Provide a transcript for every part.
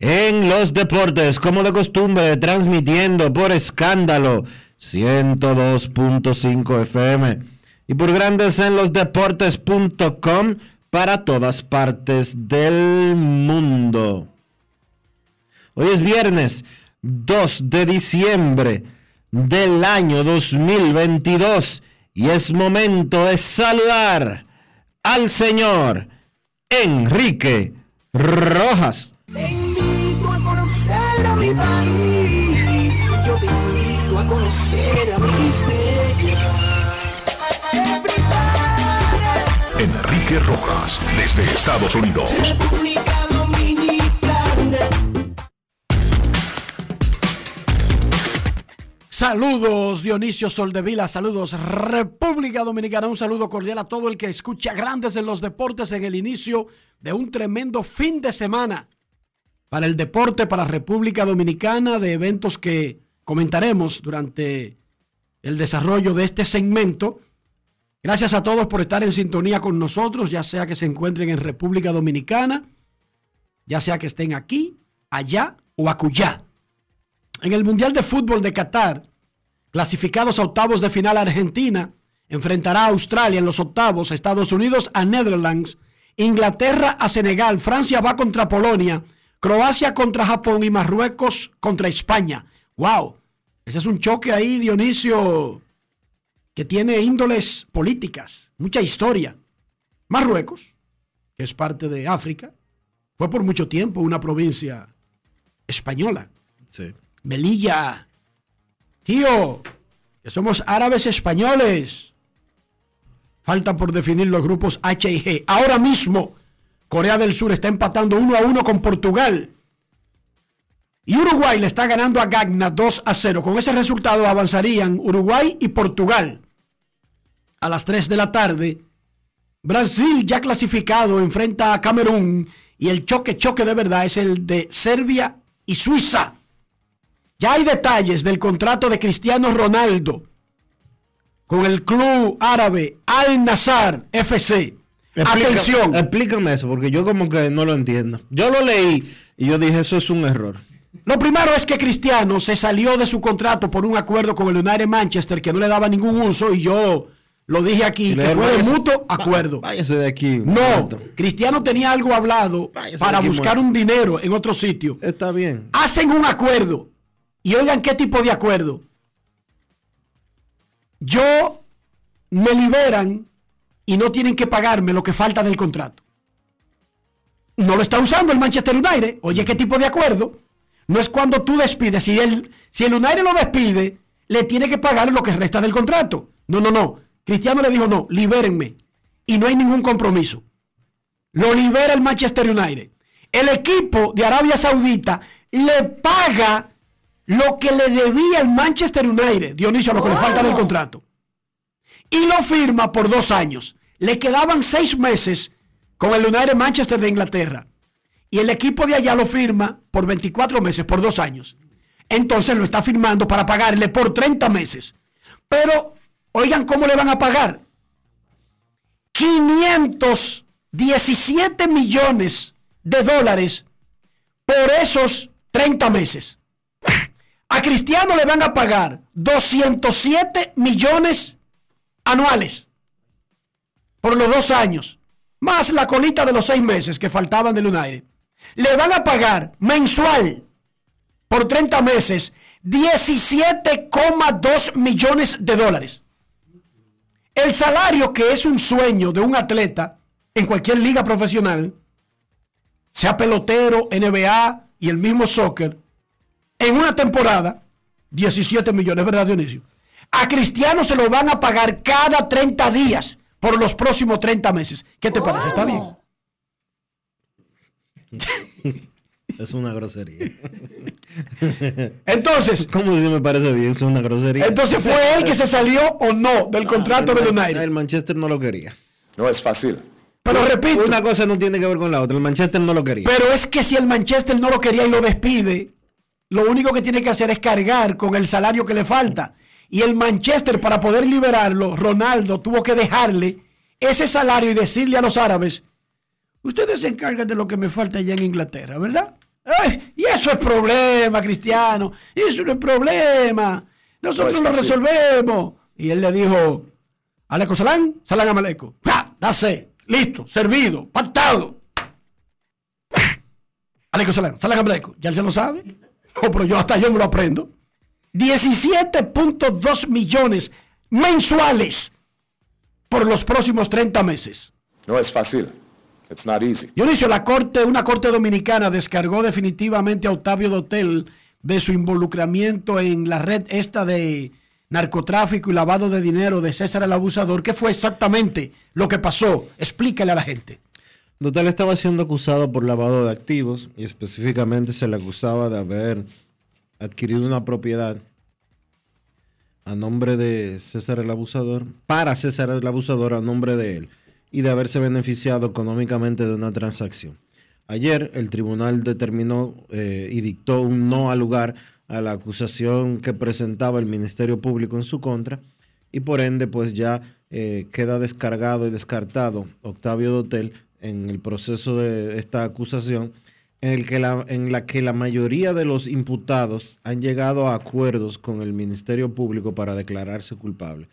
en los Deportes, como de costumbre, transmitiendo por escándalo 102.5 FM y por Grandes en los Deportes.com para todas partes del mundo. Hoy es viernes 2 de diciembre del año 2022 y es momento de saludar al señor Enrique Rojas. A conocer a mi país. Yo te invito a conocer a mi Enrique Rojas, desde Estados Unidos. República Dominicana. Saludos Dionisio Soldevila, saludos República Dominicana, un saludo cordial a todo el que escucha Grandes en los Deportes en el inicio de un tremendo fin de semana para el deporte, para República Dominicana, de eventos que comentaremos durante el desarrollo de este segmento. Gracias a todos por estar en sintonía con nosotros, ya sea que se encuentren en República Dominicana, ya sea que estén aquí, allá o acullá. En el Mundial de Fútbol de Qatar, clasificados a octavos de final Argentina, enfrentará a Australia en los octavos, Estados Unidos a Netherlands, Inglaterra a Senegal, Francia va contra Polonia, Croacia contra Japón y Marruecos contra España. ¡Wow! Ese es un choque ahí, Dionisio, que tiene índoles políticas, mucha historia. Marruecos, que es parte de África, fue por mucho tiempo una provincia española. Sí. Melilla. Tío, que somos árabes españoles. Falta por definir los grupos H y G. Ahora mismo, Corea del Sur está empatando 1 a 1 con Portugal. Y Uruguay le está ganando a Gagna 2 a 0. Con ese resultado avanzarían Uruguay y Portugal. A las 3 de la tarde, Brasil ya clasificado enfrenta a Camerún. Y el choque, choque de verdad es el de Serbia y Suiza. Ya hay detalles del contrato de Cristiano Ronaldo con el club árabe Al Nazar FC. Atención. Explícame eso, porque yo como que no lo entiendo. Yo lo leí y yo dije, eso es un error. Lo primero es que Cristiano se salió de su contrato por un acuerdo con el United Manchester que no le daba ningún uso y yo lo dije aquí, que fue de "Váyase- mutuo acuerdo. Váyase de aquí. No, muerto". Cristiano tenía algo hablado Váyase para aquí, buscar muerto. un dinero en otro sitio. Está bien. hacen un acuerdo. Y oigan qué tipo de acuerdo. Yo me liberan y no tienen que pagarme lo que falta del contrato. No lo está usando el Manchester United. Oye, ¿qué tipo de acuerdo? No es cuando tú despides. Si el, si el United lo despide, le tiene que pagar lo que resta del contrato. No, no, no. Cristiano le dijo, no, libérenme. Y no hay ningún compromiso. Lo libera el Manchester United. el equipo de Arabia Saudita le paga lo que le debía el Manchester United, Dionisio, lo que le falta del contrato. Y lo firma por dos años. Le quedaban seis meses con el United Manchester de Inglaterra. Y el equipo de allá lo firma por 24 meses, por dos años. Entonces lo está firmando para pagarle por 30 meses. Pero, oigan, ¿cómo le van a pagar? 517 millones de dólares por esos 30 meses. A Cristiano le van a pagar 207 millones anuales por los dos años, más la colita de los seis meses que faltaban del United. Le van a pagar mensual por 30 meses 17,2 millones de dólares. El salario que es un sueño de un atleta en cualquier liga profesional, sea pelotero, NBA y el mismo soccer, en una temporada, 17 millones, ¿verdad, Dionisio? A Cristiano se lo van a pagar cada 30 días por los próximos 30 meses. ¿Qué te parece? ¿Está bien? Es una grosería. Entonces, ¿Cómo si me parece bien? Es una grosería. entonces fue él que se salió o no del contrato Man- United. El Manchester no lo quería. No es fácil. Pero repito, Una cosa no tiene que ver con la otra. El Manchester no lo quería. pero es que si el Manchester no lo quería y lo despide, lo único que tiene que hacer es cargar con el salario que le falta. Y el Manchester, para poder liberarlo, Ronaldo tuvo que dejarle ese salario y decirle a los árabes, ustedes se encargan de lo que me falta allá en Inglaterra, ¿verdad? Ay, y eso es problema, Cristiano. Eso no es problema. Nosotros No lo resolvemos. Y él le dijo, Aleco Salán, Salán Amaleco. ¡Ja! Dase, listo, servido, pactado. Aleco Salán, Salán Amaleco. ¿Ya él se lo sabe? Oh, pero yo hasta yo me lo aprendo. 17.2 millones mensuales por los próximos 30 meses. No es fácil. It's not easy. Dionisio, la corte, una corte dominicana descargó definitivamente a Octavio Dotel de su involucramiento en la red esta de narcotráfico y lavado de dinero de César el Abusador. ¿Qué fue exactamente lo que pasó? Explícale a la gente. Dotal estaba siendo acusado por lavado de activos y específicamente se le acusaba de haber adquirido una propiedad a nombre de César el Abusador, para César el Abusador a nombre de él, y de haberse beneficiado económicamente de una transacción. Ayer el tribunal determinó eh, y dictó un no al lugar a la acusación que presentaba el Ministerio Público en su contra y por ende pues ya eh, queda descargado y descartado Octavio Dotel en el proceso de esta acusación en, la, que la mayoría de los imputados han llegado a acuerdos con el Ministerio Público para declararse culpable.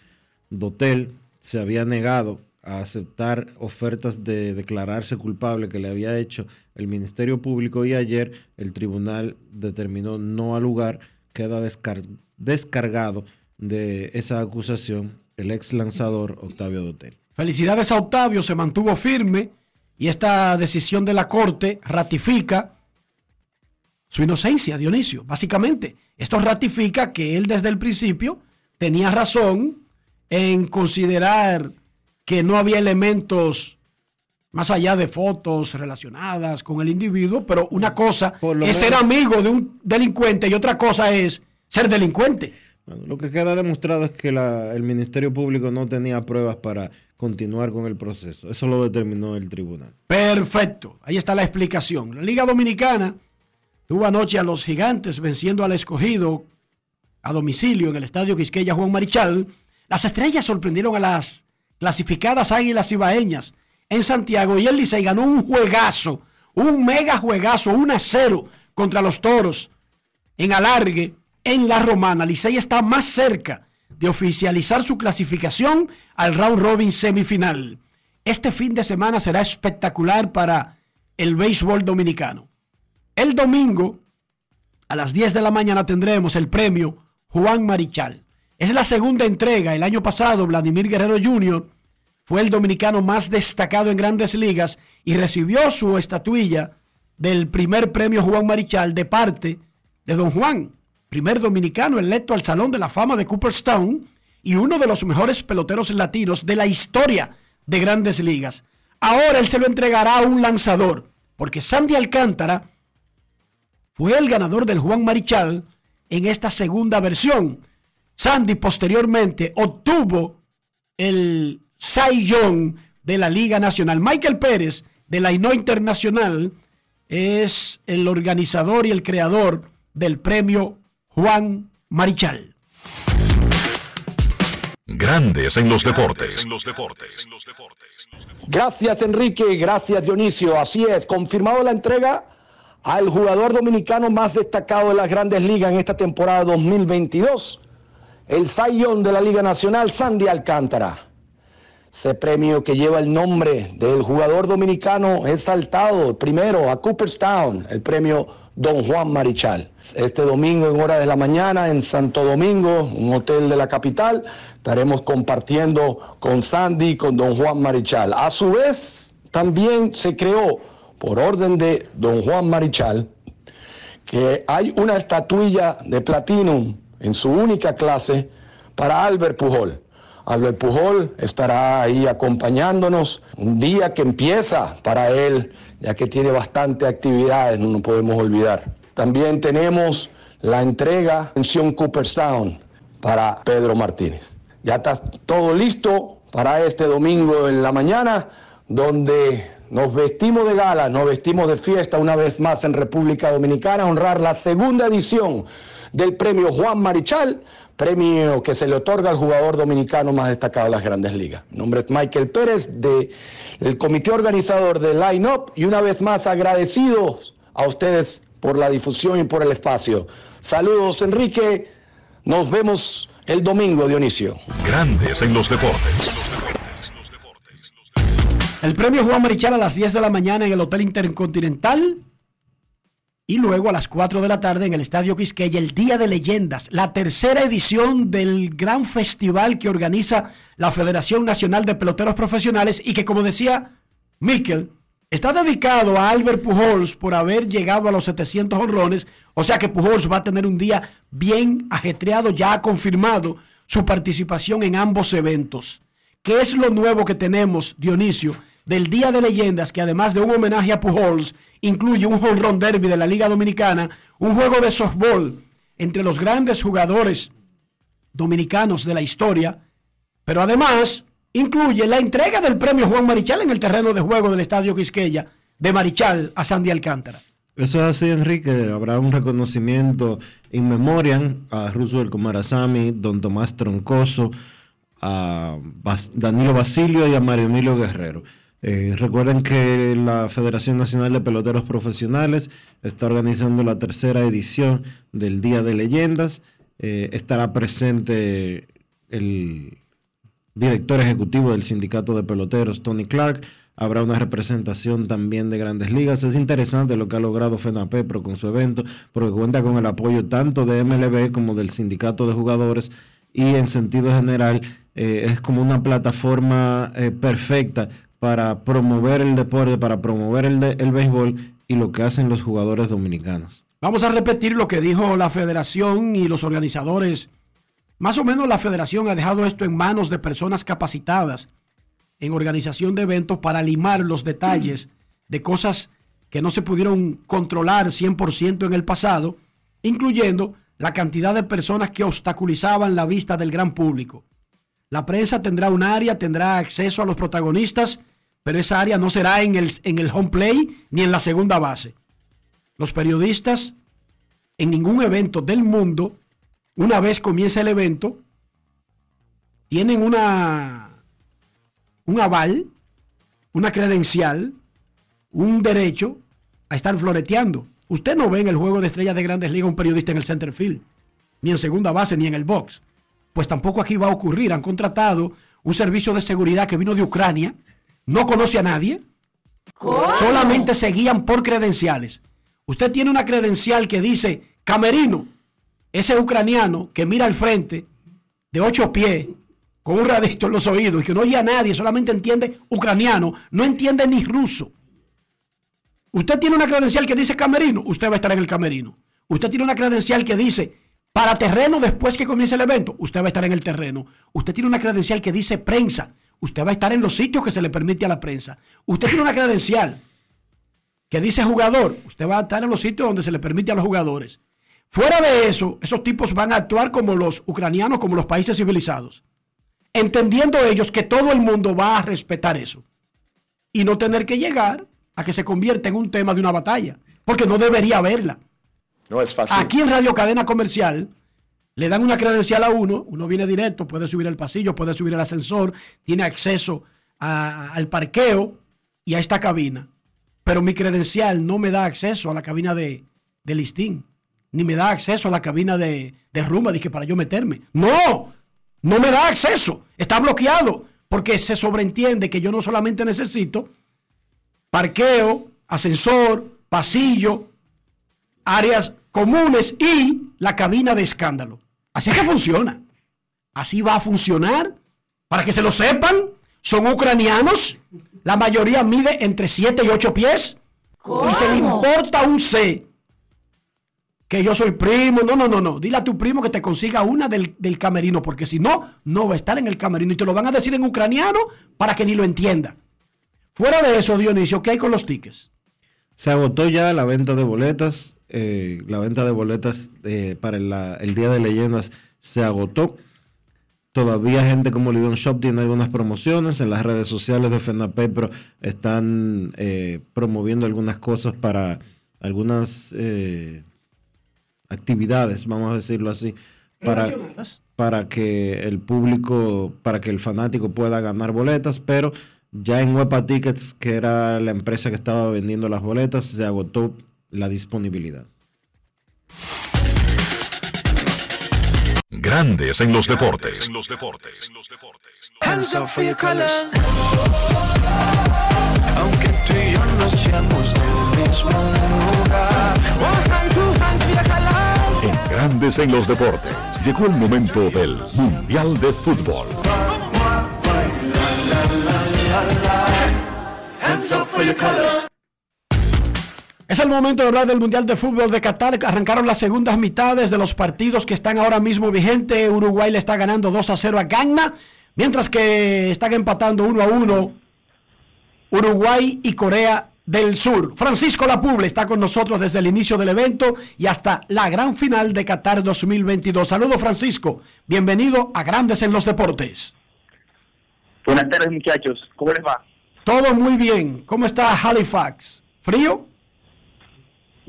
Dotel se había negado a aceptar ofertas de declararse culpable que le había hecho el Ministerio Público y ayer el tribunal determinó no al lugar, queda descar- descargado de esa acusación el ex lanzador Octavio Dotel. Felicidades a Octavio, se mantuvo firme y esta decisión de la corte ratifica su inocencia, Dionisio, básicamente. Esto ratifica que él desde el principio tenía razón en considerar que no había elementos más allá de fotos relacionadas con el individuo, pero una cosa es ser amigo de un delincuente y otra cosa es ser delincuente. Bueno, lo que queda demostrado es que la- el Ministerio Público no tenía pruebas para continuar con el proceso. Eso lo determinó el tribunal. Perfecto, ahí está la explicación. La Liga Dominicana tuvo anoche a los gigantes venciendo al escogido a domicilio en el estadio Quisqueya Juan Marichal. Las estrellas sorprendieron a las clasificadas águilas ibaeñas en Santiago y el Licey ganó un juegazo, un mega juegazo, 1 a 0 contra los toros en alargue en la romana. Licey está más cerca de oficializar su clasificación al round robin semifinal. Este fin de semana será espectacular para el béisbol dominicano. El domingo, a las 10 de la mañana, tendremos el premio Juan Marichal. Es la segunda entrega. El año pasado, Vladimir Guerrero Jr. fue el dominicano más destacado en grandes ligas y recibió su estatuilla del primer premio Juan Marichal de parte de don Juan, primer dominicano electo al Salón de la Fama de Cooperstown y uno de los mejores peloteros latinos de la historia de grandes ligas. Ahora él se lo entregará a un lanzador, porque Sandy Alcántara fue el ganador del Juan Marichal en esta segunda versión. Sandy posteriormente obtuvo el Cy Young de la Liga Nacional. Michael Pérez de la INO Internacional es el organizador y el creador del premio Juan Marichal. Grandes en los deportes. Gracias Enrique, gracias Dionisio. Así es, confirmado la entrega al jugador dominicano más destacado de las grandes ligas en esta temporada 2022, el Sayón de la Liga Nacional, Sandy Alcántara. Ese premio que lleva el nombre del jugador dominicano es saltado primero a Cooperstown, el premio Don Juan Marichal. Este domingo en hora de la mañana en Santo Domingo, un hotel de la capital, estaremos compartiendo con Sandy, con Don Juan Marichal. A su vez, también se creó, por orden de Don Juan Marichal, que hay una estatuilla de platinum en su única clase para Albert Pujol. Albert Pujol estará ahí acompañándonos. Un día que empieza para él, ya que tiene bastante actividades, no nos podemos olvidar. También tenemos la entrega en Cooperstown para Pedro Martínez. Ya está todo listo para este domingo en la mañana, donde nos vestimos de gala, nos vestimos de fiesta una vez más en República Dominicana, honrar la segunda edición del premio Juan Marichal premio que se le otorga al jugador dominicano más destacado de las grandes ligas. Mi nombre es Michael Pérez del comité organizador de Line Up y una vez más agradecidos a ustedes por la difusión y por el espacio. Saludos Enrique, nos vemos el domingo Dionisio. Grandes en los deportes. El premio Juan Marichal a las 10 de la mañana en el Hotel Intercontinental y luego a las 4 de la tarde en el Estadio Quisqueya, el Día de Leyendas, la tercera edición del gran festival que organiza la Federación Nacional de Peloteros Profesionales y que, como decía Miquel, está dedicado a Albert Pujols por haber llegado a los 700 honrones, o sea que Pujols va a tener un día bien ajetreado, ya ha confirmado su participación en ambos eventos. ¿Qué es lo nuevo que tenemos, Dionisio? Del Día de Leyendas, que además de un homenaje a Pujols, incluye un run derby de la Liga Dominicana, un juego de softball entre los grandes jugadores dominicanos de la historia, pero además incluye la entrega del premio Juan Marichal en el terreno de juego del Estadio Quisqueya de Marichal a Sandy Alcántara. Eso es así, Enrique. Habrá un reconocimiento in memoriam a Roosevelt Comarazami, don Tomás Troncoso, a Danilo Basilio y a Mario Emilio Guerrero. Eh, recuerden que la Federación Nacional de Peloteros Profesionales está organizando la tercera edición del Día de Leyendas. Eh, estará presente el director ejecutivo del Sindicato de Peloteros, Tony Clark. Habrá una representación también de grandes ligas. Es interesante lo que ha logrado FENAPEPRO con su evento, porque cuenta con el apoyo tanto de MLB como del Sindicato de Jugadores y en sentido general eh, es como una plataforma perfecta para promover el deporte, para promover el, el béisbol y lo que hacen los jugadores dominicanos. Vamos a repetir lo que dijo la federación y los organizadores. Más o menos la federación ha dejado esto en manos de personas capacitadas en organización de eventos para limar los detalles de cosas que no se pudieron controlar 100% en el pasado, incluyendo la cantidad de personas que obstaculizaban la vista del gran público. La prensa tendrá un área, tendrá acceso a los protagonistas pero esa área no será en el, en el home play ni en la segunda base. Los periodistas en ningún evento del mundo, una vez comienza el evento, tienen una, un aval, una credencial, un derecho a estar floreteando. Usted no ve en el juego de estrellas de grandes ligas un periodista en el center field, ni en segunda base, ni en el box. Pues tampoco aquí va a ocurrir. Han contratado un servicio de seguridad que vino de Ucrania no conoce a nadie. Solamente se guían por credenciales. Usted tiene una credencial que dice Camerino, ese ucraniano que mira al frente de ocho pies con un radito en los oídos y que no oye a nadie, solamente entiende ucraniano, no entiende ni ruso. Usted tiene una credencial que dice camerino, usted va a estar en el camerino. Usted tiene una credencial que dice para terreno después que comience el evento, usted va a estar en el terreno. Usted tiene una credencial que dice prensa, usted va a estar en los sitios que se le permite a la prensa. Usted tiene una credencial que dice jugador, usted va a estar en los sitios donde se le permite a los jugadores. Fuera de eso, esos tipos van a actuar como los ucranianos, como los países civilizados, entendiendo ellos que todo el mundo va a respetar eso y no tener que llegar a que se convierta en un tema de una batalla, porque no debería haberla. No es fácil. Aquí en Radio Cadena Comercial le dan una credencial a uno, uno viene directo, puede subir el pasillo, puede subir el ascensor, tiene acceso al parqueo y a esta cabina. Pero mi credencial no me da acceso a la cabina de, de listín, ni me da acceso a la cabina de, de rumba, dije para yo meterme. No, no me da acceso, está bloqueado, porque se sobreentiende que yo no solamente necesito parqueo, ascensor, pasillo, áreas comunes y la cabina de escándalo. Así es que funciona. Así va a funcionar. Para que se lo sepan, son ucranianos. La mayoría mide entre 7 y 8 pies. Y se le importa un C. Que yo soy primo. No, no, no, no. Dile a tu primo que te consiga una del, del camerino, porque si no, no va a estar en el camerino. Y te lo van a decir en ucraniano para que ni lo entienda. Fuera de eso, Dionisio, ¿qué hay con los tickets? Se agotó ya la venta de boletas. Eh, la venta de boletas eh, para la- el Día de Leyendas se agotó. Todavía gente como Lidon Shop tiene algunas promociones. En las redes sociales de FENAPEPRO están eh, promoviendo algunas cosas para algunas actividades, vamos a decirlo así, para, para que el público, para que el fanático pueda ganar boletas, pero ya en Huepa Tickets, que era la empresa que estaba vendiendo las boletas, se agotó la disponibilidad. Grandes en los deportes. Hands up for your colors. Aunque tú y yo no seamos del mismo lugar. One hand, two hands, viajalá. En Grandes en los deportes. Llegó el momento del Mundial de Fútbol. Hands up for your colors. Es el momento de hablar del Mundial de Fútbol de Qatar. Arrancaron las segundas mitades de los partidos que están ahora mismo vigentes. Uruguay le está ganando 2 a 0 a Ghana, mientras que están empatando 1 a 1 Uruguay y Corea del Sur. Francisco Lapuble está con nosotros desde el inicio del evento y hasta la gran final de Qatar 2022. Saludos Francisco, bienvenido a Grandes en los Deportes. Buenas tardes muchachos, ¿cómo les va? Todo muy bien. ¿Cómo está Halifax? ¿Frío?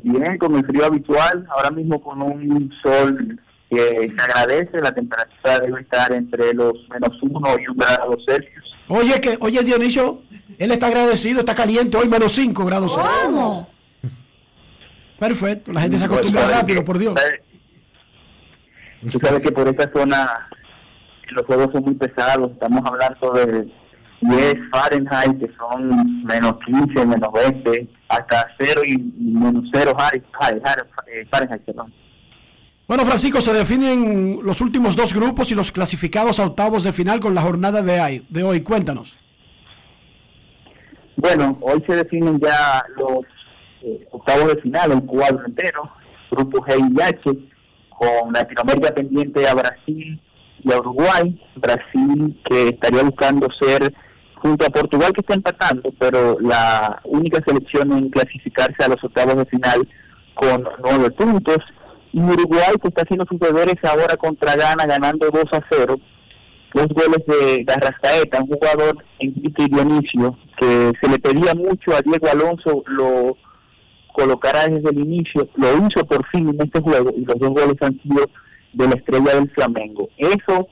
Bien, con el frío habitual, ahora mismo con un sol que se agradece, la temperatura debe estar entre los menos uno y un grado Celsius. Oye, que, oye Dionisio, él está agradecido, está caliente, hoy menos 5 grados Celsius. Perfecto, la gente se acostumbra Pues, rápido, por Dios. Tú sabes que por esta zona los juegos son muy pesados, estamos hablando de 10 Fahrenheit, que son menos 15, menos 20, hasta 0 y menos 0 Fahrenheit, perdón. Bueno, Francisco, se definen los últimos dos grupos y los clasificados a octavos de final con la jornada de, de hoy. Cuéntanos. Bueno, hoy se definen ya los eh, octavos de final, el cuadro entero, grupo G y H, con Latinoamérica pendiente a Brasil y a Uruguay. Brasil que estaría buscando ser junto a Portugal que está empatando, pero la única selección en clasificarse a los octavos de final con nueve puntos. Y Uruguay que está haciendo sus deberes ahora contra Ghana ganando 2 a 0 dos goles de Garrascaeta, un jugador en y Dionisio, que se le pedía mucho a Diego Alonso, lo colocará desde el inicio, lo hizo por fin en este juego y los dos goles han sido de la estrella del Flamengo. Eso,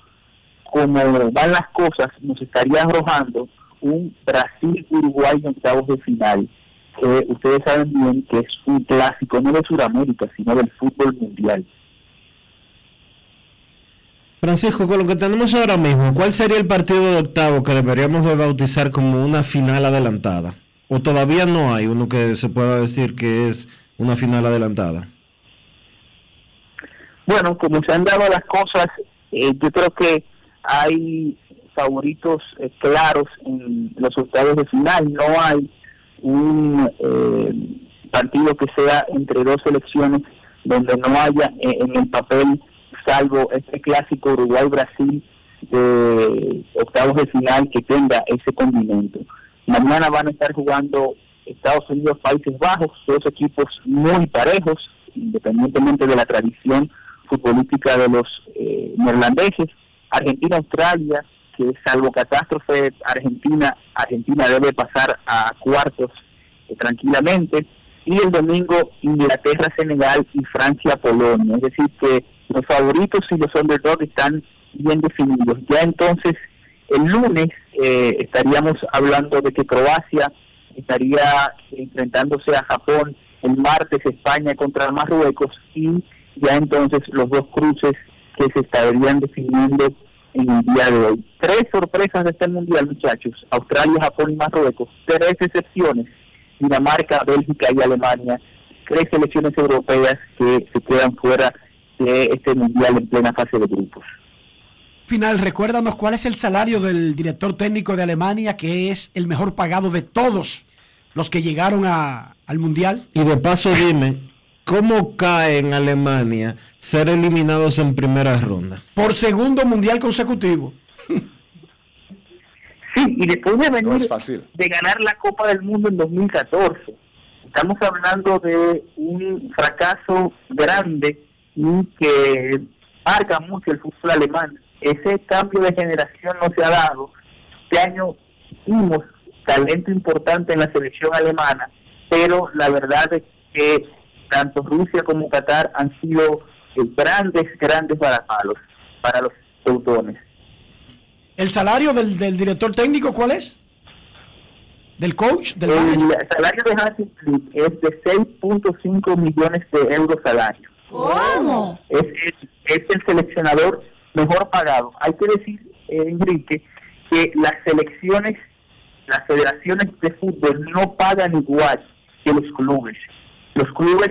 como van las cosas, nos estaría arrojando un Brasil-Uruguay en octavos de final, que ustedes saben bien que es un clásico no de Sudamérica, sino del fútbol mundial. Francisco, con lo que tenemos ahora mismo, ¿cuál sería el partido de octavo que deberíamos de bautizar como una final adelantada? ¿O todavía no hay uno que se pueda decir que es una final adelantada? Bueno, como se han dado las cosas, eh, yo creo que hay favoritos eh, claros en los octavos de final. No hay un eh, partido que sea entre dos selecciones donde no haya eh, en el papel, salvo este clásico Uruguay-Brasil de octavos de final, que tenga ese condimento. Mañana van a estar jugando Estados Unidos, Países Bajos, dos equipos muy parejos, independientemente de la tradición futbolística de los eh, neerlandeses. Argentina, Australia, salvo catástrofe Argentina, Argentina debe pasar a cuartos eh, tranquilamente. Y el domingo Inglaterra, Senegal y Francia, Polonia. Es decir, que los favoritos y los underdogs están bien definidos. Ya entonces, el lunes eh, estaríamos hablando de que Croacia estaría enfrentándose a Japón, el martes España contra Marruecos y ya entonces los dos cruces que se estarían definiendo en el día de hoy. Tres sorpresas de este mundial, muchachos. Australia, Japón y Marruecos. Tres excepciones. Dinamarca, Bélgica y Alemania. Tres selecciones europeas que se quedan fuera de este mundial en plena fase de grupos. Final, recuérdanos cuál es el salario del director técnico de Alemania, que es el mejor pagado de todos los que llegaron a, al mundial. Y de paso, dime, ¿Cómo cae en Alemania ser eliminados en primera ronda? Por segundo mundial consecutivo. Sí, y después de venir de ganar la Copa del Mundo en 2014, estamos hablando de un fracaso grande y que marca mucho el fútbol alemán. Ese cambio de generación no se ha dado. Este año tuvimos talento importante en la selección alemana, pero la verdad es que tanto Rusia como Qatar han sido eh, grandes, grandes palos para los teutones. ¿El salario del, del, director técnico cuál es? ¿Del coach? Del el salario de Hansi Flick es de 6.5 millones de euros al año. ¿Cómo? Es, es, el seleccionador mejor pagado. Hay que decir, eh, Enrique, que las selecciones, las federaciones de fútbol no pagan igual que los clubes los clubes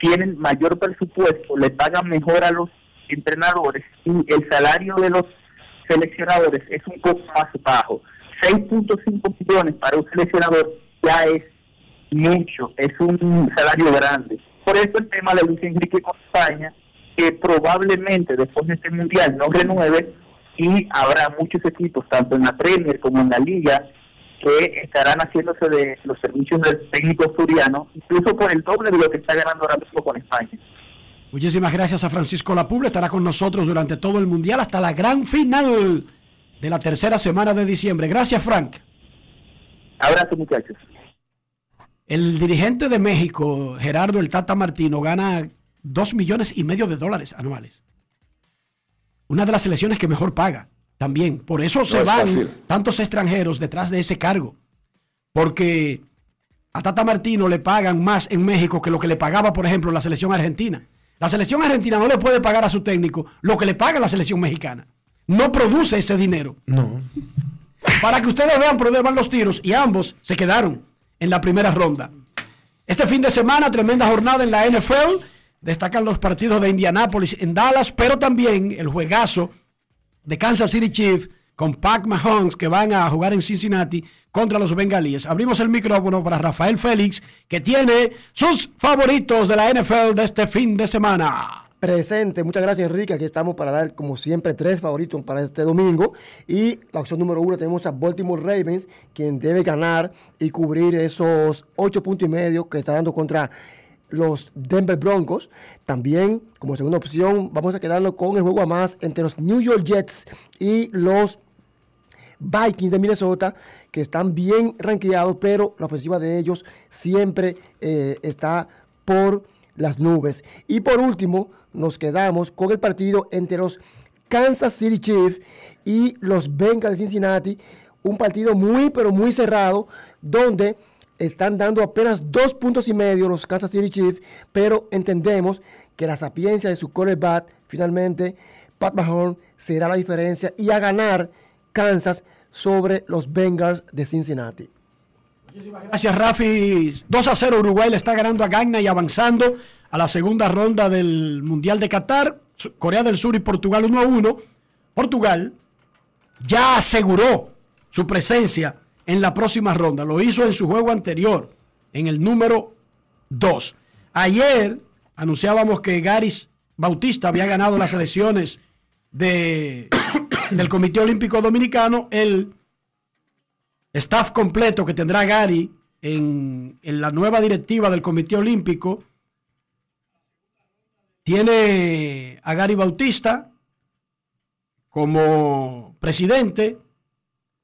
tienen mayor presupuesto, le pagan mejor a los entrenadores y el salario de los seleccionadores es un poco más bajo. 6.5 millones para un seleccionador ya es mucho, es un salario grande. Por eso el tema de Luis Enrique con España, que probablemente después de este mundial no renueve y habrá muchos equipos, tanto en la Premier como en la Liga, que estarán haciéndose de los servicios del técnico asturiano, incluso por el doble de lo que está ganando ahora mismo con España. Muchísimas gracias a Francisco Lapuble, estará con nosotros durante todo el Mundial hasta la gran final de la tercera semana de diciembre. Gracias, Frank. Abrazo, muchachos. El dirigente de México, Gerardo El Tata Martino, gana dos millones y medio de dólares anuales. Una de las selecciones que mejor paga también. Por eso se van tantos extranjeros detrás de ese cargo. Porque a Tata Martino le pagan más en México que lo que le pagaba, por ejemplo, la selección argentina. La selección argentina no le puede pagar a su técnico lo que le paga la selección mexicana. No produce ese dinero. No. Para que ustedes vean por dónde van los tiros y ambos se quedaron en la primera ronda. Este fin de semana, tremenda jornada en la NFL. Destacan los partidos de Indianápolis en Dallas, pero también el juegazo de Kansas City Chiefs con Pac Mahomes que van a jugar en Cincinnati contra los bengalíes. Abrimos el micrófono para Rafael Félix que tiene sus favoritos de la NFL de este fin de semana. Presente, muchas gracias Enrique, aquí estamos para dar como siempre tres favoritos para este domingo y la opción número uno tenemos a Baltimore Ravens, quien debe ganar y cubrir esos ocho puntos y medio que está dando contra los Denver Broncos. También, como segunda opción, vamos a quedarnos con el juego a más entre los New York Jets y los Vikings de Minnesota, que están bien rankeados, pero la ofensiva de ellos siempre eh, está por las nubes. Y por último, nos quedamos con el partido entre los Kansas City Chiefs y los Bengals de Cincinnati. Un partido muy, pero muy cerrado, donde están dando apenas dos puntos y medio los Kansas City Chiefs, pero entendemos que la sapiencia de su quarterback, finalmente, Pat Mahomes, será la diferencia y a ganar Kansas sobre los Bengals de Cincinnati. Gracias, Rafi. 2 a 0 Uruguay le está ganando a Gagna y avanzando a la segunda ronda del Mundial de Qatar. Corea del Sur y Portugal 1 a 1. Portugal ya aseguró su presencia en la próxima ronda. Lo hizo en su juego anterior, en el número 2. Ayer anunciábamos que Garis Bautista había ganado las elecciones de, del Comité Olímpico Dominicano. El staff completo que tendrá Gary en, en la nueva directiva del Comité Olímpico. Tiene a Gary Bautista como presidente,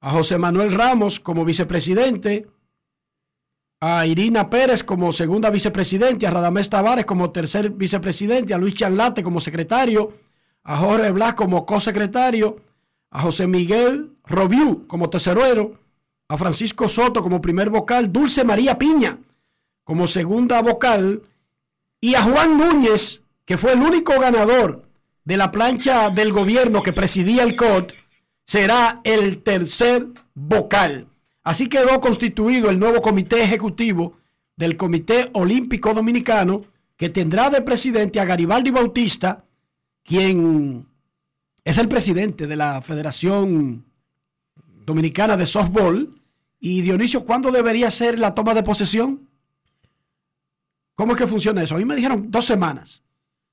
a José Manuel Ramos como vicepresidente, a Irina Pérez como segunda vicepresidente, a Radamés Tavares como tercer vicepresidente, a Luis Chanlate como secretario, a Jorge Blas como cosecretario, a José Miguel Robiú como tesorero, a Francisco Soto como primer vocal, Dulce María Piña como segunda vocal. Y a Juan Núñez, que fue el único ganador de la plancha del gobierno que presidía el COT, será el tercer vocal. Así quedó constituido el nuevo comité ejecutivo del Comité Olímpico Dominicano, que tendrá de presidente a Garibaldi Bautista, quien es el presidente de la Federación Dominicana de Softball. Y Dionisio, ¿cuándo debería ser la toma de posesión? ¿Cómo es que funciona eso? A mí me dijeron dos semanas.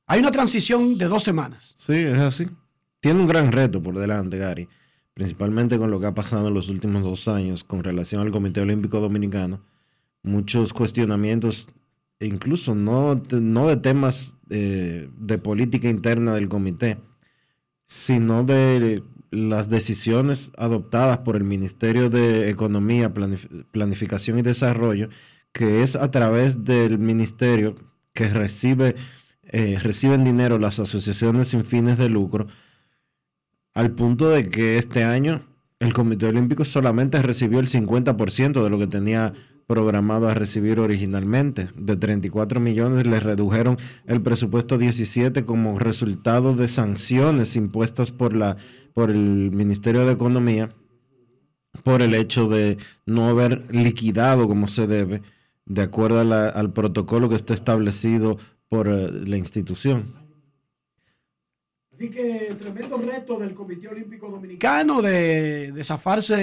Hay una transición de dos semanas. Sí, es así. Tiene un gran reto por delante, Gary, principalmente con lo que ha pasado en los últimos dos años con relación al Comité Olímpico Dominicano. Muchos cuestionamientos, e incluso no, no de temas eh, de política interna del comité, sino de las decisiones adoptadas por el Ministerio de Economía, Planif- Planificación y Desarrollo, que es a través del ministerio que recibe, eh, reciben dinero las asociaciones sin fines de lucro, al punto de que este año el Comité Olímpico solamente recibió el 50% de lo que tenía programado a recibir originalmente. De 34 millones le redujeron el presupuesto a 17 como resultado de sanciones impuestas por, la, por el Ministerio de Economía por el hecho de no haber liquidado como se debe de acuerdo a la- al protocolo que está establecido por eh, la institución. Así que tremendo reto del Comité Olímpico Dominicano de, de zafarse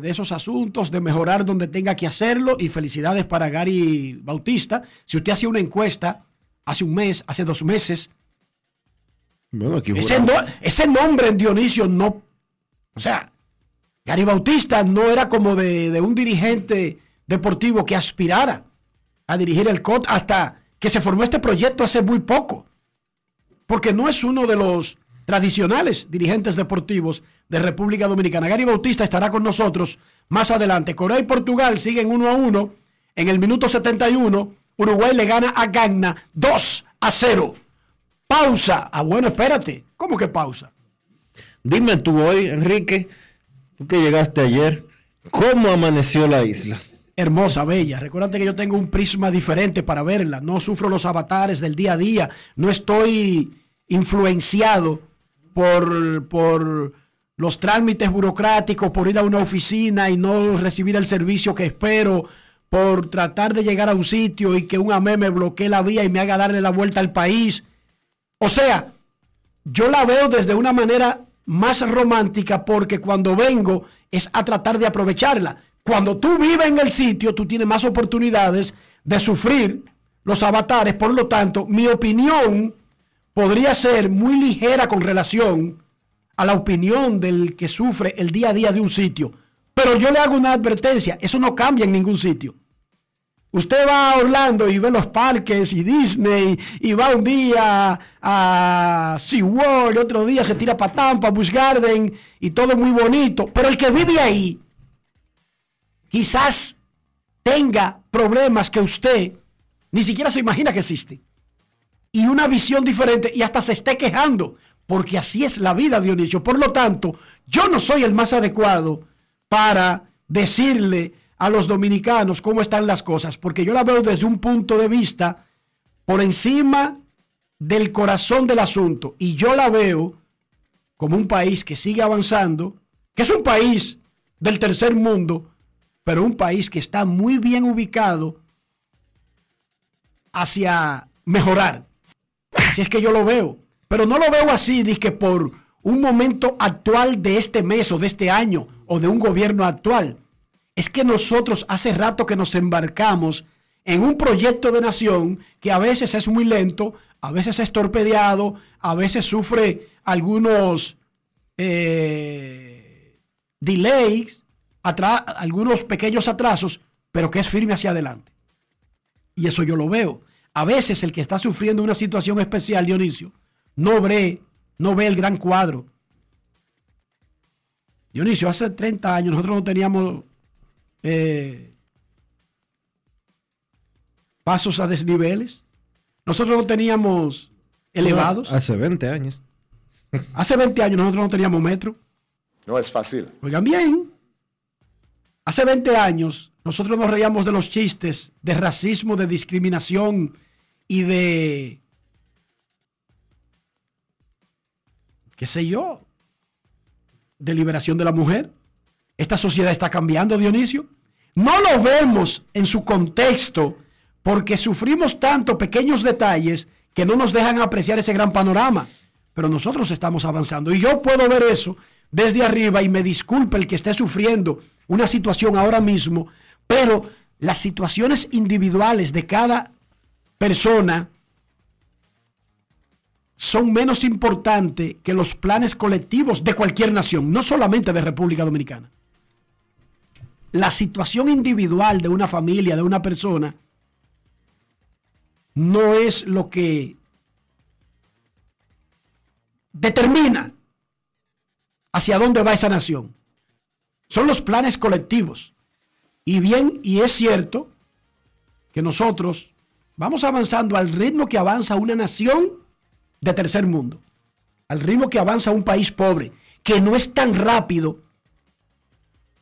de esos asuntos, de mejorar donde tenga que hacerlo. Y felicidades para Gary Bautista. Si usted hacía una encuesta hace un mes, hace dos meses, Bueno, aquí ese, juramos- no- ese nombre en Dionisio no. O sea, Gary Bautista no era como de, de un dirigente deportivo que aspirara a dirigir el COT hasta que se formó este proyecto hace muy poco. Porque no es uno de los tradicionales dirigentes deportivos de República Dominicana. Gary Bautista estará con nosotros más adelante. Corea y Portugal siguen uno a uno. En el minuto 71, Uruguay le gana a Ghana 2 a 0. Pausa. Ah, bueno, espérate. ¿Cómo que pausa? Dime tú hoy, Enrique, tú que llegaste ayer, ¿cómo amaneció la isla? Hermosa, bella. Recuérdate que yo tengo un prisma diferente para verla. No sufro los avatares del día a día. No estoy influenciado por, por los trámites burocráticos, por ir a una oficina y no recibir el servicio que espero, por tratar de llegar a un sitio y que un AME me bloquee la vía y me haga darle la vuelta al país. O sea, yo la veo desde una manera más romántica porque cuando vengo es a tratar de aprovecharla. Cuando tú vives en el sitio, tú tienes más oportunidades de sufrir los avatares. Por lo tanto, mi opinión podría ser muy ligera con relación a la opinión del que sufre el día a día de un sitio. Pero yo le hago una advertencia, eso no cambia en ningún sitio. Usted va a Orlando y ve los parques y Disney y va un día a SeaWorld, otro día se tira para Tampa, Busch Garden y todo muy bonito. Pero el que vive ahí quizás tenga problemas que usted ni siquiera se imagina que existen. Y una visión diferente y hasta se esté quejando, porque así es la vida, Dionisio. Por lo tanto, yo no soy el más adecuado para decirle a los dominicanos cómo están las cosas, porque yo la veo desde un punto de vista por encima del corazón del asunto. Y yo la veo como un país que sigue avanzando, que es un país del tercer mundo, pero un país que está muy bien ubicado hacia mejorar. Así es que yo lo veo. Pero no lo veo así, que por un momento actual de este mes o de este año o de un gobierno actual. Es que nosotros hace rato que nos embarcamos en un proyecto de nación que a veces es muy lento, a veces es torpedeado, a veces sufre algunos eh, delays, algunos pequeños atrasos, pero que es firme hacia adelante. Y eso yo lo veo. A veces el que está sufriendo una situación especial, Dionisio, no ve, no ve el gran cuadro. Dionisio, hace 30 años nosotros no teníamos eh, pasos a desniveles. Nosotros no teníamos elevados. Hace 20 años. Hace 20 años nosotros no teníamos metro. No es fácil. Oigan bien. Hace 20 años nosotros nos reíamos de los chistes de racismo, de discriminación y de, qué sé yo, de liberación de la mujer. Esta sociedad está cambiando, Dionisio. No lo vemos en su contexto porque sufrimos tanto pequeños detalles que no nos dejan apreciar ese gran panorama. Pero nosotros estamos avanzando y yo puedo ver eso desde arriba y me disculpe el que esté sufriendo una situación ahora mismo, pero las situaciones individuales de cada persona son menos importantes que los planes colectivos de cualquier nación, no solamente de República Dominicana. La situación individual de una familia, de una persona, no es lo que determina hacia dónde va esa nación. Son los planes colectivos. Y bien, y es cierto que nosotros vamos avanzando al ritmo que avanza una nación de tercer mundo, al ritmo que avanza un país pobre, que no es tan rápido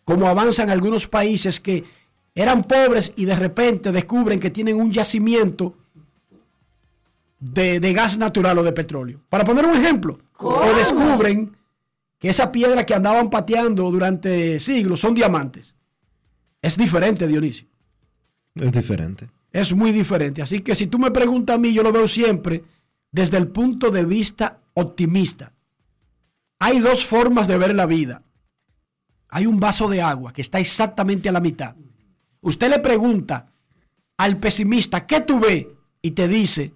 como avanzan algunos países que eran pobres y de repente descubren que tienen un yacimiento de, de gas natural o de petróleo. Para poner un ejemplo, o descubren que esa piedra que andaban pateando durante siglos son diamantes. Es diferente, Dionisio. Es diferente. Es muy diferente. Así que si tú me preguntas a mí, yo lo veo siempre desde el punto de vista optimista. Hay dos formas de ver la vida. Hay un vaso de agua que está exactamente a la mitad. Usted le pregunta al pesimista, ¿qué tú ves? Y te dice,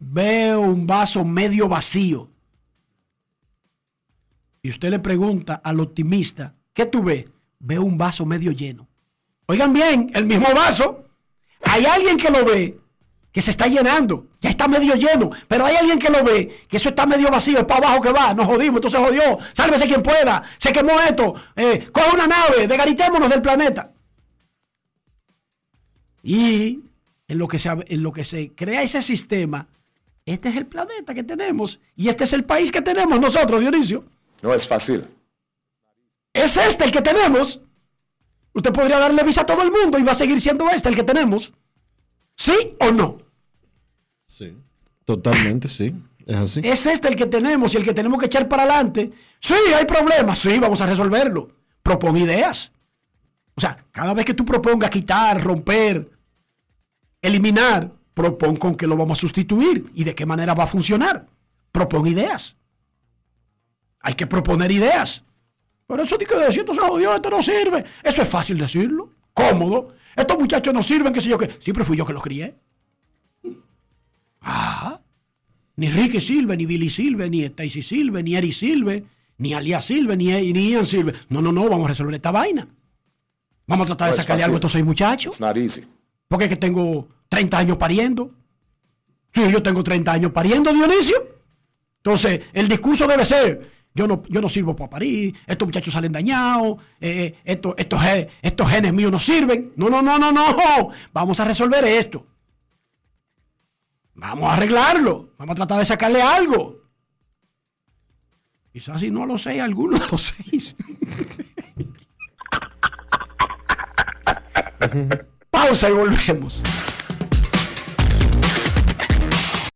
veo un vaso medio vacío. Y usted le pregunta al optimista, ¿qué tú ves? Veo un vaso medio lleno. Oigan bien, el mismo vaso. Hay alguien que lo ve que se está llenando, ya está medio lleno, pero hay alguien que lo ve que eso está medio vacío, es para abajo que va, nos jodimos, entonces jodió, sálvese quien pueda, se quemó esto, eh, coge una nave, desgaritémonos del planeta. Y en lo, que se, en lo que se crea ese sistema, este es el planeta que tenemos y este es el país que tenemos nosotros, Dionisio. No es fácil. Es este el que tenemos. Usted podría darle visa a todo el mundo y va a seguir siendo este el que tenemos. ¿Sí o no? Sí. Totalmente, sí. Es así. Es este el que tenemos y el que tenemos que echar para adelante. Sí, hay problemas. Sí, vamos a resolverlo. Propon ideas. O sea, cada vez que tú propongas quitar, romper, eliminar, propon con qué lo vamos a sustituir y de qué manera va a funcionar. Propon ideas. Hay que proponer ideas. Pero eso de que decir, esto se jodió, esto no sirve. Eso es fácil decirlo, cómodo. Estos muchachos no sirven, qué sé yo qué. Siempre fui yo que los crié. Ah. Ni Ricky Silve, ni Billy Silve, ni Stacy Silve, ni Eri Silve, ni Alia Silve, ni, ni Ian Silve. No, no, no, vamos a resolver esta vaina. Vamos a tratar No de sacarle algo a estos seis muchachos. It's not easy. Porque es que tengo 30 años pariendo. Sí, yo tengo 30 años pariendo, Dionisio. Entonces, el discurso debe ser, yo no, yo no sirvo para parir, estos muchachos salen dañados, eh, estos, estos, ge- estos genes míos no sirven. No, no, no, no, no. Vamos a resolver esto. Vamos a arreglarlo. Vamos a tratar de sacarle algo. Quizás si no los seis, algunos los seis. Pausa y volvemos.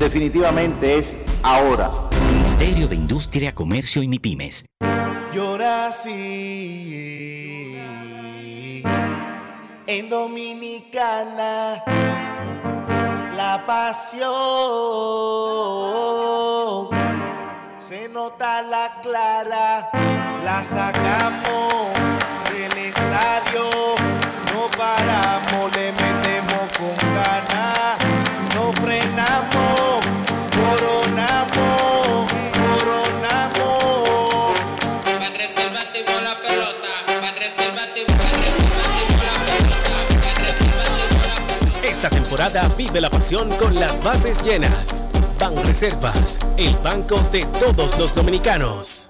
definitivamente es ahora. Ministerio de Industria, Comercio y MIPIMES. Yo nací En Dominicana, la pasión se nota la clara, la sacamos del estadio, no paramos, le vive la pasión con las bases llenas. Ban Reservas, el banco de todos los dominicanos.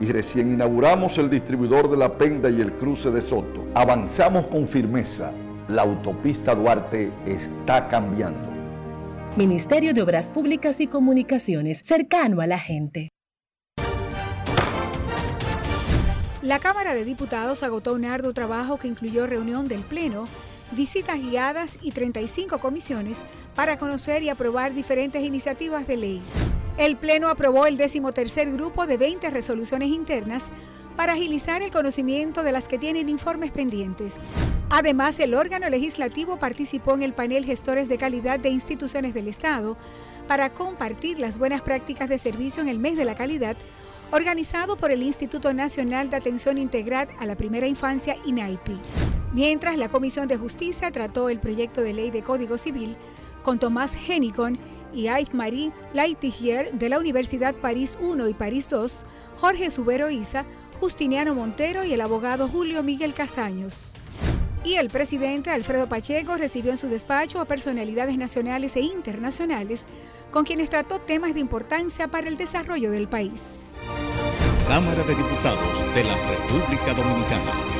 y recién inauguramos el distribuidor de La Penda y el cruce de Soto. Avanzamos con firmeza. La autopista Duarte está cambiando. Ministerio de Obras Públicas y Comunicaciones, cercano a la gente. La Cámara de Diputados agotó un arduo trabajo que incluyó reunión del Pleno, visitas guiadas y 35 comisiones para conocer y aprobar diferentes iniciativas de ley. El Pleno aprobó el decimotercer grupo de 20 resoluciones internas para agilizar el conocimiento de las que tienen informes pendientes. Además, el órgano legislativo participó en el panel Gestores de Calidad de Instituciones del Estado para compartir las buenas prácticas de servicio en el mes de la calidad, organizado por el Instituto Nacional de Atención Integral a la Primera Infancia, INAIPI. Mientras la Comisión de Justicia trató el proyecto de ley de Código Civil con Tomás Henicon y Yves-Marie Laitigier de la Universidad París I y París II, Jorge Subero Isa, Justiniano Montero y el abogado Julio Miguel Castaños. Y el presidente Alfredo Pacheco recibió en su despacho a personalidades nacionales e internacionales con quienes trató temas de importancia para el desarrollo del país. Cámara de Diputados de la República Dominicana.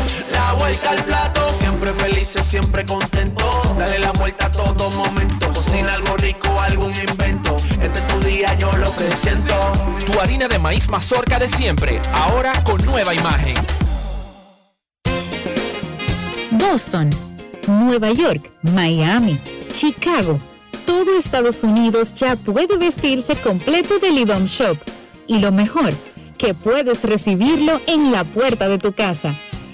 La vuelta al plato, siempre felices, siempre contento. Dale la vuelta a todo momento. Cocina algo rico, algún invento. Este es tu día, yo lo que siento. Tu harina de maíz mazorca de siempre, ahora con nueva imagen. Boston, Nueva York, Miami, Chicago. Todo Estados Unidos ya puede vestirse completo del IDOM Shop. Y lo mejor, que puedes recibirlo en la puerta de tu casa.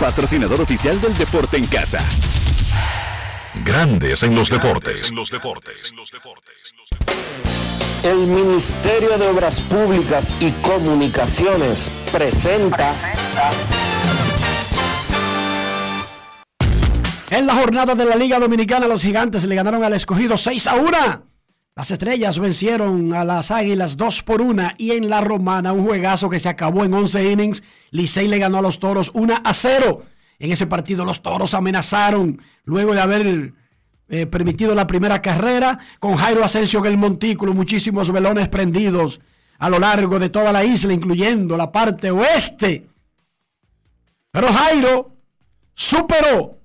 patrocinador oficial del deporte en casa. Grandes en los deportes. El Ministerio de Obras Públicas y Comunicaciones presenta. En la jornada de la Liga Dominicana, los gigantes le ganaron al escogido 6 a 1. Las estrellas vencieron a las águilas 2 por 1 y en la romana un juegazo que se acabó en 11 innings. Licey le ganó a los toros 1 a 0. En ese partido los toros amenazaron luego de haber eh, permitido la primera carrera con Jairo Asensio en el montículo, muchísimos velones prendidos a lo largo de toda la isla, incluyendo la parte oeste. Pero Jairo superó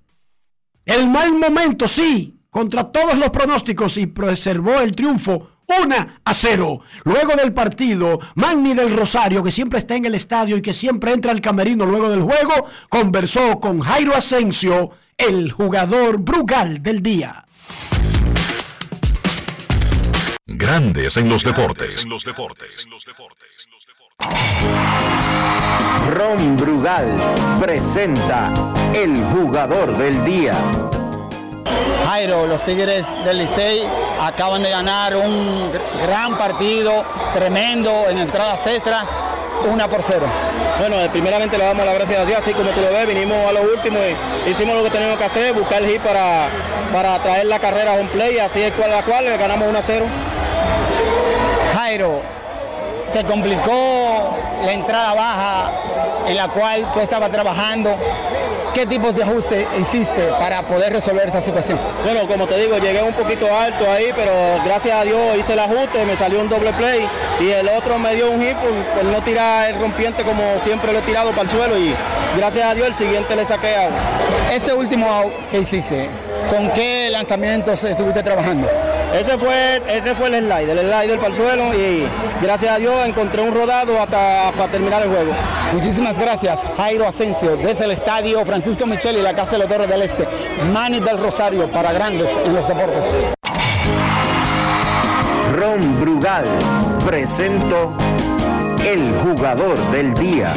el mal momento, sí, contra todos los pronósticos y preservó el triunfo 1 a 0. Luego del partido, Magni del Rosario, que siempre está en el estadio y que siempre entra al camerino luego del juego, conversó con Jairo Asensio, el jugador Brugal del día. Grandes en los deportes. Ron Brugal presenta el jugador del día. Jairo, los Tigres del Licey acaban de ganar un gran partido, tremendo en entradas extras, una por cero. Bueno, eh, primeramente le damos las gracias a Dios, así como tú lo ves, vinimos a lo último y hicimos lo que teníamos que hacer, buscar el hit para, para traer la carrera a un play, así es cual, la cual le ganamos 1 a 0. Jairo, se complicó la entrada baja en la cual tú estabas trabajando. ¿Qué tipos de ajustes hiciste para poder resolver esa situación? Bueno, como te digo, llegué un poquito alto ahí, pero gracias a Dios hice el ajuste, me salió un doble play y el otro me dio un hit por, por no tirar el rompiente como siempre lo he tirado para el suelo y gracias a Dios el siguiente le saqué out. Ese último out que hiciste, ¿con qué lanzamientos estuviste trabajando? Ese fue, ese fue el slide, el slider para el suelo y gracias a Dios encontré un rodado hasta para terminar el juego. Muchísimas gracias, Jairo Asensio, desde el estadio Francisco Micheli, la Casa de los Torres del Este, Manny del Rosario para grandes en los deportes. Ron Brugal presento el jugador del día.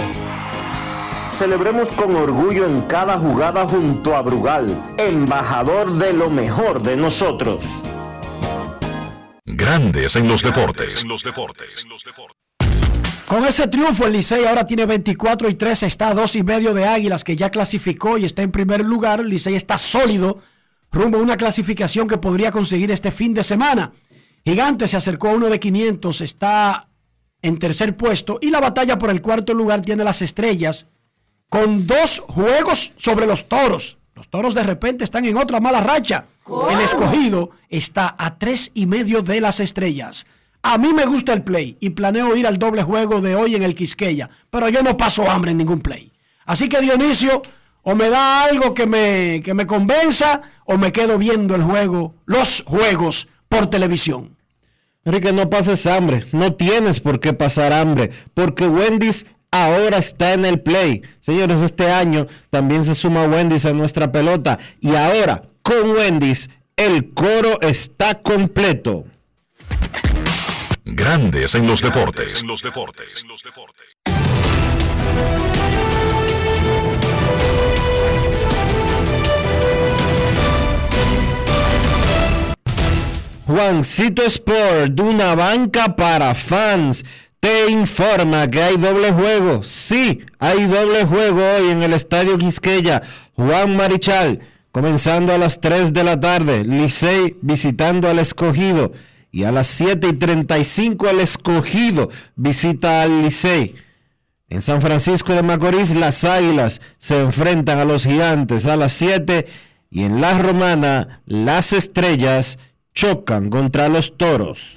Celebremos con orgullo en cada jugada junto a Brugal, embajador de lo mejor de nosotros. Grandes en los deportes. Con ese triunfo, el Licey ahora tiene 24 y 13, está a dos y medio de Águilas, que ya clasificó y está en primer lugar. El Licey está sólido, rumbo a una clasificación que podría conseguir este fin de semana. Gigante se acercó a uno de 500, está en tercer puesto y la batalla por el cuarto lugar tiene las estrellas con dos juegos sobre los toros. Los toros de repente están en otra mala racha. El escogido está a tres y medio de las estrellas. A mí me gusta el play y planeo ir al doble juego de hoy en el Quisqueya, pero yo no paso hambre en ningún play. Así que Dionisio, o me da algo que me, que me convenza, o me quedo viendo el juego, los juegos por televisión. Enrique, no pases hambre, no tienes por qué pasar hambre, porque Wendy's ahora está en el play. Señores, este año también se suma Wendy's a nuestra pelota y ahora con Wendy's el coro está completo. Grandes en los deportes. Juancito Sport, de una banca para fans, te informa que hay doble juego. Sí, hay doble juego hoy en el Estadio Quisqueya. Juan Marichal, comenzando a las 3 de la tarde. Licey visitando al escogido. Y a las 7 y 35 el escogido visita al Licey. En San Francisco de Macorís, las Águilas se enfrentan a los Gigantes a las 7 y en La Romana, las Estrellas chocan contra los Toros.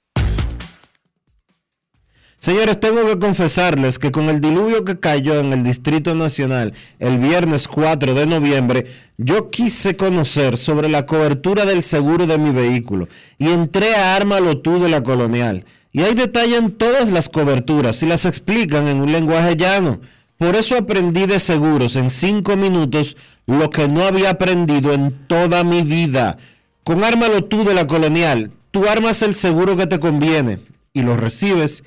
Señores, tengo que confesarles que con el diluvio que cayó en el Distrito Nacional el viernes 4 de noviembre, yo quise conocer sobre la cobertura del seguro de mi vehículo y entré a Ármalo tú de la Colonial. Y ahí detallan todas las coberturas y las explican en un lenguaje llano. Por eso aprendí de seguros en cinco minutos lo que no había aprendido en toda mi vida. Con Ármalo tú de la Colonial, tú armas el seguro que te conviene y lo recibes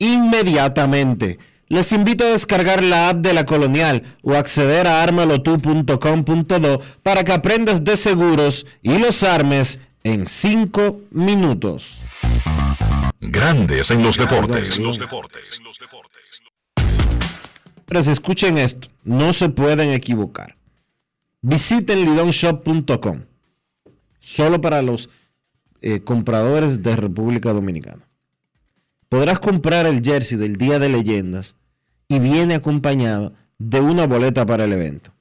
inmediatamente. Les invito a descargar la app de la Colonial o acceder a armalotu.com.do para que aprendas de seguros y los armes en 5 minutos. Grandes en los deportes. Pero si escuchen esto, no se pueden equivocar. Visiten lidonshop.com. Solo para los eh, compradores de República Dominicana podrás comprar el jersey del Día de Leyendas y viene acompañado de una boleta para el evento.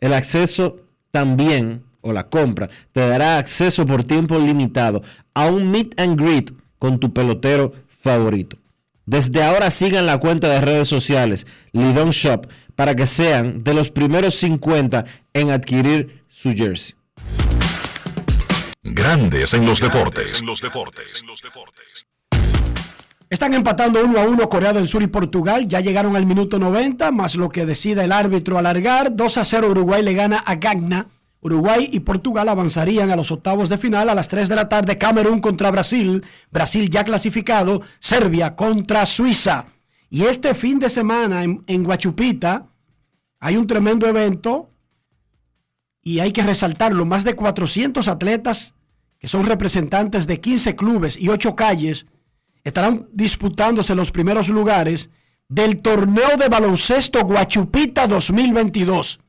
El acceso también, o la compra, te dará acceso por tiempo limitado a un meet and greet con tu pelotero favorito. Desde ahora sigan la cuenta de redes sociales Lidon Shop para que sean de los primeros 50 en adquirir su jersey. Grandes en los deportes. Están empatando uno a uno Corea del Sur y Portugal. Ya llegaron al minuto 90, más lo que decida el árbitro alargar. 2 a 0 Uruguay le gana a Gagna. Uruguay y Portugal avanzarían a los octavos de final a las 3 de la tarde. Camerún contra Brasil. Brasil ya clasificado. Serbia contra Suiza. Y este fin de semana en, Guachupita hay un tremendo evento y hay que resaltarlo. Más de 400 atletas que son representantes de 15 clubes y 8 calles estarán disputándose los primeros lugares del torneo de baloncesto Guachupita 2022.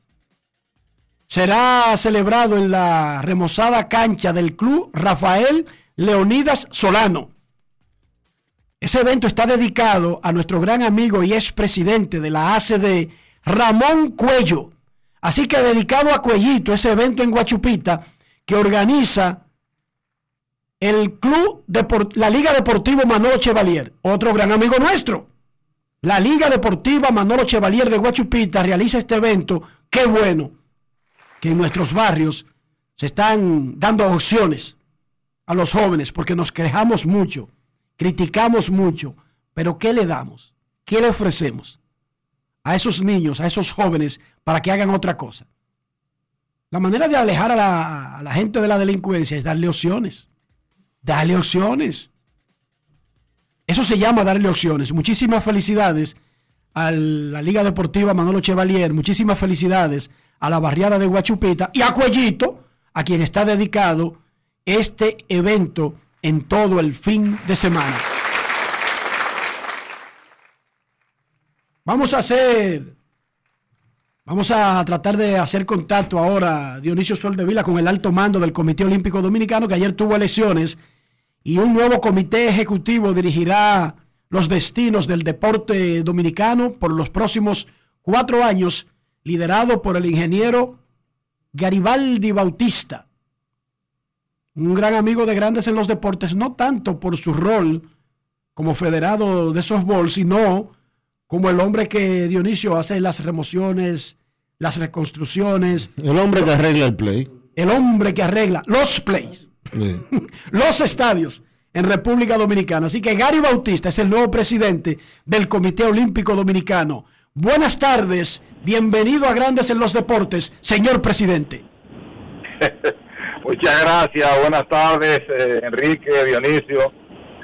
Será celebrado en la remozada cancha del club Rafael Leonidas Solano. Ese evento está dedicado a nuestro gran amigo y expresidente de la ACD, Ramón Cuello. Así que dedicado a Cuellito, ese evento en Guachupita que organiza el club, la Liga Deportiva Manolo Chevalier, otro gran amigo nuestro. La Liga Deportiva Manolo Chevalier de Guachupita realiza este evento. Qué bueno que en nuestros barrios se están dando opciones a los jóvenes porque nos quejamos mucho, criticamos mucho, pero ¿qué le damos? ¿Qué le ofrecemos a esos niños, a esos jóvenes para que hagan otra cosa? La manera de alejar a la gente de la delincuencia es darle opciones. Dale opciones. Eso se llama darle opciones. Muchísimas felicidades a la Liga Deportiva Manolo Chevalier. Muchísimas felicidades a la barriada de Guachupita y a Cuellito, a quien está dedicado este evento en todo el fin de semana. Vamos a hacer, vamos a tratar de hacer contacto ahora, Dionisio Soldevila, con el alto mando del Comité Olímpico Dominicano, que ayer tuvo elecciones y un nuevo comité ejecutivo dirigirá los destinos del deporte dominicano por los próximos cuatro años, liderado por el ingeniero Garibaldi Bautista, un gran amigo de grandes en los deportes, no tanto por su rol como federado de softball, sino como el hombre que Dionisio hace las remociones, las reconstrucciones. El hombre que arregla el play. El hombre que arregla los plays. los estadios en República Dominicana. Así que Gary Bautista es el nuevo presidente del Comité Olímpico Dominicano. Buenas tardes, bienvenido a Grandes en los Deportes, señor presidente. Muchas gracias, buenas tardes, eh, Enrique, Dionisio.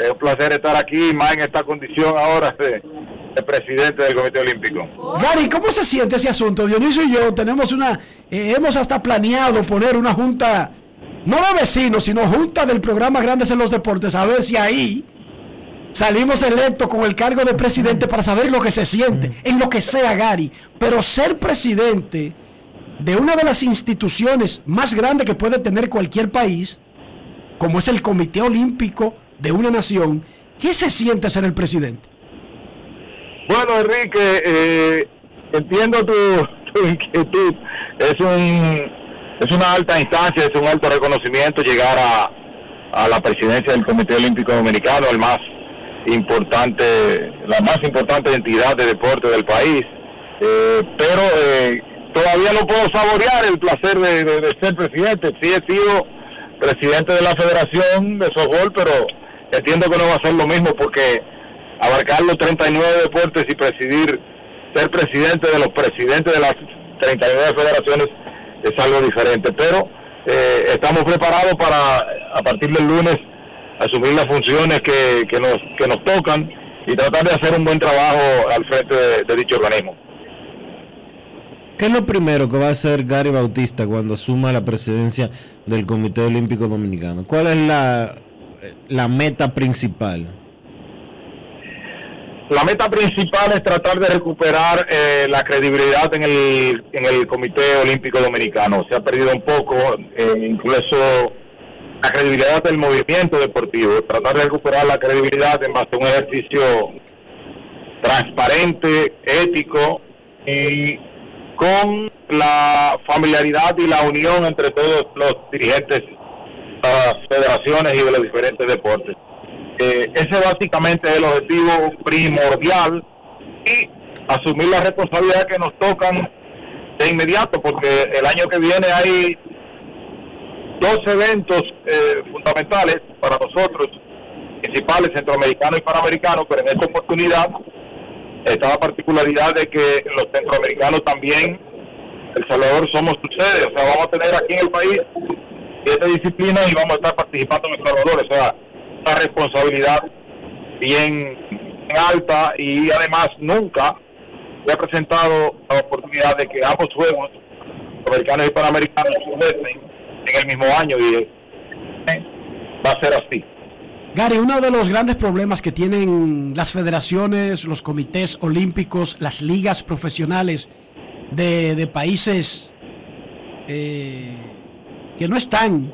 Es un placer estar aquí, más en esta condición ahora de, presidente del Comité Olímpico. Gary, ¿cómo se siente ese asunto? Dionisio y yo tenemos una, eh, hemos hasta planeado poner una junta no de vecinos, sino junta del programa Grandes en los Deportes, a ver si ahí salimos electos con el cargo de presidente para saber lo que se siente, en lo que sea Gary. Pero ser presidente de una de las instituciones más grandes que puede tener cualquier país, como es el Comité Olímpico de una nación, ¿qué se siente ser el presidente? Bueno, Enrique, eh, entiendo tu, tu inquietud. Es un es una alta instancia, es un alto reconocimiento llegar a, a la presidencia del Comité Olímpico Dominicano, el más importante, la más importante entidad de deporte del país. Eh, pero eh, todavía no puedo saborear el placer de, de- ser presidente. Sí he sido presidente de la Federación de Softball, pero entiendo que no va a ser lo mismo porque abarcar los 39 deportes y presidir, ser presidente de los presidentes de las 39 federaciones es algo diferente. Pero eh, estamos preparados para, a partir del lunes, asumir las funciones que, que nos, que nos tocan y tratar de hacer un buen trabajo al frente de, dicho organismo. ¿Qué es lo primero que va a hacer Gary Bautista cuando asuma la presidencia del Comité Olímpico Dominicano? ¿Cuál es la, la meta principal? La meta principal es tratar de recuperar eh, la credibilidad en el, en el Comité Olímpico Dominicano. Se ha perdido un poco, eh, incluso la credibilidad del movimiento deportivo. Tratar de recuperar la credibilidad en base a un ejercicio transparente, ético y con la familiaridad y la unión entre todos los dirigentes de las federaciones y de los diferentes deportes. Eh, ese básicamente es el objetivo primordial y asumir la responsabilidad que nos tocan de inmediato, porque el año que viene hay dos eventos eh, fundamentales para nosotros, principales, centroamericanos y panamericanos, pero en esta oportunidad está la particularidad de que los centroamericanos también, El Salvador somos su o sea, vamos a tener aquí en el país siete disciplinas y vamos a estar participando en El Salvador, o sea, una responsabilidad bien alta y además nunca se ha presentado la oportunidad de que ambos juegos, americanos y panamericanos, en el mismo año y eh, va a ser así. Gary, uno de los grandes problemas que tienen las federaciones, los comités olímpicos, las ligas profesionales de, de países eh, que no están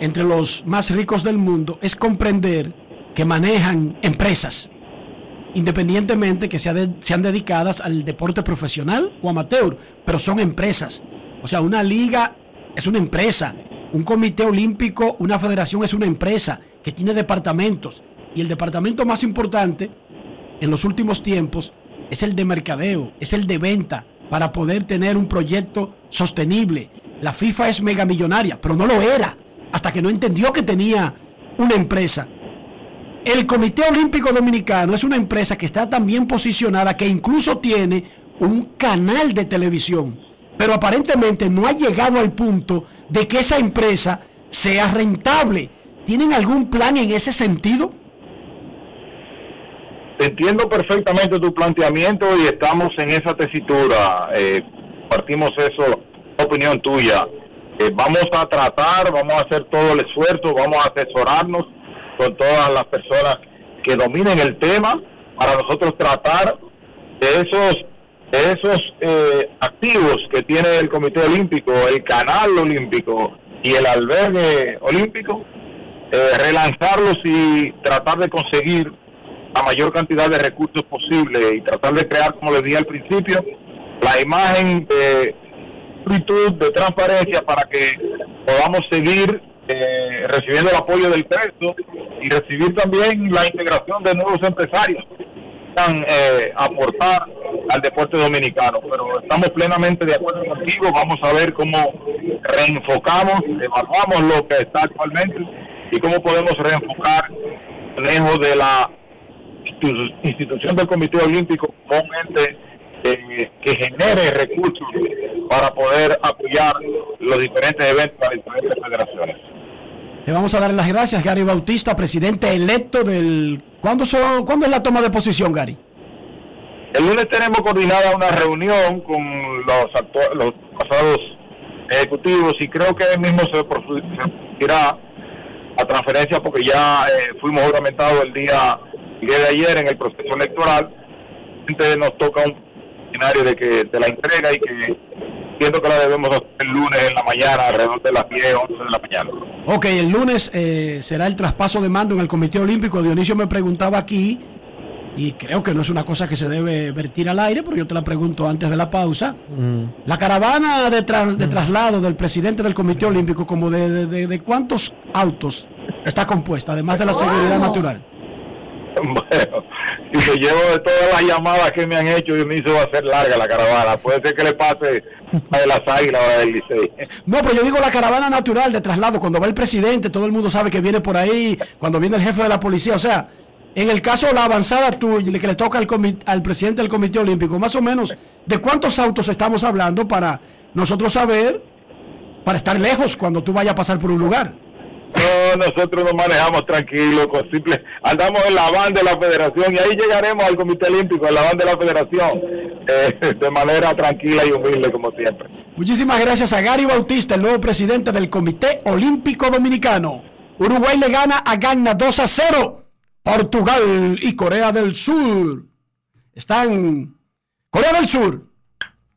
entre los más ricos del mundo es comprender que manejan empresas, independientemente que sean dedicadas al deporte profesional o amateur, pero son empresas. O sea, una liga es una empresa, un comité olímpico, una federación es una empresa que tiene departamentos. Y el departamento más importante en los últimos tiempos es el de mercadeo, es el de venta, para poder tener un proyecto sostenible. La FIFA es megamillonaria, pero no lo era, hasta que no entendió que tenía una empresa. El Comité Olímpico Dominicano es una empresa que está tan bien posicionada que incluso tiene un canal de televisión, pero aparentemente no ha llegado al punto de que esa empresa sea rentable. ¿Tienen algún plan en ese sentido? Entiendo perfectamente tu planteamiento y estamos en esa tesitura. Eh, partimos eso, opinión tuya. Eh, vamos a tratar, vamos a hacer todo el esfuerzo, vamos a asesorarnos con todas las personas que dominen el tema para nosotros tratar de esos de esos eh, activos que tiene el Comité Olímpico, el canal olímpico y el albergue olímpico, eh, relanzarlos y tratar de conseguir la mayor cantidad de recursos posible y tratar de crear, como les dije al principio, la imagen de pulcritud, de transparencia para que podamos seguir eh, recibiendo el apoyo del resto y recibir también la integración de nuevos empresarios que puedan eh, aportar al deporte dominicano. Pero estamos plenamente de acuerdo contigo, vamos a ver cómo reenfocamos, evaluamos lo que está actualmente y cómo podemos reenfocar lejos de la institu- institución del Comité Olímpico como un ente eh, que genere recursos para poder apoyar los diferentes eventos de las diferentes federaciones. Le vamos a dar las gracias, Gary Bautista, presidente electo del... ¿Cuándo, son, ¿Cuándo es la toma de posición, Gary? El lunes tenemos coordinada una reunión con los, actua- los pasados ejecutivos y creo que mismo se producirá la transferencia porque ya eh, fuimos juramentados el día, el día de ayer en el proceso electoral. Entonces nos toca un de que de la entrega y que entiendo que la debemos hacer el lunes en la mañana, alrededor de las 10, 11 de la mañana. Ok, el lunes eh, será el traspaso de mando en el Comité Olímpico. Dionisio me preguntaba aquí y creo que no es una cosa que se debe vertir al aire, pero yo te la pregunto antes de la pausa. La caravana de, tras- de traslado del presidente del Comité Olímpico, como de, de- de- de cuántos autos está compuesta, además de la seguridad natural. Bueno, si me llevo de todas las llamadas que me han hecho, Dionisio va a ser larga la caravana. Puede ser que le pase a las águilas o a del Licey. No, pero yo digo la caravana natural de traslado, cuando va el presidente, todo el mundo sabe que viene por ahí, cuando viene el jefe de la policía, o sea, en el caso de la avanzada tuya, que le toca al, al presidente del Comité Olímpico, más o menos, ¿de cuántos autos estamos hablando para nosotros saber, para estar lejos cuando tú vayas a pasar por un lugar? No, nosotros nos manejamos tranquilos, con simple, andamos en la van de la federación y ahí llegaremos al Comité Olímpico, en la van de la federación, eh, de manera tranquila y humilde como siempre. Muchísimas gracias a Gary Bautista, el nuevo presidente del Comité Olímpico Dominicano. Uruguay le gana a Ghana 2 a 0. Portugal y Corea del Sur están. Corea del Sur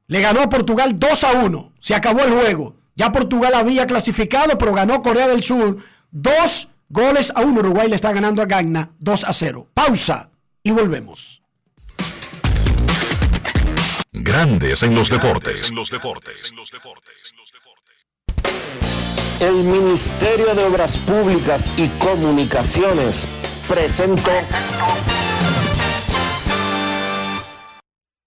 le ganó a Portugal 2 a 1. Se acabó el juego. Ya Portugal había clasificado, pero ganó Corea del Sur 2 goles a 1. Uruguay le está ganando a Ghana 2 a 0. Pausa y volvemos. Grandes en los deportes. El Ministerio de Obras Públicas y Comunicaciones presentó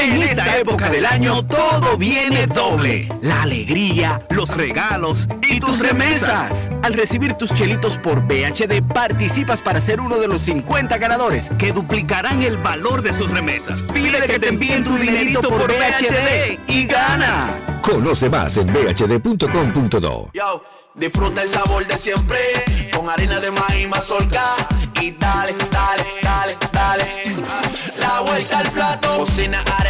En esta época del año todo viene doble. La alegría, los regalos y tus remesas. Al recibir tus chelitos por BHD participas para ser uno de los 50 ganadores que duplicarán el valor de sus remesas. Pide que te envíen tu dinerito por BHD y gana. Conoce más en bhd.com.do. Yo, disfruta el sabor de siempre con harina de maíz mazorca y dale, dale, dale, dale. La vuelta al plato, cocina arepa,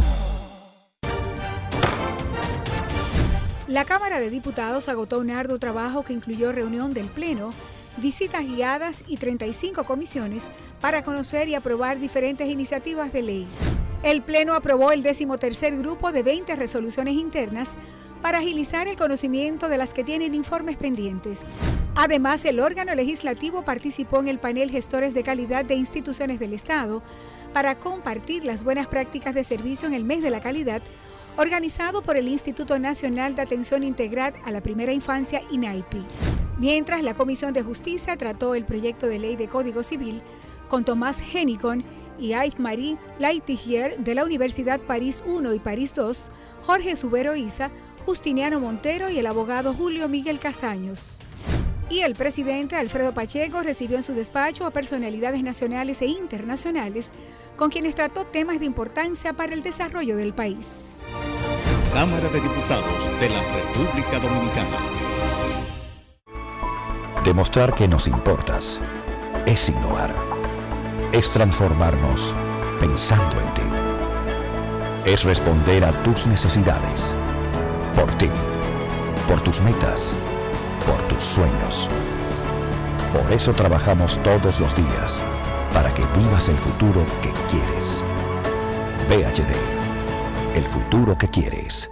La Cámara de Diputados agotó un arduo trabajo que incluyó reunión del Pleno, visitas guiadas y 35 comisiones para conocer y aprobar diferentes iniciativas de ley. El Pleno aprobó el decimotercer grupo de 20 resoluciones internas para agilizar el conocimiento de las que tienen informes pendientes. Además, el órgano legislativo participó en el panel Gestores de Calidad de Instituciones del Estado para compartir las buenas prácticas de servicio en el mes de la calidad organizado por el Instituto Nacional de Atención Integral a la Primera Infancia, INAIPI. Mientras la Comisión de Justicia trató el proyecto de ley de Código Civil con Tomás Henicon y Yves-Marie Laitigier de la Universidad París I y París II, Jorge Subero Isa, Justiniano Montero y el abogado Julio Miguel Castaños. Y el presidente Alfredo Pacheco recibió en su despacho a personalidades nacionales e internacionales con quienes trató temas de importancia para el desarrollo del país. Cámara de Diputados de la República Dominicana. Demostrar que nos importas es innovar. Es transformarnos pensando en ti. Es responder a tus necesidades. Por ti. Por tus metas. Por tus sueños. Por eso trabajamos todos los días. Para que vivas el futuro que quieres. VHD. El futuro que quieres.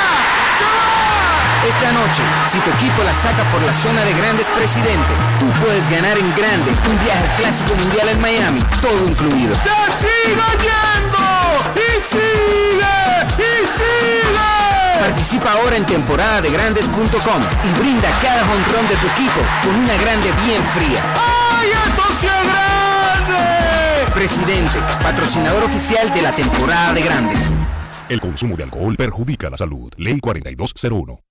Esta noche, si tu equipo la saca por la zona de grandes presidente, tú puedes ganar en grande un viaje al clásico mundial en Miami, todo incluido. ¡Se sigue yendo! ¡Y sigue! ¡Y sigue! Participa ahora en temporada de grandes.com y brinda cada jonrón de tu equipo con una grande bien fría. ¡Ay, esto sí es grande! Presidente, patrocinador oficial de la temporada de grandes. El consumo de alcohol perjudica la salud. Ley 4201.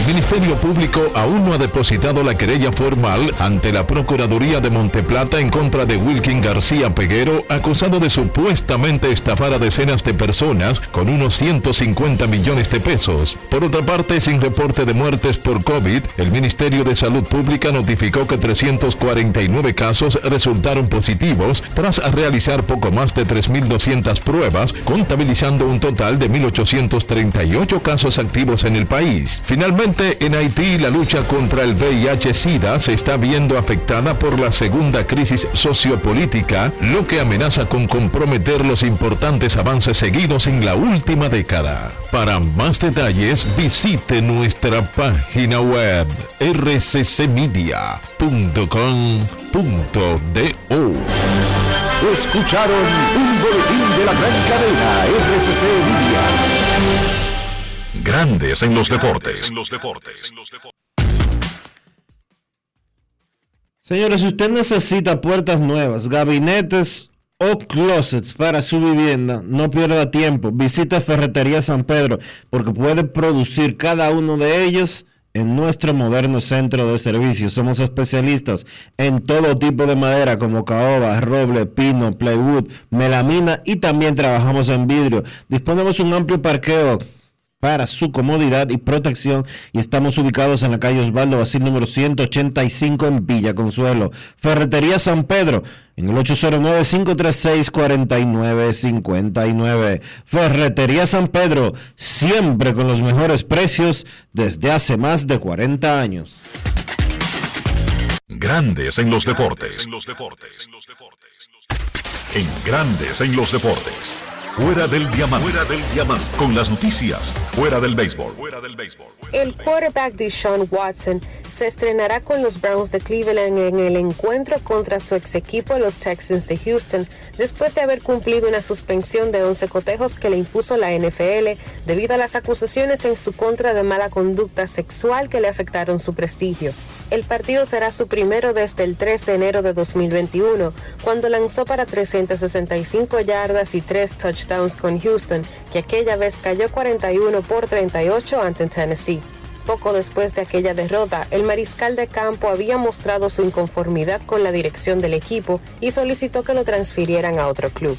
El Ministerio Público aún no ha depositado la querella formal ante la Procuraduría de Monteplata en contra de Wilkin García Peguero, acusado de supuestamente estafar a decenas de personas con unos 150 millones de pesos. Por otra parte, sin reporte de muertes por COVID, el Ministerio de Salud Pública notificó que 349 casos resultaron positivos tras realizar poco más de 3.200 pruebas, contabilizando un total de 1.838 casos activos en el país. Finalmente, en Haití la lucha contra el VIH-Sida se está viendo afectada por la segunda crisis sociopolítica, lo que amenaza con comprometer los importantes avances seguidos en la última década. Para más detalles, visite nuestra página web rccmedia.com.do. Escucharon un boletín de la gran cadena RCC Media. Grandes en los deportes. Señores, si usted necesita puertas nuevas, gabinetes o closets para su vivienda, no pierda tiempo. Visite Ferretería San Pedro porque puede producir cada uno de ellos en nuestro moderno centro de servicios. Somos especialistas en todo tipo de madera como caoba, roble, pino, plywood, melamina y también trabajamos en vidrio. Disponemos un amplio parqueo para su comodidad y protección y estamos ubicados en la calle Osvaldo Basil número 185 en Villa Consuelo. Ferretería San Pedro en el 809-536-4959. Ferretería San Pedro, siempre con los mejores precios desde hace más de 40 años. Grandes en los deportes. En Grandes en los deportes. Fuera del diamante. Fuera del diamante. Con las noticias. Fuera del béisbol. Fuera del béisbol. El quarterback de Sean Watson se estrenará con los Browns de Cleveland en el encuentro contra su ex equipo, los Texans de Houston, después de haber cumplido una suspensión de 11 cotejos que le impuso la NFL debido a las acusaciones en su contra de mala conducta sexual que le afectaron su prestigio. El partido será su primero desde el 3 de enero de 2021, cuando lanzó para 365 yardas y 3 touchdowns con Houston, que aquella vez cayó 41 por 38 ante Tennessee. Poco después de aquella derrota, el mariscal de campo había mostrado su inconformidad con la dirección del equipo y solicitó que lo transfirieran a otro club.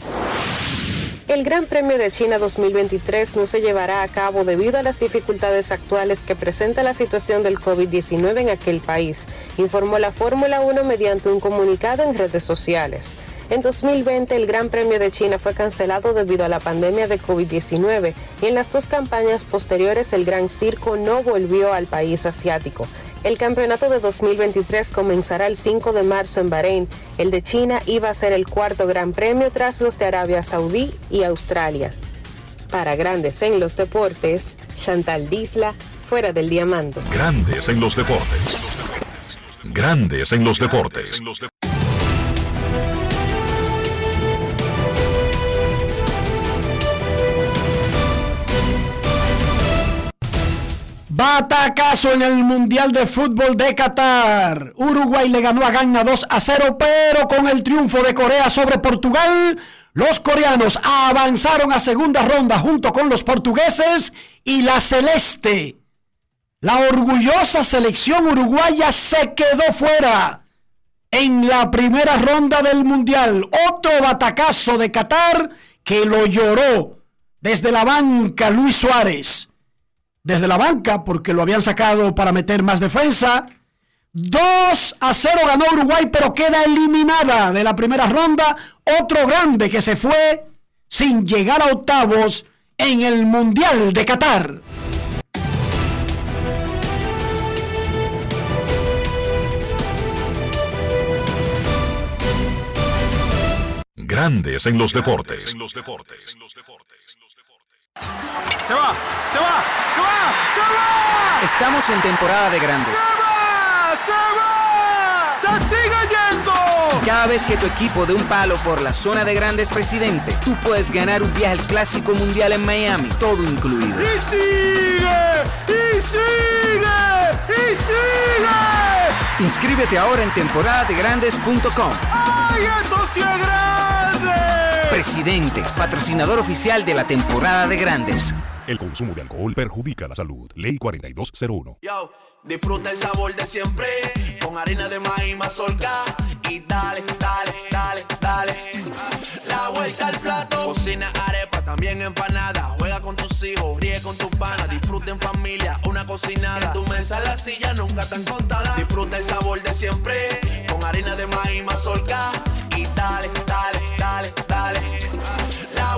El Gran Premio de China 2023 no se llevará a cabo debido a las dificultades actuales que presenta la situación del COVID-19 en aquel país, informó la Fórmula 1 mediante un comunicado en redes sociales. En 2020 el Gran Premio de China fue cancelado debido a la pandemia de COVID-19 y en las dos campañas posteriores el Gran Circo no volvió al país asiático. El campeonato de 2023 comenzará el 5 de marzo en Bahrein. El de China iba a ser el cuarto Gran Premio tras los de Arabia Saudí y Australia. Para Grandes en los Deportes, Chantal Disla, fuera del diamante. Grandes en los deportes. Grandes en los deportes. Batacazo en el Mundial de Fútbol de Qatar. Uruguay le ganó a Ghana 2 a 0, pero con el triunfo de Corea sobre Portugal, los coreanos avanzaron a segunda ronda junto con los portugueses y la celeste. La orgullosa selección uruguaya se quedó fuera en la primera ronda del Mundial. Otro batacazo de Qatar que lo lloró desde la banca Luis Suárez desde la banca porque lo habían sacado para meter más defensa. 2 a 0 ganó Uruguay, pero queda eliminada de la primera ronda. Otro grande que se fue sin llegar a octavos en el Mundial de Qatar. Grandes en los deportes. Se va, se va, se va, se va. Estamos en temporada de grandes. ¡Se va! ¡Se sigue yendo! Cada vez que tu equipo dé un palo por la zona de grandes presidente, tú puedes ganar un viaje al Clásico Mundial en Miami, todo incluido. ¡Y sigue! ¡Y sigue! ¡Y sigue! Inscríbete ahora en temporadadegrandes.com. ¡Ay, esto sí es grande! Presidente, patrocinador oficial de la temporada de grandes. El consumo de alcohol perjudica la salud. Ley 4201. Yo, disfruta el sabor de siempre con harina de maíz mazorca y dale, dale, dale, dale. La vuelta al plato, cocina arepa, también empanada. Juega con tus hijos, ríe con tus panas, disfruta en familia, una cocinada. En tu mesa la silla nunca tan contada. Disfruta el sabor de siempre con harina de maíz mazorca y dale, dale, dale, dale.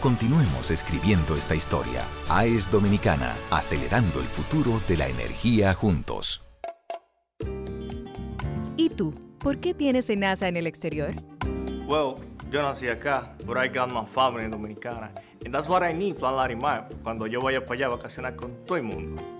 Continuemos escribiendo esta historia. AES Dominicana, acelerando el futuro de la energía juntos. ¿Y tú? ¿Por qué tienes NASA en el exterior? Well, yo nací acá, but I got my family dominicana. And that's what I need, Plan Larimar, cuando yo vaya para allá a vacacionar con todo el mundo.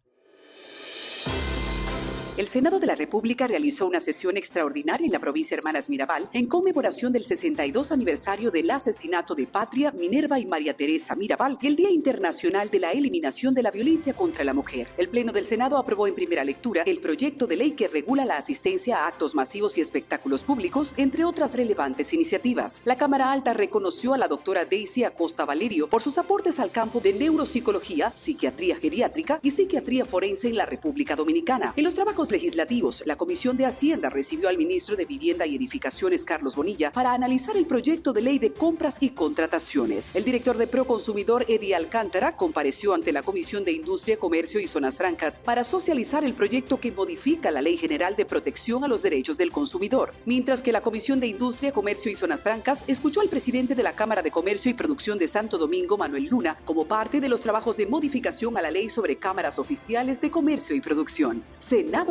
El Senado de la República realizó una sesión extraordinaria en la provincia Hermanas Mirabal en conmemoración del 62 aniversario del asesinato de Patria, Minerva y María Teresa Mirabal y el Día Internacional de la Eliminación de la Violencia contra la Mujer. El Pleno del Senado aprobó en primera lectura el proyecto de ley que regula la asistencia a actos masivos y espectáculos públicos, entre otras relevantes iniciativas. La Cámara Alta reconoció a la doctora Daisy Acosta Valerio por sus aportes al campo de neuropsicología, psiquiatría geriátrica y psiquiatría forense en la República Dominicana. En los trabajos legislativos, la Comisión de Hacienda recibió al ministro de Vivienda y Edificaciones, Carlos Bonilla, para analizar el proyecto de ley de compras y contrataciones. El director de Proconsumidor, Eddie Alcántara, compareció ante la Comisión de Industria, Comercio y Zonas Francas para socializar el proyecto que modifica la Ley General de Protección a los Derechos del Consumidor. Mientras que la Comisión de Industria, Comercio y Zonas Francas escuchó al presidente de la Cámara de Comercio y Producción de Santo Domingo, Manuel Luna, como parte de los trabajos de modificación a la ley sobre cámaras oficiales de comercio y producción. Senado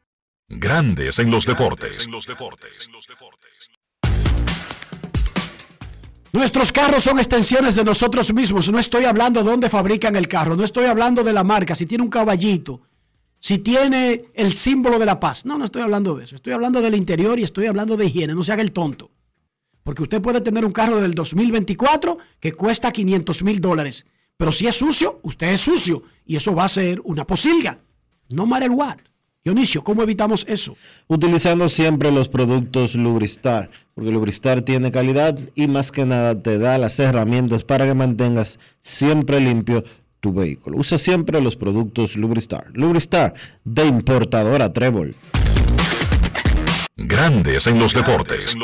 Grandes en los deportes. Nuestros carros son extensiones de nosotros mismos. No estoy hablando de dónde fabrican el carro. No estoy hablando de la marca. Si tiene un caballito. Si tiene el símbolo de la paz. No, no estoy hablando de eso. Estoy hablando del interior y estoy hablando de higiene. No se haga el tonto. Porque usted puede tener un carro del 2024 que cuesta 500 mil dólares. Pero si es sucio, usted es sucio. Y eso va a ser una posilga. No matter what. Dionisio, ¿cómo evitamos eso? Utilizando siempre los productos Lubristar, porque Lubristar tiene calidad y más que nada te da las herramientas para que mantengas siempre limpio tu vehículo. Usa siempre los productos Lubristar. Lubristar de importadora Trébol. Grandes en los deportes.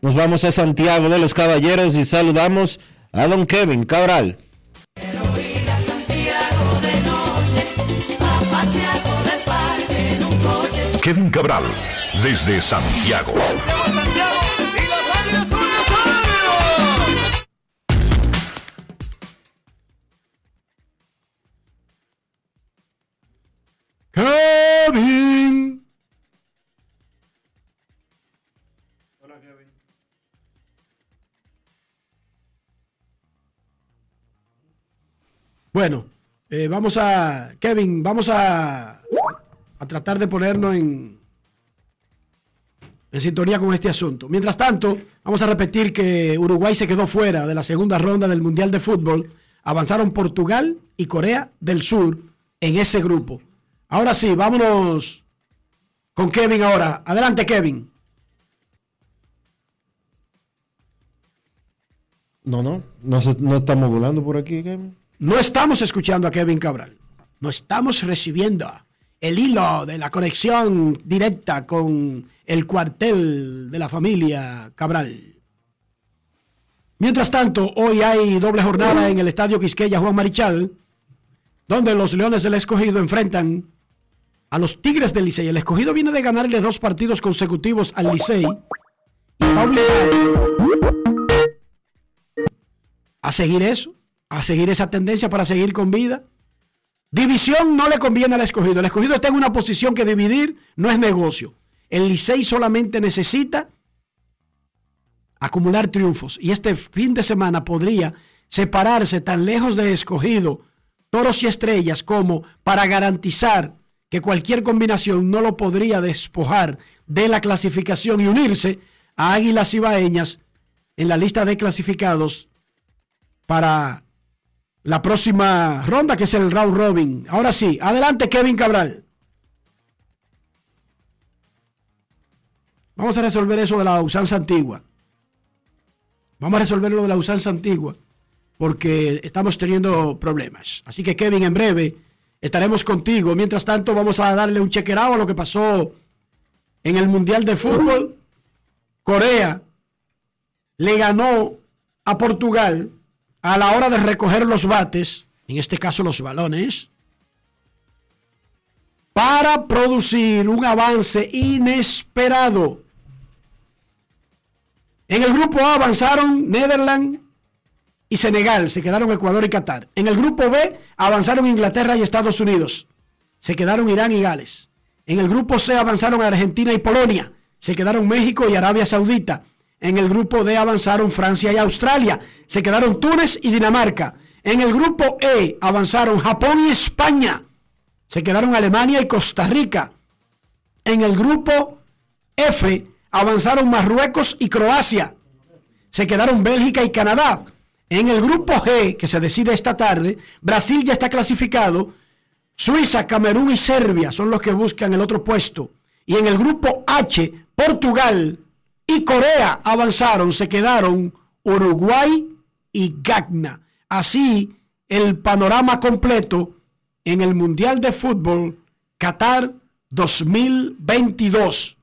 Nos vamos a Santiago de los Caballeros y saludamos a don Kevin Cabral. Kevin Cabral, desde Santiago. Kevin. Bueno, eh, vamos a, Kevin, vamos a, a tratar de ponernos en, en sintonía con este asunto. Mientras tanto, vamos a repetir que Uruguay se quedó fuera de la segunda ronda del Mundial de Fútbol. Avanzaron Portugal y Corea del Sur en ese grupo. Ahora sí, vámonos con Kevin ahora. Adelante, Kevin. No, no, no, estamos volando por aquí, Kevin. No estamos escuchando a Kevin Cabral. No estamos recibiendo el hilo de la conexión directa con el cuartel de la familia Cabral. Mientras tanto, hoy hay doble jornada en el Estadio Quisqueya Juan Marichal, donde los Leones del Escogido enfrentan a los Tigres del Licey. El Escogido viene de ganarle dos partidos consecutivos al Licey. Está obligado a seguir eso, a seguir esa tendencia para seguir con vida. División no le conviene al escogido. El escogido está en una posición que dividir no es negocio. El Licey solamente necesita acumular triunfos. Y este fin de semana podría separarse tan lejos de escogido, toros y estrellas, como para garantizar que cualquier combinación no lo podría despojar de la clasificación y unirse a Águilas Ibaeñas en la lista de clasificados para la próxima ronda, que es el round robin. Ahora sí, adelante Kevin Cabral. Vamos a resolver eso de la usanza antigua. Vamos a resolver lo de la usanza antigua, porque estamos teniendo problemas. Así que Kevin, en breve estaremos contigo. Mientras tanto, vamos a darle un chequerado a lo que pasó en el Mundial de Fútbol. Corea le ganó a Portugal a la hora de recoger los bates, en este caso los balones, para producir un avance inesperado. En el grupo A avanzaron Netherlands y Senegal, se quedaron Ecuador y Qatar. En el grupo B avanzaron Inglaterra y Estados Unidos, se quedaron Irán y Gales. En el grupo C avanzaron Argentina y Polonia, se quedaron México y Arabia Saudita. En el grupo D avanzaron Francia y Australia, se quedaron Túnez y Dinamarca. En el grupo E avanzaron Japón y España, se quedaron Alemania y Costa Rica. En el grupo F avanzaron Marruecos y Croacia. Se quedaron Bélgica y Canadá. En el grupo G, que se decide esta tarde, Brasil ya está clasificado. Suiza, Camerún y Serbia son los que buscan el otro puesto. Y en el grupo H, Portugal y Corea avanzaron. Se quedaron Uruguay y Gagna. Así, el panorama completo en el Mundial de Fútbol Qatar 2022.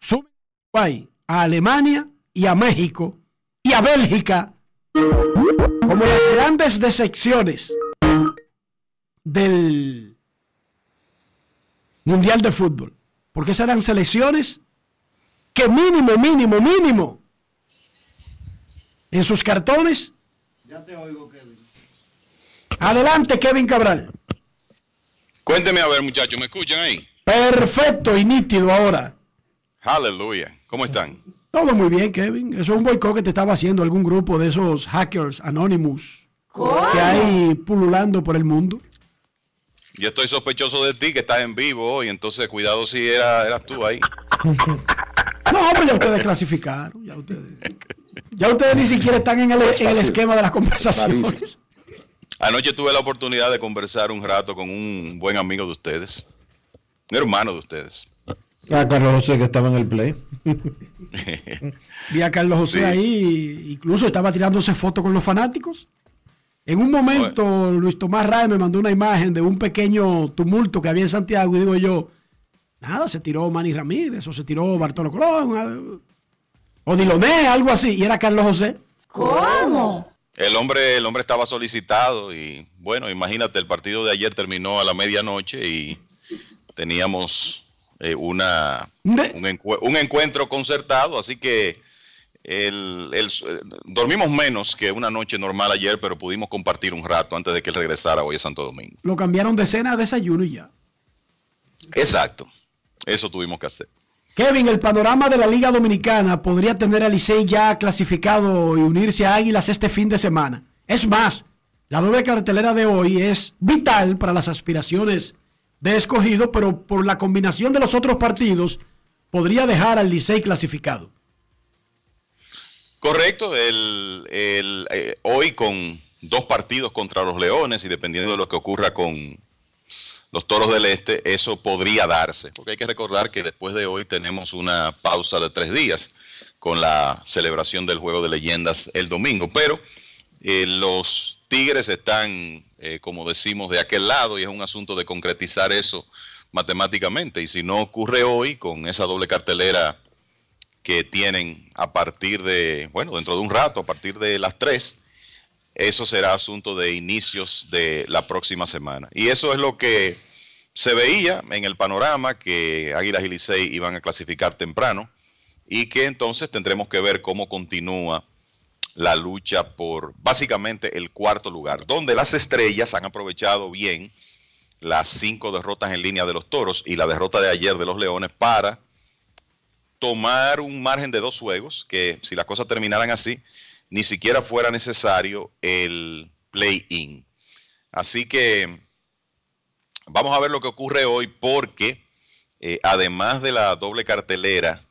Sube a Alemania y a México y a Bélgica como las grandes decepciones del Mundial de Fútbol. Porque serán selecciones que mínimo, mínimo, mínimo en sus cartones. Ya te oigo, Kevin. Adelante, Kevin Cabral. Cuénteme a ver, muchachos, ¿me escuchan ahí? Perfecto y nítido ahora. Aleluya. ¿Cómo están? Todo muy bien, Kevin. Eso es un boicot que te estaba haciendo algún grupo de esos hackers anonymous que hay pululando por el mundo. Yo estoy sospechoso de ti que estás en vivo hoy, entonces cuidado si era, eras tú ahí. no, pero ya ustedes clasificaron. Ya ustedes, ya ustedes ni siquiera están en el, en el esquema de las conversaciones. Anoche tuve la oportunidad de conversar un rato con un buen amigo de ustedes, un hermano de ustedes. A ah, Carlos José que estaba en el play. Vi a Carlos José ahí, incluso estaba tirándose fotos con los fanáticos. En un momento, Luis Tomás Ray me mandó una imagen de un pequeño tumulto que había en Santiago y digo yo, nada, se tiró Manny Ramírez o se tiró Bartolo Colón o Diloné, algo así, y era Carlos José. ¿Cómo? El hombre, el hombre estaba solicitado y bueno, imagínate, el partido de ayer terminó a la medianoche y teníamos eh, una, un, encuentro concertado, así que el, eh, dormimos menos que una noche normal ayer, pero pudimos compartir un rato antes de que él regresara hoy a Santo Domingo. Lo cambiaron de cena a desayuno y ya. Exacto, eso tuvimos que hacer. Kevin, el panorama de la Liga Dominicana podría tener a Licey ya clasificado y unirse a Águilas este fin de semana. Es más, la doble cartelera de hoy es vital para las aspiraciones de escogido, pero por la combinación de los otros partidos podría dejar al Licey clasificado. Correcto, el, eh, hoy con dos partidos contra los Leones y dependiendo de lo que ocurra con, los toros del este, eso podría darse, porque hay que recordar que después de hoy tenemos una pausa de tres días con la celebración del juego de leyendas el domingo, pero eh, los Tigres están, eh, como decimos, de aquel lado y es un asunto de concretizar eso matemáticamente, y si no ocurre hoy con esa doble cartelera que tienen a partir de, bueno, dentro de un rato, a partir de las tres, eso será asunto de inicios de la próxima semana. Y eso es lo que se veía en el panorama que Águilas y Licey iban a clasificar temprano y que entonces tendremos que ver cómo continúa la lucha por básicamente el cuarto lugar, donde las estrellas han aprovechado bien las cinco derrotas en línea de los toros y la derrota de ayer de los leones para tomar un margen de dos juegos, que si las cosas terminaran así, ni siquiera fuera necesario el play-in. Así que vamos a ver lo que ocurre hoy porque eh, además de la doble cartelera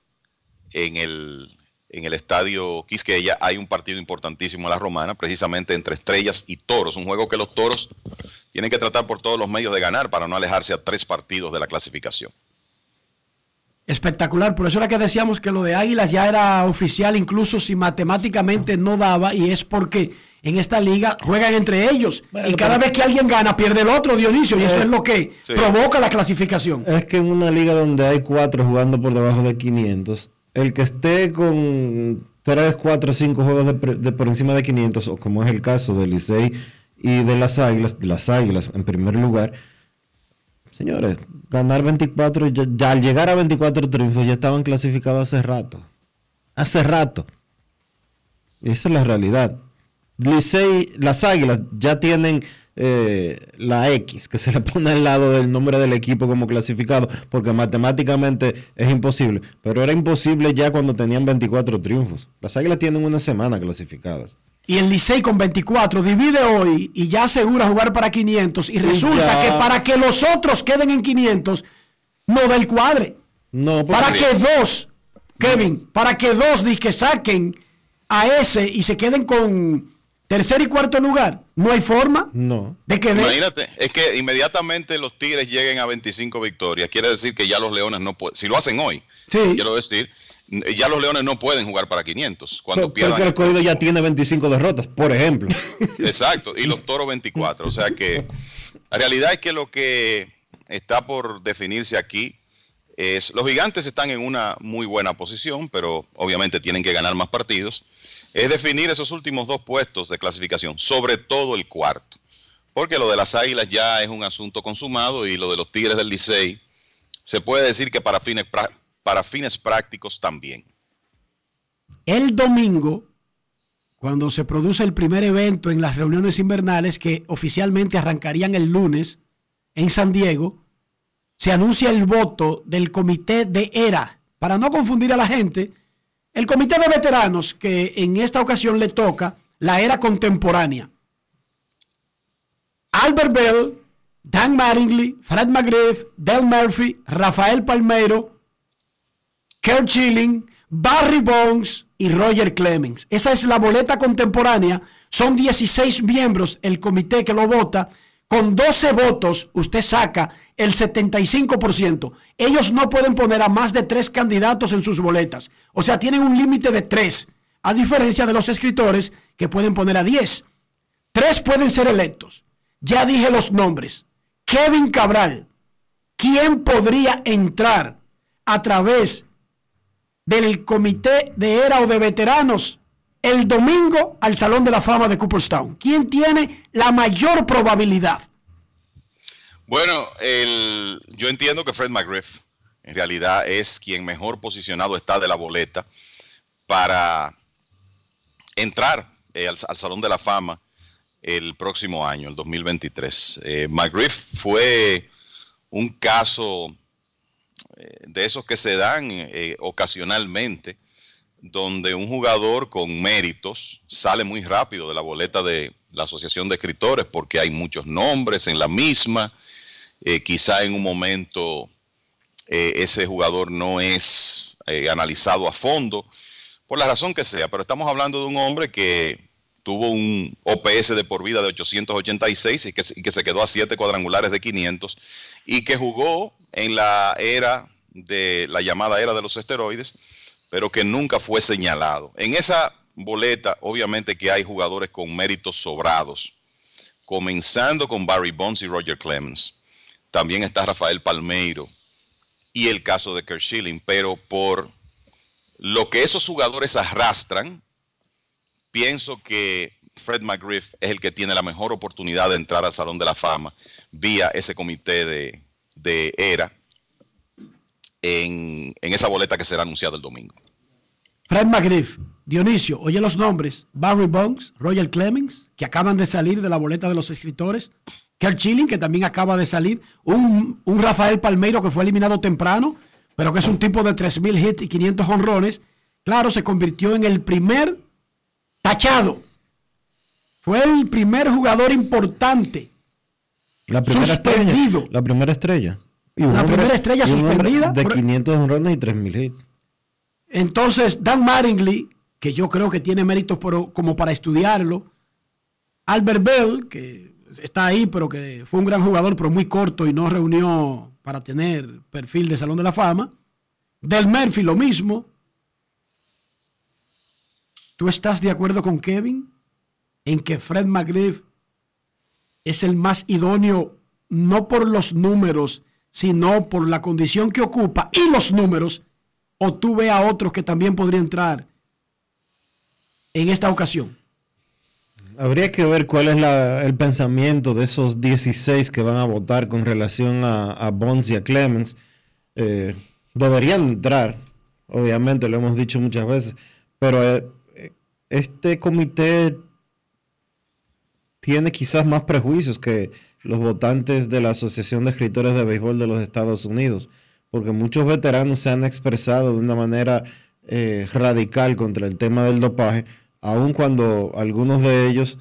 en el, en el estadio Quisqueya hay un partido importantísimo en la Romana, precisamente entre Estrellas y Toros, un juego que los Toros tienen que tratar por todos los medios de ganar para no alejarse a tres partidos de la clasificación espectacular. Por eso era que decíamos que lo de Águilas ya era oficial, incluso si matemáticamente no daba, y es porque en esta liga juegan entre ellos. y cada vez que alguien gana, pierde el otro, Dionisio, y eso eh, es lo que provoca la clasificación. Es que en una liga donde hay cuatro jugando por debajo de 500, el que esté con 3, 4, 5 juegos de, por encima de 500, o como es el caso del Licey y de las Águilas, de las Águilas en primer lugar, Señores, ganar 24, ya, al llegar a 24 triunfos ya estaban clasificados hace rato. Hace rato. Esa es la realidad. Licey, las águilas ya tienen eh, la X que se le pone al lado del nombre del equipo como clasificado, porque matemáticamente es imposible. Pero era imposible ya cuando tenían 24 triunfos. Las águilas tienen una semana clasificadas. Y el Licey con 24 divide hoy y ya asegura jugar para 500. Y resulta ya. que para que los otros queden en 500, no da el cuadre. No, porque- Para que dos, Kevin, para que dos que saquen a ese y se queden con tercer y cuarto lugar, no hay forma No. de que de- Imagínate, es que inmediatamente los Tigres lleguen a 25 victorias, quiere decir que ya los Leones no pueden, si lo hacen hoy, quiero decir, ya los Leones no pueden jugar para 500 cuando Por- pierdan. porque el Cogido ya tiene 25 derrotas, por ejemplo. Exacto, y los Toros 24. O sea que la realidad es que lo que está por definirse aquí es, los gigantes están en una muy buena posición, pero obviamente tienen que ganar más partidos, es definir esos últimos dos puestos de clasificación, sobre todo el cuarto. Porque lo de las Águilas ya es un asunto consumado y lo de los Tigres del Licey se puede decir que para fines, para fines prácticos también. el domingo, cuando se produce el primer evento en las reuniones invernales que oficialmente arrancarían el lunes en San Diego, se anuncia el voto del comité de ERA. Para no confundir a la gente, el comité de veteranos que en esta ocasión le toca la era contemporánea. Albert Bell, Dan Mattingly, Fred McGriff, Del Murphy, Rafael Palmeiro, Kurt Schilling, Barry Bones y Roger Clemens. Esa es la boleta contemporánea. Son 16 miembros el comité que lo vota. Con 12 votos usted saca el 75%. Ellos no pueden poner a más de tres candidatos en sus boletas. O sea, tienen un límite de tres. A diferencia de los escritores que pueden poner a 10. Tres pueden ser electos. Ya dije los nombres. Kevin Cabral. ¿Quién podría entrar a través del comité de era o de veteranos el domingo al Salón de la Fama de Cooperstown? ¿Quién tiene la mayor probabilidad? Bueno, el, yo entiendo que Fred McGriff en realidad es quien mejor posicionado está de la boleta para entrar eh, al, al Salón de la Fama el próximo año, el 2023. Eh, McGriff fue un caso eh, de esos que se dan eh, ocasionalmente, donde un jugador con méritos sale muy rápido de la boleta de la Asociación de Escritores porque hay muchos nombres en la misma. Eh, quizá en un momento ese jugador no es analizado a fondo, por la razón que sea, pero estamos hablando de un hombre que tuvo un OPS de por vida de 886 y que, se- quedó a 7 cuadrangulares de 500 y que jugó en la era de la llamada era de los esteroides, pero que nunca fue señalado. En esa boleta, obviamente que hay jugadores con méritos sobrados, comenzando con Barry Bonds y Roger Clemens. También está Rafael Palmeiro y el caso de Kurt Schilling, pero por lo que esos jugadores arrastran, pienso que Fred McGriff es el que tiene la mejor oportunidad de entrar al Salón de la Fama vía ese comité de, de ERA en, en esa boleta que será anunciada el domingo. Fred McGriff, Dionisio, oye los nombres. Barry Bonds, Roger Clemens, que acaban de salir de la boleta de los escritores. Kurt Schilling, que también acaba de salir. Un, un Rafael Palmeiro que fue eliminado temprano, pero que es un tipo de 3.000 hits y 500 honrones. Claro, se convirtió en el primer tachado. Fue el primer jugador importante. La primera Suspendido. estrella. La primera estrella. Y La hombre- primera estrella y suspendida De por- 500 honrones y 3000 hits. Entonces, Dan Mattingly, que yo creo que tiene méritos por- como para estudiarlo. Albert Bell, que está ahí, pero que fue un gran jugador, pero muy corto y no reunió para tener perfil de Salón de la Fama. Del Murphy, lo mismo. ¿Tú estás de acuerdo con Kevin en que Fred McGriff es el más idóneo, no por los números, sino por la condición que ocupa y los números? ¿O tú ves a otros que también podría entrar en esta ocasión? Habría que ver cuál es el pensamiento de esos 16 que van a votar con relación a, a Bonds y a Clemens. Eh, deberían entrar, obviamente, lo hemos dicho muchas veces, pero eh, este comité tiene quizás más prejuicios que los votantes de la Asociación de Escritores de Béisbol de los Estados Unidos, porque muchos veteranos se han expresado de una manera eh, radical contra el tema del dopaje, aun cuando algunos de ellos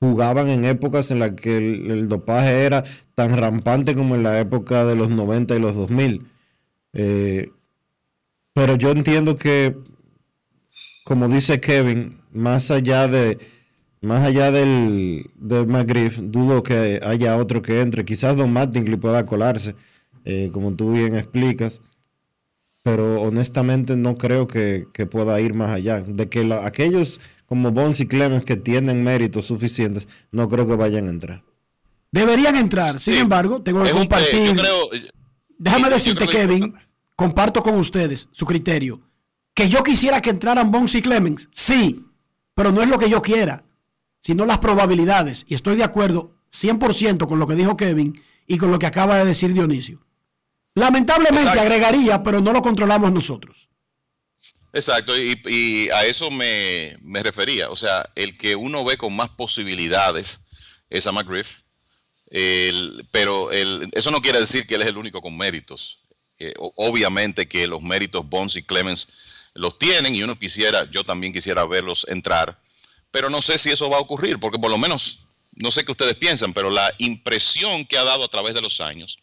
jugaban en épocas en las que el, dopaje era tan rampante como en la época de los 90 y los 2000. Eh, pero yo entiendo que, como dice Kevin, más allá de más allá del, de McGriff, dudo que haya otro que entre. Quizás Don Mattingly pueda colarse, eh, como tú bien explicas, pero honestamente no creo que, que pueda ir más allá. De que la- aquellos como Bonds y Clemens que tienen méritos suficientes, no creo que vayan a entrar. Deberían entrar, sin embargo, tengo que compartir. yo creo- Déjame decirte, Kevin, comparto con ustedes su criterio. Que yo quisiera que entraran Bonds y Clemens, sí, pero no es lo que yo quiera, sino las probabilidades. Y estoy de acuerdo 100% con lo que dijo Kevin y con lo que acaba de decir Dionisio. Lamentablemente Exacto. agregaría, pero no lo controlamos nosotros. Exacto, y, y a eso me, me refería. O sea, el que uno ve con más posibilidades es a McGriff, el- pero el- eso no quiere decir que él es el único con méritos. Eh, obviamente que los méritos Bonds y Clemens los tienen y uno quisiera, yo también quisiera verlos entrar, pero no sé si eso va a ocurrir, porque por lo menos, no sé qué ustedes piensan, pero la impresión que ha dado a través de los años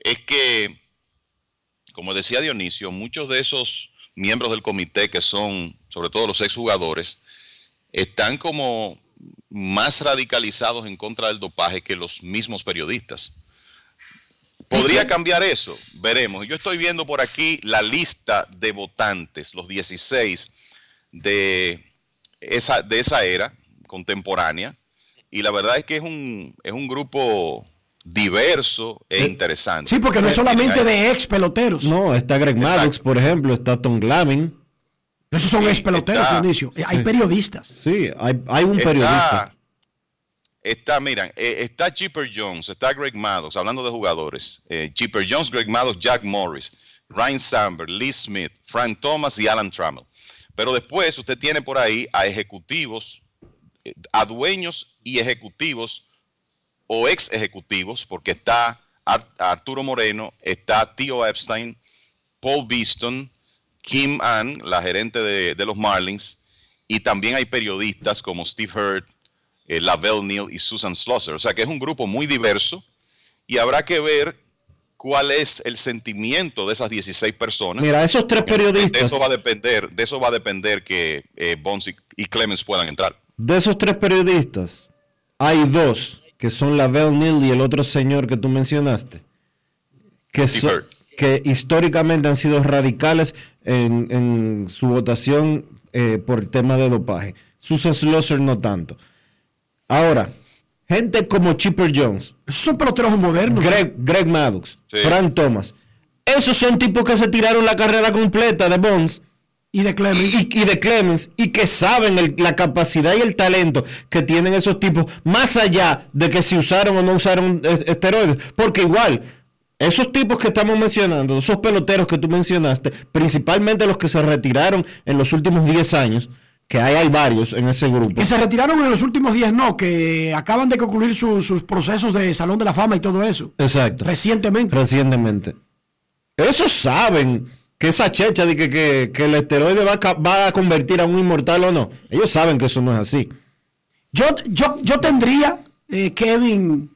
es que como decía Dionisio, muchos de esos miembros del comité que son, sobre todo los exjugadores, están como más radicalizados en contra del dopaje que los mismos periodistas. ¿Podría cambiar eso? Veremos. Yo estoy viendo por aquí la lista de votantes, los 16 de esa, de esa era contemporánea, y la verdad es que es un, es un grupo diverso e interesante. Sí, porque no es solamente de ex peloteros. No, está Greg Maddox, por ejemplo, está Tom Glavine. Esos son Sí, ex peloteros, está- Dionisio. Eh, Hay Sí. periodistas. Sí, hay, hay un Está- periodista. Está, miran, eh, está Chipper Jones, está Greg Maddox, hablando de jugadores. Eh, Chipper Jones, Greg Maddox, Jack Morris, Ryan Samberg, Lee Smith, Frank Thomas y Alan Trammell. Pero después usted tiene por ahí a ejecutivos, eh, a dueños y ejecutivos o ex ejecutivos, porque está Ar- Arturo Moreno, está Tío Epstein, Paul Beeston, Kim Ann, la gerente de, de los Marlins, y también hay periodistas como Steve Hurd, eh, Lavelle Neal y Susan Schlosser. O sea que es un grupo muy diverso y habrá que ver cuál es el sentimiento de esas 16 personas. Mira, esos tres De periodistas, eso va a depender, de eso va a depender que eh, Bonds y, y Clemens puedan entrar. de esos tres periodistas, hay dos que son la Bell Neal y el otro señor que tú mencionaste, que, Hurd. que históricamente han sido radicales en, en su votación eh, por el tema de dopaje. Susan Schlosser no tanto. Ahora, gente como Chipper Jones, Esos son peloteros modernos. Greg, Greg Maddox, Sí. Frank Thomas, esos son tipos que se tiraron la carrera completa de Bonds Y de Clemens. y, y de Clemens y que saben el- la capacidad y el talento que tienen esos tipos, más allá de que si usaron o no usaron es- esteroides, porque igual, esos tipos que estamos mencionando, esos peloteros que tú mencionaste, principalmente los que se retiraron en los últimos 10 años, que hay, hay varios en ese grupo. Que se retiraron en los últimos días, no, que acaban de concluir su- sus procesos de Salón de la Fama y todo eso. Exacto. Recientemente. Recientemente. Esos saben que esa checha de que, que- que el esteroide va a, ca- va a convertir a un inmortal o no. Ellos saben que eso no es así. Yo, yo, yo tendría, eh, Kevin,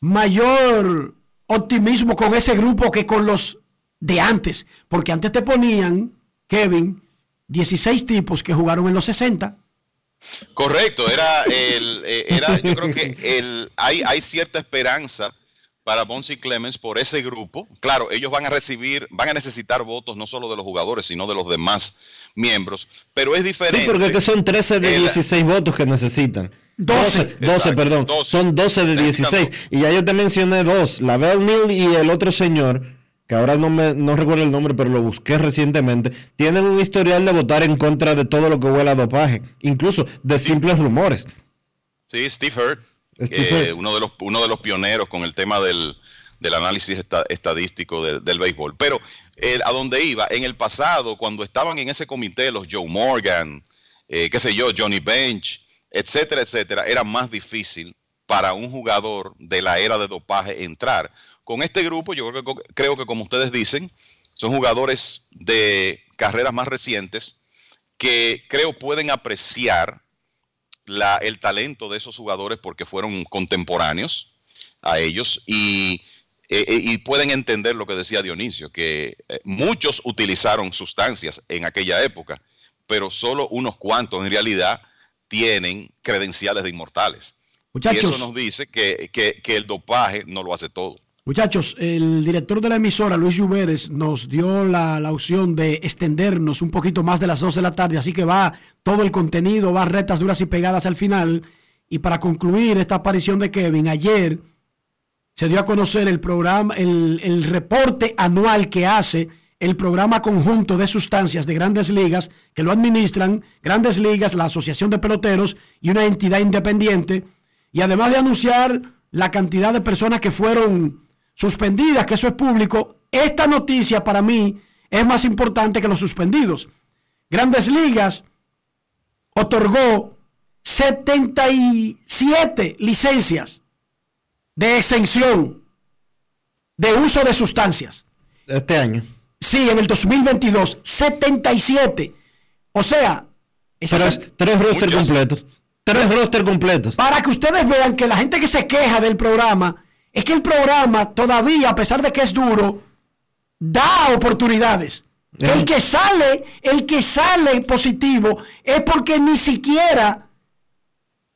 mayor optimismo con ese grupo que con los de antes. Porque antes te ponían, Kevin, 16 tipos que jugaron en los 60. Correcto, era el, eh, era, yo creo que el, hay, hay cierta esperanza para Bonzi Clemens por ese grupo. Claro, ellos van a recibir, van a necesitar votos no solo de los jugadores, sino de los demás miembros, pero es diferente. Sí, porque que son 13 de El- 16 votos que necesitan. 12, 12, Exacto, perdón. 12. Son 12 de Necesitan 16. Y ya yo te mencioné dos, la Bell Neal y el otro señor, que ahora no me no recuerdo el nombre, pero lo busqué recientemente, tienen un historial de votar en contra de todo lo que huele a dopaje, incluso de simples rumores. Sí, Steve Hurt, Steve eh, uno, de los, uno de los pioneros con el tema del, del análisis esta- estadístico del, del béisbol. Pero eh, a donde iba, en el pasado, cuando estaban en ese comité los Joe Morgan, eh, qué sé yo, Johnny Bench, etcétera, etcétera, era más difícil para un jugador de la era de dopaje entrar. Con este grupo, yo creo que, creo que como ustedes dicen, son jugadores de carreras más recientes que creo pueden apreciar la- el talento de esos jugadores porque fueron contemporáneos a ellos y, eh, eh, y pueden entender lo que decía Dionisio, que eh, muchos utilizaron sustancias en aquella época, pero solo unos cuantos en realidad tienen credenciales de inmortales. y Muchachos. eso nos dice que, que- que el dopaje no lo hace todo. Muchachos, el director de la emisora, Luis Lluveres, nos dio la, la opción de extendernos un poquito más de las 2 de la tarde, así que va todo el contenido, va retas duras y pegadas al final. Y para concluir esta aparición de Kevin, ayer se dio a conocer el programa, el, el reporte anual que hace el programa conjunto de sustancias de grandes ligas, que lo administran grandes ligas, la Asociación de Peloteros y una entidad independiente. Y además de anunciar la cantidad de personas que fueron suspendidas, que eso es público, esta noticia para mí es más importante que los suspendidos. Grandes Ligas otorgó 77 licencias de exención de uso de sustancias. Este año. Sí, en el 2022, 77. O sea, esas- Tres, tres roster completos. Tres roster completos. para que ustedes vean que la gente que se queja del programa, es que el programa todavía, a pesar de que es duro, da oportunidades. El que sale, el que sale positivo es porque ni siquiera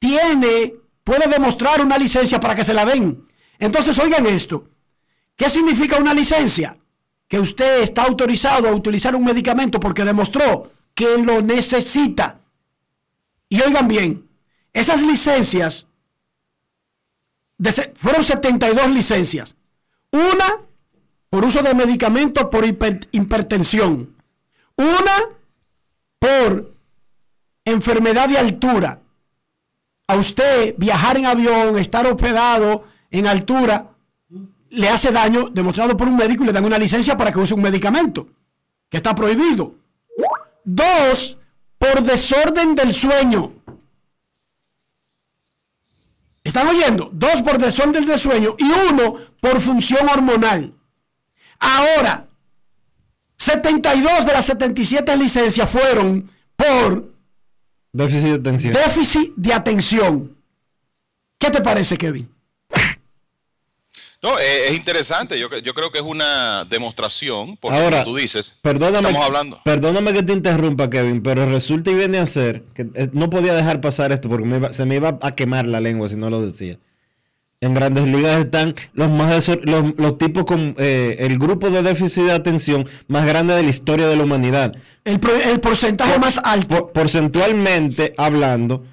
tiene, puede demostrar una licencia para que se la den. Entonces, oigan esto. ¿Qué significa una licencia? Que usted está autorizado a utilizar un medicamento porque demostró que lo necesita. Y oigan bien, esas licencias, fueron 72 licencias. Una por uso de medicamentos por hiper- hipertensión. Una por enfermedad de altura. A usted viajar en avión, estar hospedado en altura, le hace daño demostrado por un médico y le dan una licencia para que use un medicamento, que está prohibido. Dos, por desorden del sueño. ¿Están oyendo? Dos por desorden del sueño y uno por función hormonal. Ahora, 72 de las 77 licencias fueron por Déficit de atención. déficit de atención. ¿Qué te parece, Kevin? No, eh, es interesante. Yo, yo creo que es una demostración, porque Ahora, como tú dices, Perdóname, estamos hablando. perdóname que te interrumpa, Kevin, pero resulta y viene a ser que eh, no podía dejar pasar esto porque me iba- se me iba a quemar la lengua si no lo decía. En grandes ligas están los más los, los tipos con eh, el grupo de déficit de atención más grande de la historia de la humanidad. El, pro- el porcentaje más alto. porcentualmente hablando,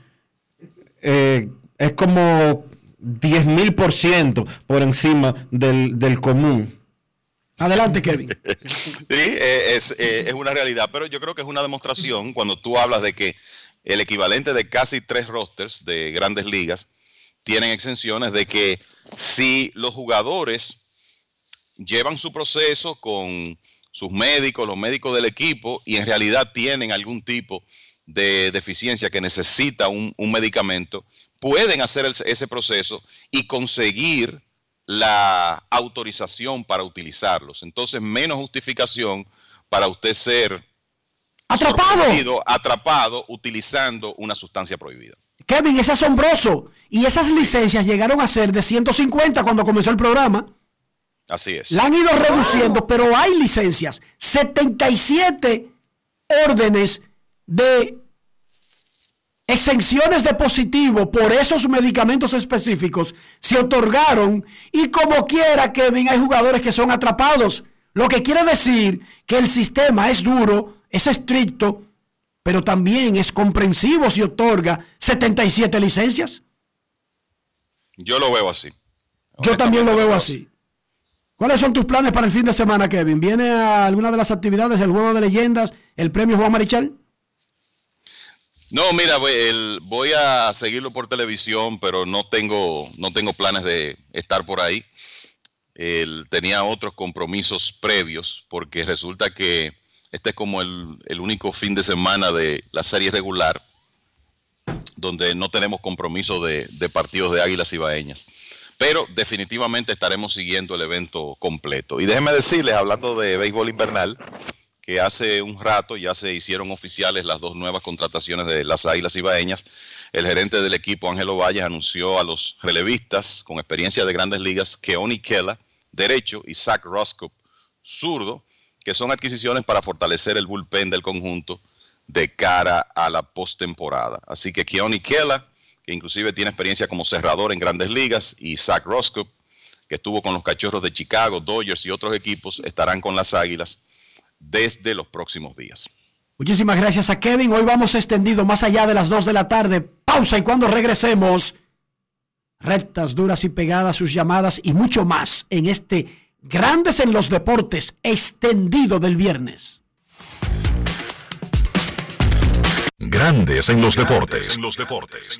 eh, es como 10 mil por ciento por encima del, del común. Adelante, Kevin. Sí, eh, es, eh, es una realidad, pero yo creo que es una demostración cuando tú hablas de que el equivalente de casi tres rosters de grandes ligas tienen exenciones de que si los jugadores llevan su proceso con sus médicos, los médicos del equipo, y en realidad tienen algún tipo de deficiencia que necesita un, un medicamento, pueden hacer el- ese proceso y conseguir la autorización para utilizarlos. Entonces, menos justificación para usted ser atrapado, atrapado utilizando una sustancia prohibida. Kevin, es asombroso. Y esas licencias llegaron a ser de 150 cuando comenzó el programa. Así es. La han ido reduciendo, pero hay licencias. 77 órdenes de exenciones de positivo por esos medicamentos específicos se otorgaron y como quiera, Kevin, hay jugadores que son atrapados. Lo que quiere decir que el sistema es duro, es estricto, pero también es comprensivo si otorga 77 licencias. Yo lo veo así. Yo también lo veo así. ¿Cuáles son tus planes para el fin de semana, Kevin? ¿Viene a alguna de las actividades, el juego de leyendas, el premio Juan Marichal? No, mira, voy, el- voy a seguirlo por televisión, pero no tengo, no tengo planes de estar por ahí. El- tenía otros compromisos previos, porque resulta que este es como el, el único fin de semana de la serie regular donde no tenemos compromiso de, de partidos de Águilas Ibaeñas. Pero definitivamente estaremos siguiendo el evento completo. Y déjenme decirles, hablando de béisbol invernal, que hace un rato ya se hicieron oficiales las dos nuevas contrataciones de las Águilas Ibaeñas. El gerente del equipo, Ángelo Valles, anunció a los relevistas con experiencia de grandes ligas, Keoni Kela, derecho, y Zach Roscoe, zurdo, que son adquisiciones para fortalecer el bullpen del conjunto de cara a la postemporada. Así que Keoni Kela, que inclusive tiene experiencia como cerrador en grandes ligas, y Zach Roscoe, que estuvo con los Cachorros de Chicago, Dodgers y otros equipos, estarán con las Águilas desde los próximos días. Muchísimas gracias a Kevin. Hoy vamos extendido más allá de las 2 de la tarde. Pausa y cuando regresemos, rectas, duras y pegadas, sus llamadas y mucho más en este Grandes en los Deportes extendido del viernes. Grandes en los deportes. En los deportes.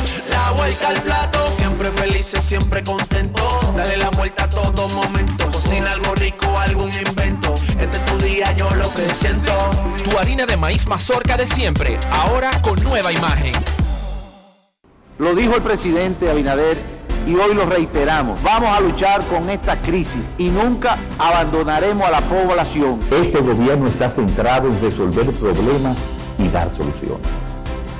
La vuelta al plato, siempre felices, siempre contento. Dale la vuelta a todo momento. Cocina algo rico, algún invento. Este es tu día, yo lo que siento. Tu harina de maíz mazorca de siempre, ahora con nueva imagen. Lo dijo el presidente Abinader y hoy lo reiteramos. Vamos a luchar con esta crisis y nunca abandonaremos a la población. Este gobierno está centrado en resolver problemas y dar soluciones.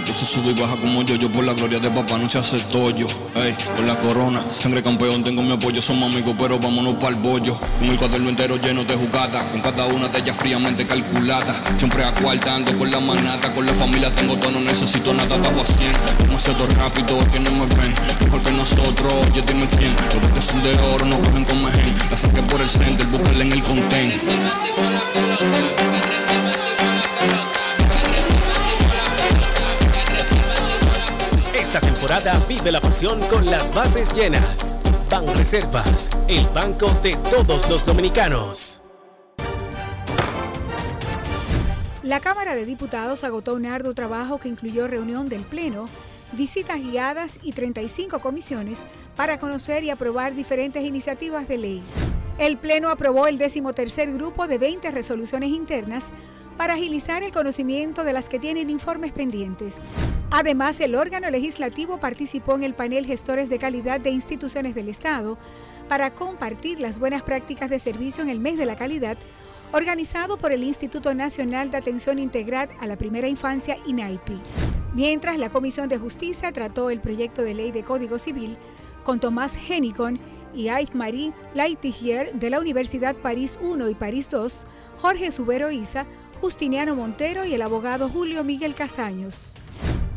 Te puse sube y baja como yo, yo por la gloria de papá no se hace tollo. Ey, por la corona, sangre campeón, tengo mi apoyo, somos amigos, pero vámonos para el bollo. Con el cuaderno entero lleno de jugadas, con cada una de ellas fríamente calculada. Siempre acuartando con la manata, con la familia tengo todo, no necesito nada, bajo a 100. Demasiado rápido, es que no me ven, mejor que nosotros, oye dime quién. Los botes son de oro, no cogen con mejen. La saqué por el center, búscala en el content. Vive la pasión con las bases llenas. Ban Reservas, el banco de todos los dominicanos. La Cámara de Diputados agotó un arduo trabajo que incluyó reunión del Pleno, visitas guiadas y 35 comisiones para conocer y aprobar diferentes iniciativas de ley. El Pleno aprobó el decimotercer grupo de 20 resoluciones internas para agilizar el conocimiento de las que tienen informes pendientes. Además, el órgano legislativo participó en el panel Gestores de Calidad de Instituciones del Estado para compartir las buenas prácticas de servicio en el mes de la calidad, organizado por el Instituto Nacional de Atención Integral a la Primera Infancia, INAIPI. Mientras la Comisión de Justicia trató el proyecto de ley de Código Civil con Tomás Henicon y Yves-Marie Laitigier de la Universidad París I y París II, Jorge Subero Isa, Justiniano Montero y el abogado Julio Miguel Castaños.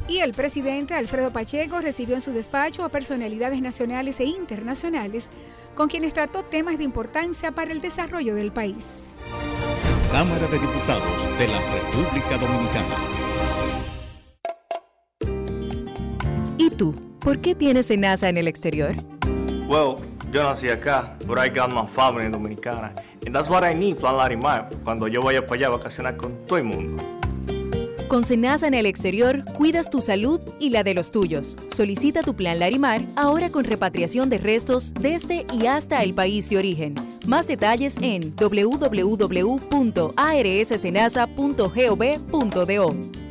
Y el presidente Alfredo Pacheco recibió en su despacho a personalidades nacionales e internacionales con quienes trató temas de importancia para el desarrollo del país. Cámara de Diputados de la República Dominicana. ¿Y tú? ¿Por qué tienes NASA en el exterior? Well, yo nací acá, but I got my family dominicana. And that's what I need, Plan Larimar, cuando yo vaya para allá a vacacionar con todo el mundo. Con Senasa en el exterior, cuidas tu salud y la de los tuyos. Solicita tu plan Larimar ahora con repatriación de restos desde y hasta el país de origen. Más detalles en www.arssenasa.gov.do.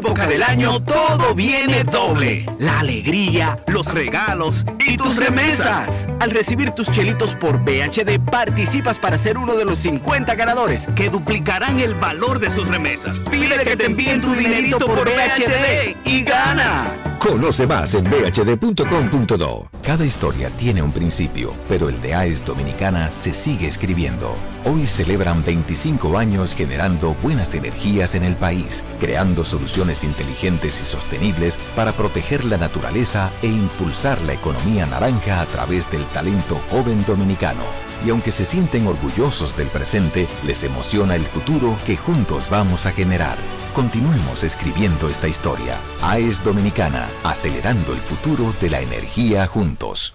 época del año todo viene doble. La alegría, los regalos y tus remesas. Al recibir tus chelitos por BHD participas para ser uno de los 50 ganadores que duplicarán el valor de sus remesas. Pide que te envíen tu dinerito por BHD y gana. Conoce más en bhd.com.do. Cada historia tiene un principio, pero el de AES Dominicana se sigue escribiendo. Hoy celebran 25 años generando buenas energías en el país, creando soluciones inteligentes y sostenibles para proteger la naturaleza e impulsar la economía naranja a través del talento joven dominicano. Y aunque se sienten orgullosos del presente, les emociona el futuro que juntos vamos a generar. Continuemos escribiendo esta historia. AES Dominicana, acelerando el futuro de la energía juntos.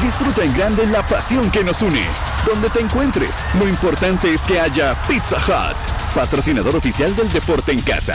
Disfruta en grande la pasión que nos une. Donde te encuentres, lo importante es que haya Pizza Hut, patrocinador oficial del deporte en casa.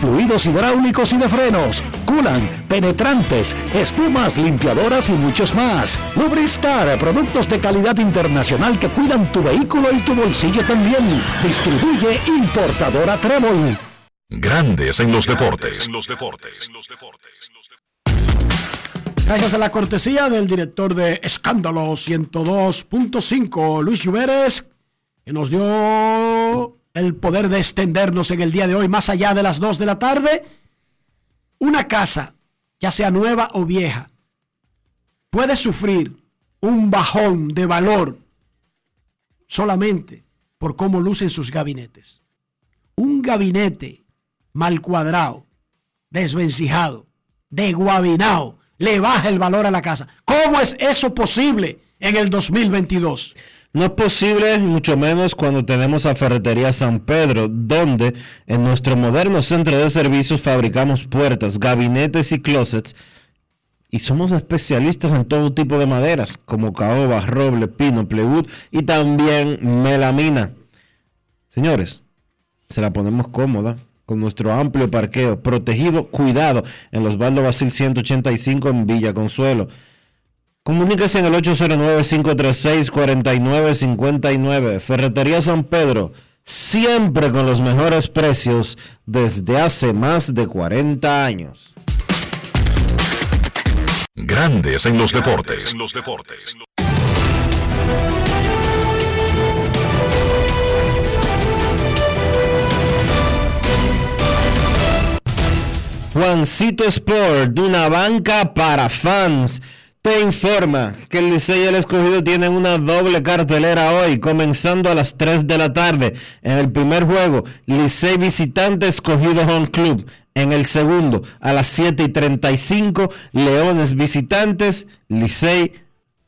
fluidos hidráulicos y de frenos, culan, penetrantes, espumas, limpiadoras y muchos más. Lubristar, productos de calidad internacional que cuidan tu vehículo y tu bolsillo también. Distribuye importadora Trébol. Grandes en los deportes. Gracias a la cortesía del director de Escándalo 102.5, Luis Lluveres, que nos dio el poder de extendernos en el día de hoy más allá de las 2 de la tarde. Una casa, ya sea nueva o vieja, puede sufrir un bajón de valor solamente por cómo lucen sus gabinetes. Un gabinete mal cuadrado, desvencijado, desguabinado, le baja el valor a la casa. ¿Cómo es eso posible en el 2022? No es posible, mucho menos cuando tenemos a Ferretería San Pedro, donde en nuestro moderno centro de servicios fabricamos puertas, gabinetes y closets. Y somos especialistas en todo tipo de maderas, como caoba, roble, pino, plywood y también melamina. Señores, se la ponemos cómoda con nuestro amplio parqueo, protegido, cuidado, en los Baldo Basil 185 en Villa Consuelo. Comuníquese en el 809-536-4959. Ferretería San Pedro, siempre con los mejores precios desde hace más de 40 años. Grandes en los deportes. En los deportes. Juancito Sport, de una banca para fans te informa que el Licey y el Escogido tienen una doble cartelera hoy, comenzando a las 3 de la tarde. En el primer juego, Licey visitante Escogido Home Club. En el segundo, a las 7 y 35, Leones visitantes, Licey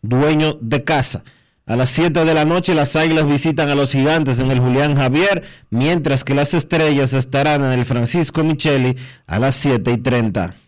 dueño de casa. A las 7 de la noche las Águilas visitan a los Gigantes en el Julián Javier, mientras que las Estrellas estarán en el Francisco Micheli a las 7 y 30.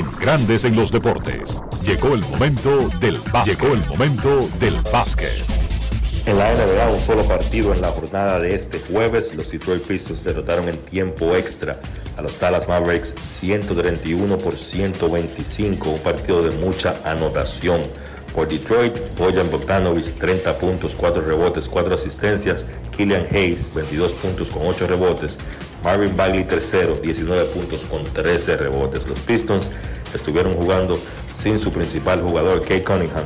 Grandes en los deportes. Llegó el momento del básquet. Llegó el momento del básquet. En la NBA, un solo partido en la jornada de este jueves, los Detroit Pistons derrotaron en tiempo extra a los Dallas Mavericks 131 por 125, un partido de mucha anotación. Por Detroit, Bojan Bogdanovic 30 puntos, 4 rebotes, 4 asistencias, Killian Hayes 22 puntos con 8 rebotes, Marvin Bagley tercero, 19 puntos con 13 rebotes. Los Pistons estuvieron jugando sin su principal jugador, Kay Cunningham.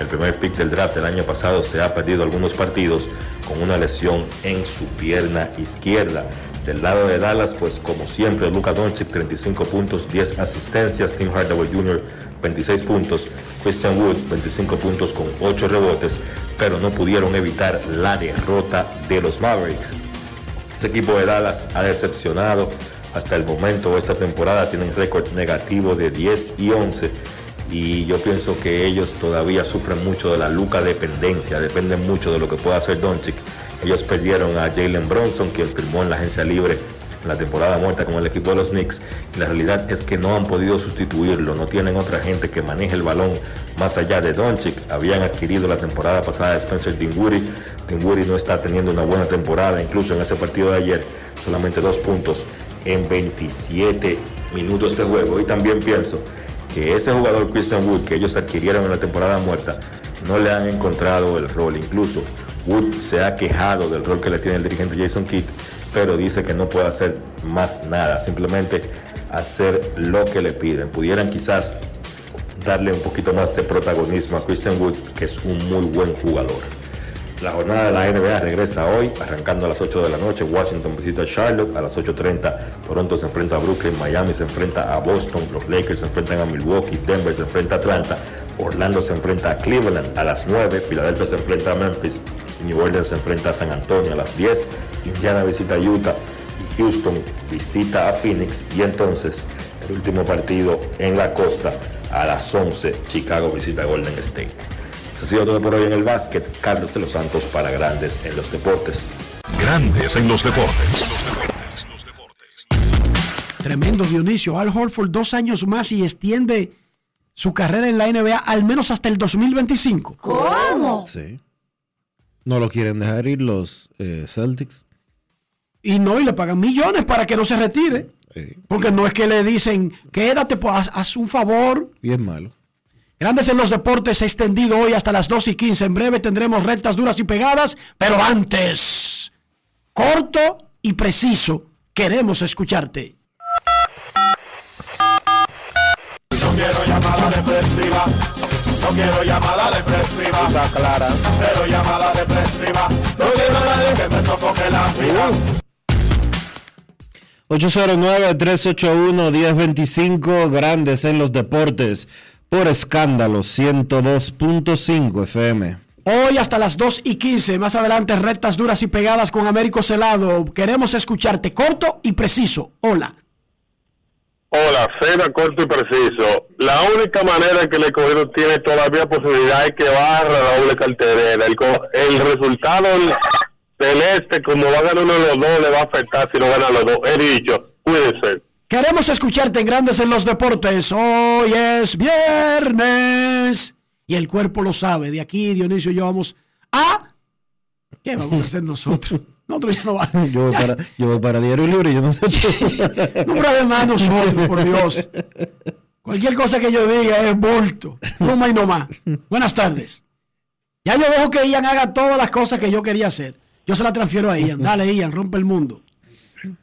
El primer pick del draft del año pasado se ha perdido algunos partidos con una lesión en su pierna izquierda. Del lado de Dallas, pues como siempre, Luka Doncic 35 puntos, 10 asistencias, Tim Hardaway Jr. 26 puntos, Christian Wood 25 puntos con 8 rebotes, pero no pudieron evitar la derrota de los Mavericks. Este equipo de Dallas ha decepcionado. Hasta el momento esta temporada, tienen récord negativo de 10 y 11 y yo pienso que ellos todavía sufren mucho de la luca dependencia, dependen mucho de lo que pueda hacer Doncic. Ellos perdieron a Jalen Bronson, quien firmó en la agencia libre la temporada muerta con el equipo de los Knicks. La realidad es que no han podido sustituirlo, no tienen otra gente que maneje el balón más allá de Doncic. Habían adquirido la temporada pasada a Spencer Dinwiddie. Dinwiddie no está teniendo una buena temporada, incluso en ese partido de ayer, solamente dos puntos en 27 minutos de juego. Y también pienso que ese jugador Christian Wood que ellos adquirieron en la temporada muerta no le han encontrado el rol. Incluso Wood se ha quejado del rol que le tiene el dirigente Jason Kidd, pero dice que no puede hacer más nada, simplemente hacer lo que le piden. Pudieran quizás darle un poquito más de protagonismo a Christian Wood, que es un muy buen jugador. La jornada de la NBA regresa hoy, arrancando a las 8 de la noche. Washington visita a Charlotte. A las 8.30 Toronto se enfrenta a Brooklyn. Miami se enfrenta a Boston. Los Lakers se enfrentan a Milwaukee. Denver se enfrenta a Atlanta. Orlando se enfrenta a Cleveland. A las 9 Filadelfia se enfrenta a Memphis. New Orleans se enfrenta a San Antonio. A las 10 Indiana visita a Utah. Y Houston visita a Phoenix. Y entonces el último partido en la costa a las 11 Chicago visita a Golden State. Eso ha sido todo por hoy en el básquet. Carlos de los Santos para Grandes en los Deportes. Grandes en los Deportes. Tremendo Dionisio. Al Horford dos años más y extiende su carrera en la NBA al menos hasta el 2025. ¿Cómo? Sí. No lo quieren dejar ir los eh, Celtics. Y no, y le pagan millones para que no se retire. Porque no es que le dicen, quédate, pues haz, haz un favor. Bien malo. Grandes en los deportes extendido hoy hasta las 2 y 15. En breve tendremos rectas duras y pegadas, pero antes, corto y preciso, queremos escucharte. No quiero llamada depresiva. No quiero llamada depresiva. Está clara. Cero llamada depresiva. No quiero a nadie que me sofoque la vida. 809-381-1025, Grandes en los deportes, por escándalo 102.5 FM. Hoy hasta las 2 y 15, más adelante rectas duras y pegadas con Américo Celado. Queremos escucharte corto y preciso. Hola. Hola, cena corto y preciso. La única manera que el escogido tiene todavía posibilidad es que barra la doble carterera. El, resultado del este, como va a ganar uno de los dos, le va a afectar si no gana los dos. He dicho, cuídense. Queremos escucharte en Grandes en los Deportes. Hoy es viernes. Y el cuerpo lo sabe. De aquí, Dionisio y yo vamos a... ¿Qué vamos a hacer nosotros? Nosotros ya no vamos. Yo voy para, yo voy para Diario Libre, yo no sé. No, pero además nosotros, por Dios. Cualquier cosa que yo diga es bulto. No más y no más. Buenas tardes. Ya yo dejo que Ian haga todas las cosas que yo quería hacer. Yo se la transfiero a Ian. Dale, Ian, rompe el mundo.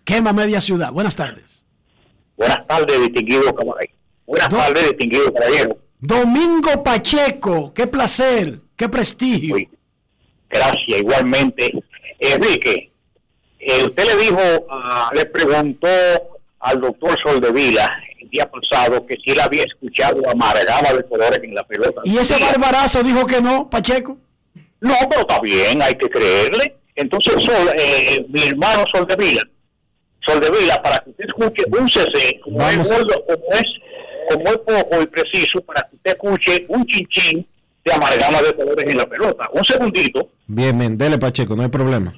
Quema media ciudad. Buenas tardes. Buenas tardes, distinguido caballero. Buenas tardes, distinguido caballero. Domingo Pacheco, qué placer, qué prestigio. Gracias, igualmente. Enrique, eh, usted le dijo, ah, le preguntó al doctor Soldevila el día pasado que si él había escuchado amargama de colores en la pelota. ¿Y ese barbarazo dijo que no, Pacheco? No, pero está bien, hay que creerle. Entonces, Sol, eh, mi hermano Soldevila, Soldevila, para que usted escuche un CC, como es, como es, como es poco y preciso, para que usted escuche un chinchín de amargama de colores en la pelota. Un segundito. Bien, bien, dele Pacheco, no hay problema.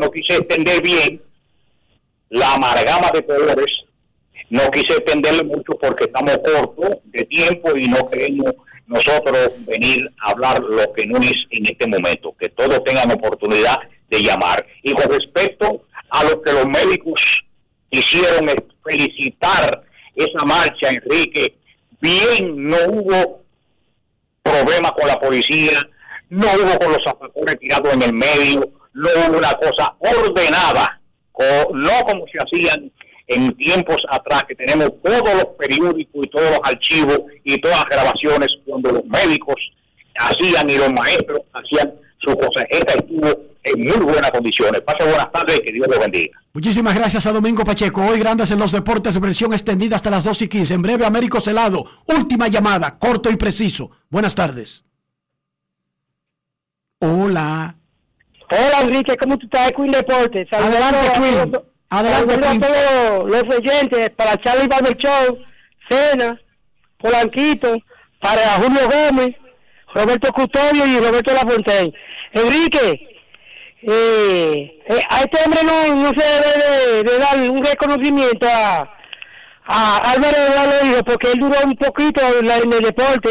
No quise extender bien la amargama de colores, no quise extenderlo mucho porque estamos cortos de tiempo y no queremos nosotros venir a hablar lo que no es en este momento, que todos tengan oportunidad de llamar. Y con respecto a lo que los médicos hicieron es felicitar esa marcha, Enrique, bien, no hubo problema con la policía, no hubo con los zapacones tirados en el medio, hubo una cosa ordenada, no como se hacían en tiempos atrás, que tenemos todos los periódicos y todos los archivos y todas las grabaciones cuando los médicos hacían y los maestros hacían su cosa. Esta estuvo en muy buenas condiciones. Pase buenas tardes y que Dios lo bendiga. Muchísimas gracias a Domingo Pacheco. Hoy grandes en los deportes de versión extendida hasta las 2 y 15. En breve, Américo Celado. Última llamada, corto y preciso. Buenas tardes. Hola. Hola Enrique, ¿cómo tú estás? Queen Deportes. Saludos Adelante, a Queen. todos- Adelante, Queen. todos los oyentes, para Charlie Barber Show, Cena, Polanquito, para Julio Gómez, Roberto Custodio y Roberto Lafontaine. Enrique, eh, eh, a este hombre no, no se debe de, de dar un reconocimiento a, a Álvaro Eduardo Hijo porque él duró un poquito en, la- en el deporte.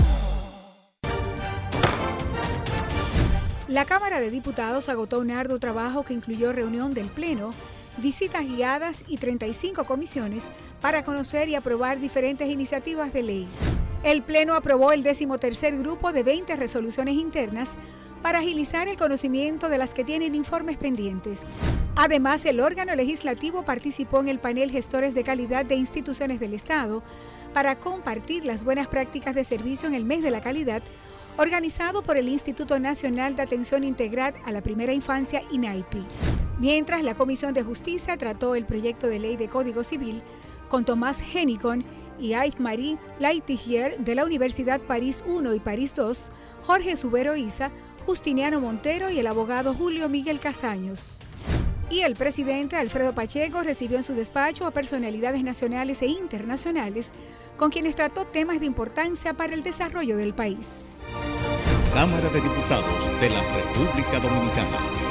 La Cámara de Diputados agotó un arduo trabajo que incluyó reunión del Pleno, visitas guiadas y 35 comisiones para conocer y aprobar diferentes iniciativas de ley. El Pleno aprobó el decimotercer grupo de 20 resoluciones internas para agilizar el conocimiento de las que tienen informes pendientes. Además, el órgano legislativo participó en el panel Gestores de Calidad de Instituciones del Estado para compartir las buenas prácticas de servicio en el mes de la calidad, organizado por el Instituto Nacional de Atención Integral a la Primera Infancia, INAIPI. Mientras la Comisión de Justicia trató el proyecto de ley de Código Civil con Tomás Henicon y Yves-Marie Laitigier de la Universidad París I y París II, Jorge Subero Isa, Justiniano Montero y el abogado Julio Miguel Castaños. Y el presidente Alfredo Pacheco recibió en su despacho a personalidades nacionales e internacionales con quienes trató temas de importancia para el desarrollo del país. Cámara de Diputados de la República Dominicana.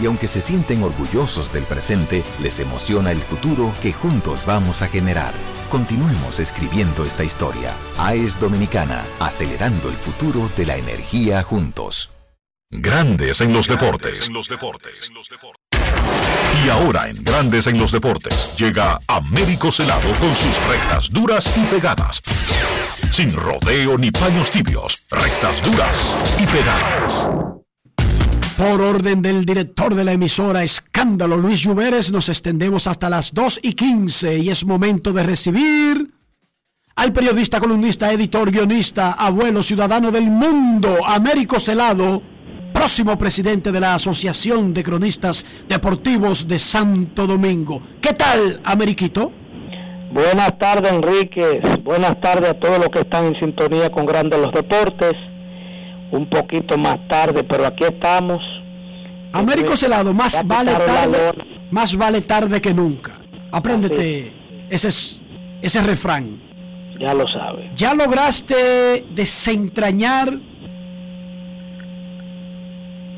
Y aunque se sienten orgullosos del presente, les emociona el futuro que juntos vamos a generar. Continuemos escribiendo esta historia. AES Dominicana, acelerando el futuro de la energía juntos. Grandes en los deportes. Y ahora en Grandes en los deportes llega Américo Celado con sus rectas duras y pegadas. Sin rodeo ni paños tibios, rectas duras y pegadas. Por orden del director de la emisora Escándalo Luis Lluveres, nos extendemos hasta las 2 y 15 y es momento de recibir al periodista, columnista, editor, guionista, abuelo, ciudadano del mundo, Américo Celado, próximo presidente de la Asociación de Cronistas Deportivos de Santo Domingo. ¿Qué tal, Ameriquito? Buenas tardes, Enríquez. Buenas tardes a todos los que están en sintonía con Grandes los Deportes un poquito más tarde, pero aquí estamos. Américo Celado, más vale tarde, más vale tarde que nunca. Apréndete ese, ese refrán. Ya lo sabes. ¿Ya lograste desentrañar,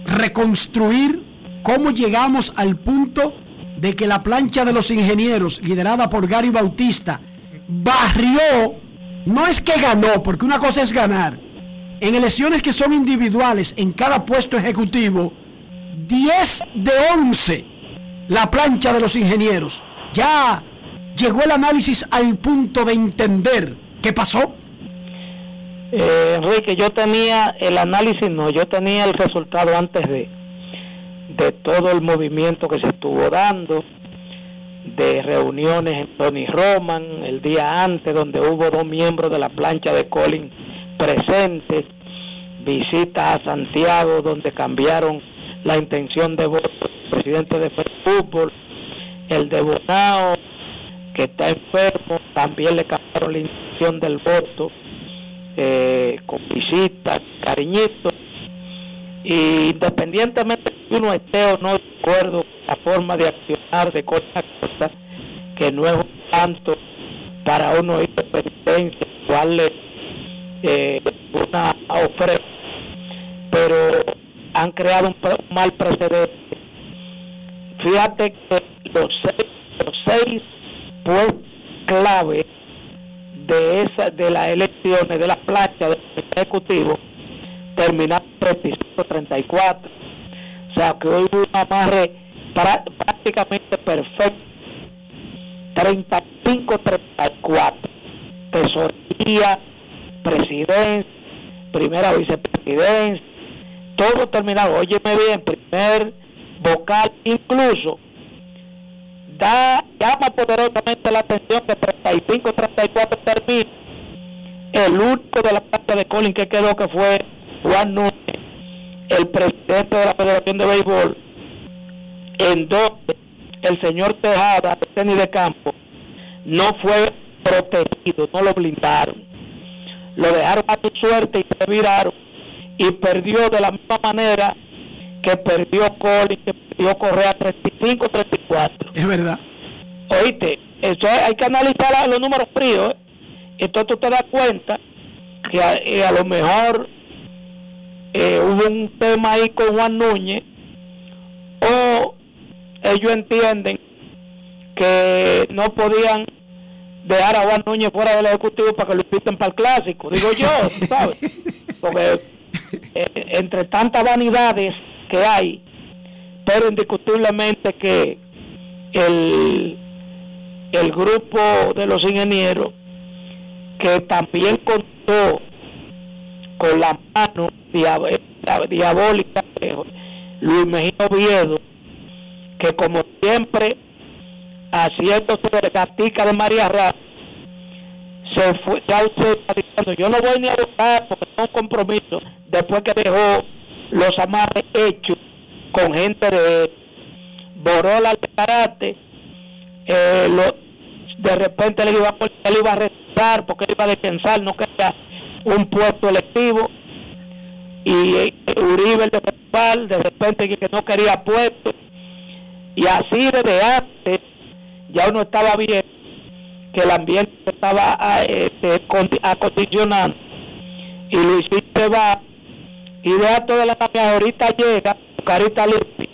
reconstruir cómo llegamos al punto de que la plancha de los ingenieros, liderada por Gary Bautista, barrió, no es que ganó, porque una cosa es ganar, en elecciones que son individuales en cada puesto ejecutivo, 10 de 11 la plancha de los ingenieros. Ya llegó el análisis al punto de entender qué pasó. Eh, Enrique, yo tenía el análisis, no, yo tenía el resultado antes de, de todo el movimiento que se estuvo dando, de reuniones en Tony Roman el día antes, donde hubo dos miembros de la plancha de Colin presentes, visita a Santiago donde cambiaron la intención de voto del presidente de fútbol, el de Bonao que está enfermo, también le cambiaron la intención del voto eh, con visitas, cariñitos, y independientemente de que uno esté o no de acuerdo con la forma de accionar de cosas cosas, que no es un tanto para uno ir de penitencia, darle eh, una ofrenda, pero han creado un, mal precedente. Fíjate que los seis, los seis puestos clave de esa de las elecciones de la plancha del ejecutivo terminaron 35-34 o sea que hoy hubo un amarre prácticamente perfecto. 35-34 tesorería presidencia primera vicepresidencia todo terminado. Óyeme bien primer vocal incluso da llama poderosamente la atención que 35-34 termina. El único de la parte de Colin que quedó que fue Juan Núñez el presidente de la Federación de Béisbol en donde el señor Tejada tenis de campo no fue protegido, no lo blindaron lo dejaron a su suerte y se viraron y perdió de la misma manera que perdió Colin, que perdió Correa 35-34 Es verdad. Oíste, eso hay que analizar los números fríos. ¿eh? Entonces tú te das cuenta que a, eh, a lo mejor eh, hubo un tema ahí con Juan Núñez o ellos entienden que no podían dejar a Juan Núñez fuera del Ejecutivo para que lo inviten para el Clásico, digo yo, ¿sabes? Porque eh, entre tantas vanidades que hay, pero indiscutiblemente que el, el grupo de los ingenieros que también contó con la mano diabólica de Luis Mejía Oviedo que como siempre haciéndose de gatica de María Ra se fue ya usted diciendo yo no voy ni a votar porque tengo un compromiso. Después que dejó los amarres hechos con gente de Borola de karate eh, lo- de repente le iba, él iba a rezar porque él iba a descansar, no quería un puesto electivo. Y eh, Uribe el de principal, de repente que no quería puesto. Y así desde antes ya uno estaba bien que el ambiente estaba ah, este, condi- acondicionando y Luisito se va y vea toda la que ahorita llega carita limpia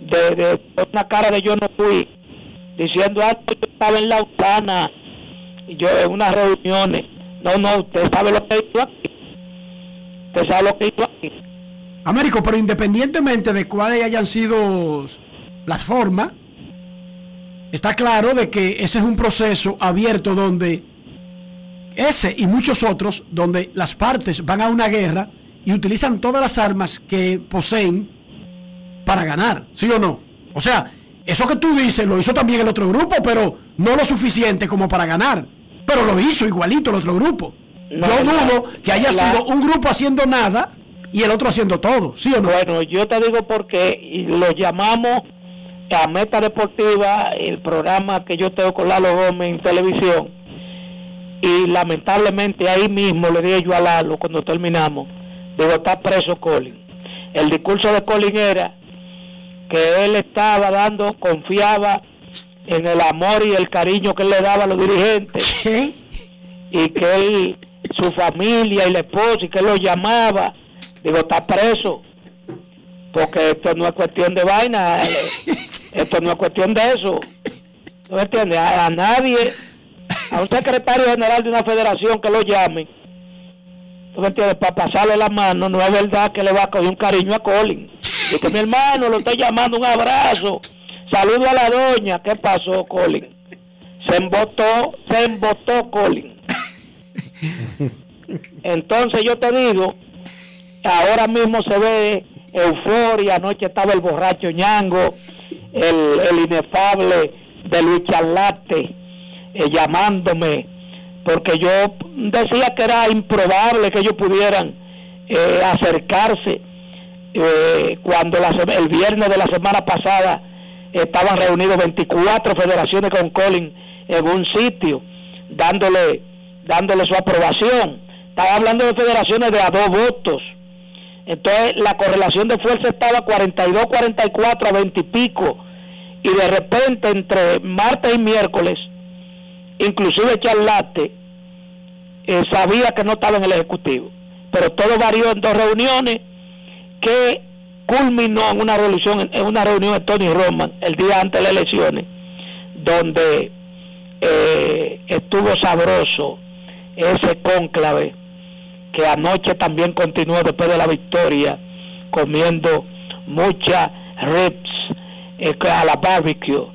de, de una cara de yo no fui diciendo ah, yo estaba en la Lautana y yo en unas reuniones no no usted sabe lo que hizo aquí usted sabe lo que hizo aquí Américo, pero independientemente de cuáles hayan sido las formas, está claro de que ese es un proceso abierto donde ese y muchos otros, donde las partes van a una guerra y utilizan todas las armas que poseen para ganar, ¿sí o no? O sea, eso que tú dices lo hizo también el otro grupo, pero no lo suficiente como para ganar. Pero lo hizo igualito el otro grupo. No, Yo dudo que haya la- sido un grupo haciendo nada y el otro haciendo todo, ¿sí o no? Bueno, yo te digo porque lo llamamos a Meta Deportiva, el programa que yo tengo con Lalo Gómez en televisión, y lamentablemente ahí mismo le dije yo a Lalo cuando terminamos, digo, está preso Colin. El discurso de Colin era que él estaba dando, confiaba en el amor y el cariño que él le daba a los dirigentes. Y que él, su familia y la esposa, y que él lo llamaba. Digo, está preso. Porque esto no es cuestión de vaina. Esto no es cuestión de eso. ¿No me entiendes? A, a nadie, a un secretario general de una federación que lo llamen, ¿tú me entiendes? Para pasarle la mano, no es verdad que le va a coger un cariño a Colin. Y que mi hermano lo estoy llamando, un abrazo. Saludo a la doña. ¿Qué pasó, Colin? Se embotó, se embotó Colin. Entonces yo te digo, ahora mismo se ve euforia, anoche estaba el borracho ñango, el, el inefable de Luis Charlate, eh, llamándome, porque yo decía que era improbable que ellos pudieran eh, acercarse eh, cuando el viernes de la semana pasada estaban reunidos 24 federaciones con Colin en un sitio dándole dándole su aprobación estaba hablando de federaciones de a dos votos. Entonces la correlación de fuerza estaba 42, 44 a 20 y pico. Y de repente entre martes y miércoles, inclusive Charlate eh, sabía que no estaba en el Ejecutivo. Pero todo varió en dos reuniones que culminó en una reunión, en una reunión de Tony Roman el día antes de las elecciones, donde eh, estuvo sabroso ese cónclave que anoche también continuó después de la victoria comiendo muchas ribs eh, a la barbecue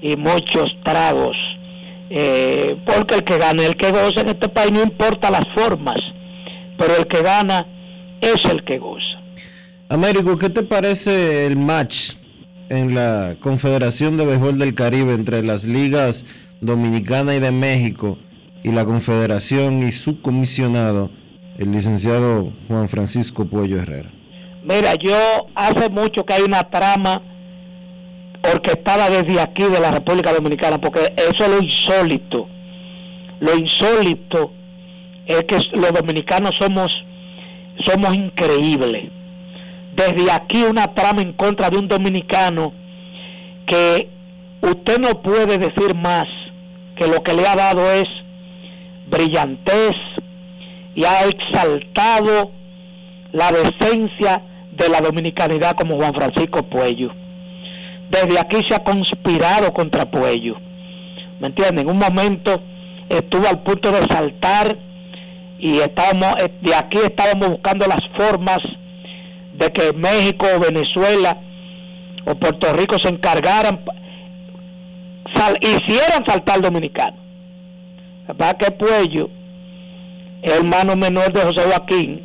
y muchos tragos. Eh, porque el que gana el que goza en este país no importa las formas pero el que gana es el que goza. Américo, ¿qué te parece el match en la Confederación de Béisbol del Caribe entre las ligas dominicana y de México y la Confederación y su comisionado, el licenciado Juan Francisco Puello Herrera? Mira, yo hace mucho que hay una trama orquestada desde aquí de la República Dominicana, porque eso es lo insólito. Lo insólito es que los dominicanos somos somos increíbles. Desde aquí una trama en contra de un dominicano que usted no puede decir más que lo que le ha dado es brillantez y ha exaltado la decencia de la dominicanidad como Juan Francisco Puello. Desde aquí se ha conspirado contra Puello. ¿Me entienden? En un momento estuvo al punto de saltar y estábamos, eh, de aquí estábamos buscando las formas de que México o Venezuela o Puerto Rico se encargaran, hicieran saltar al dominicano. ¿Verdad que Puello, hermano menor de José Joaquín,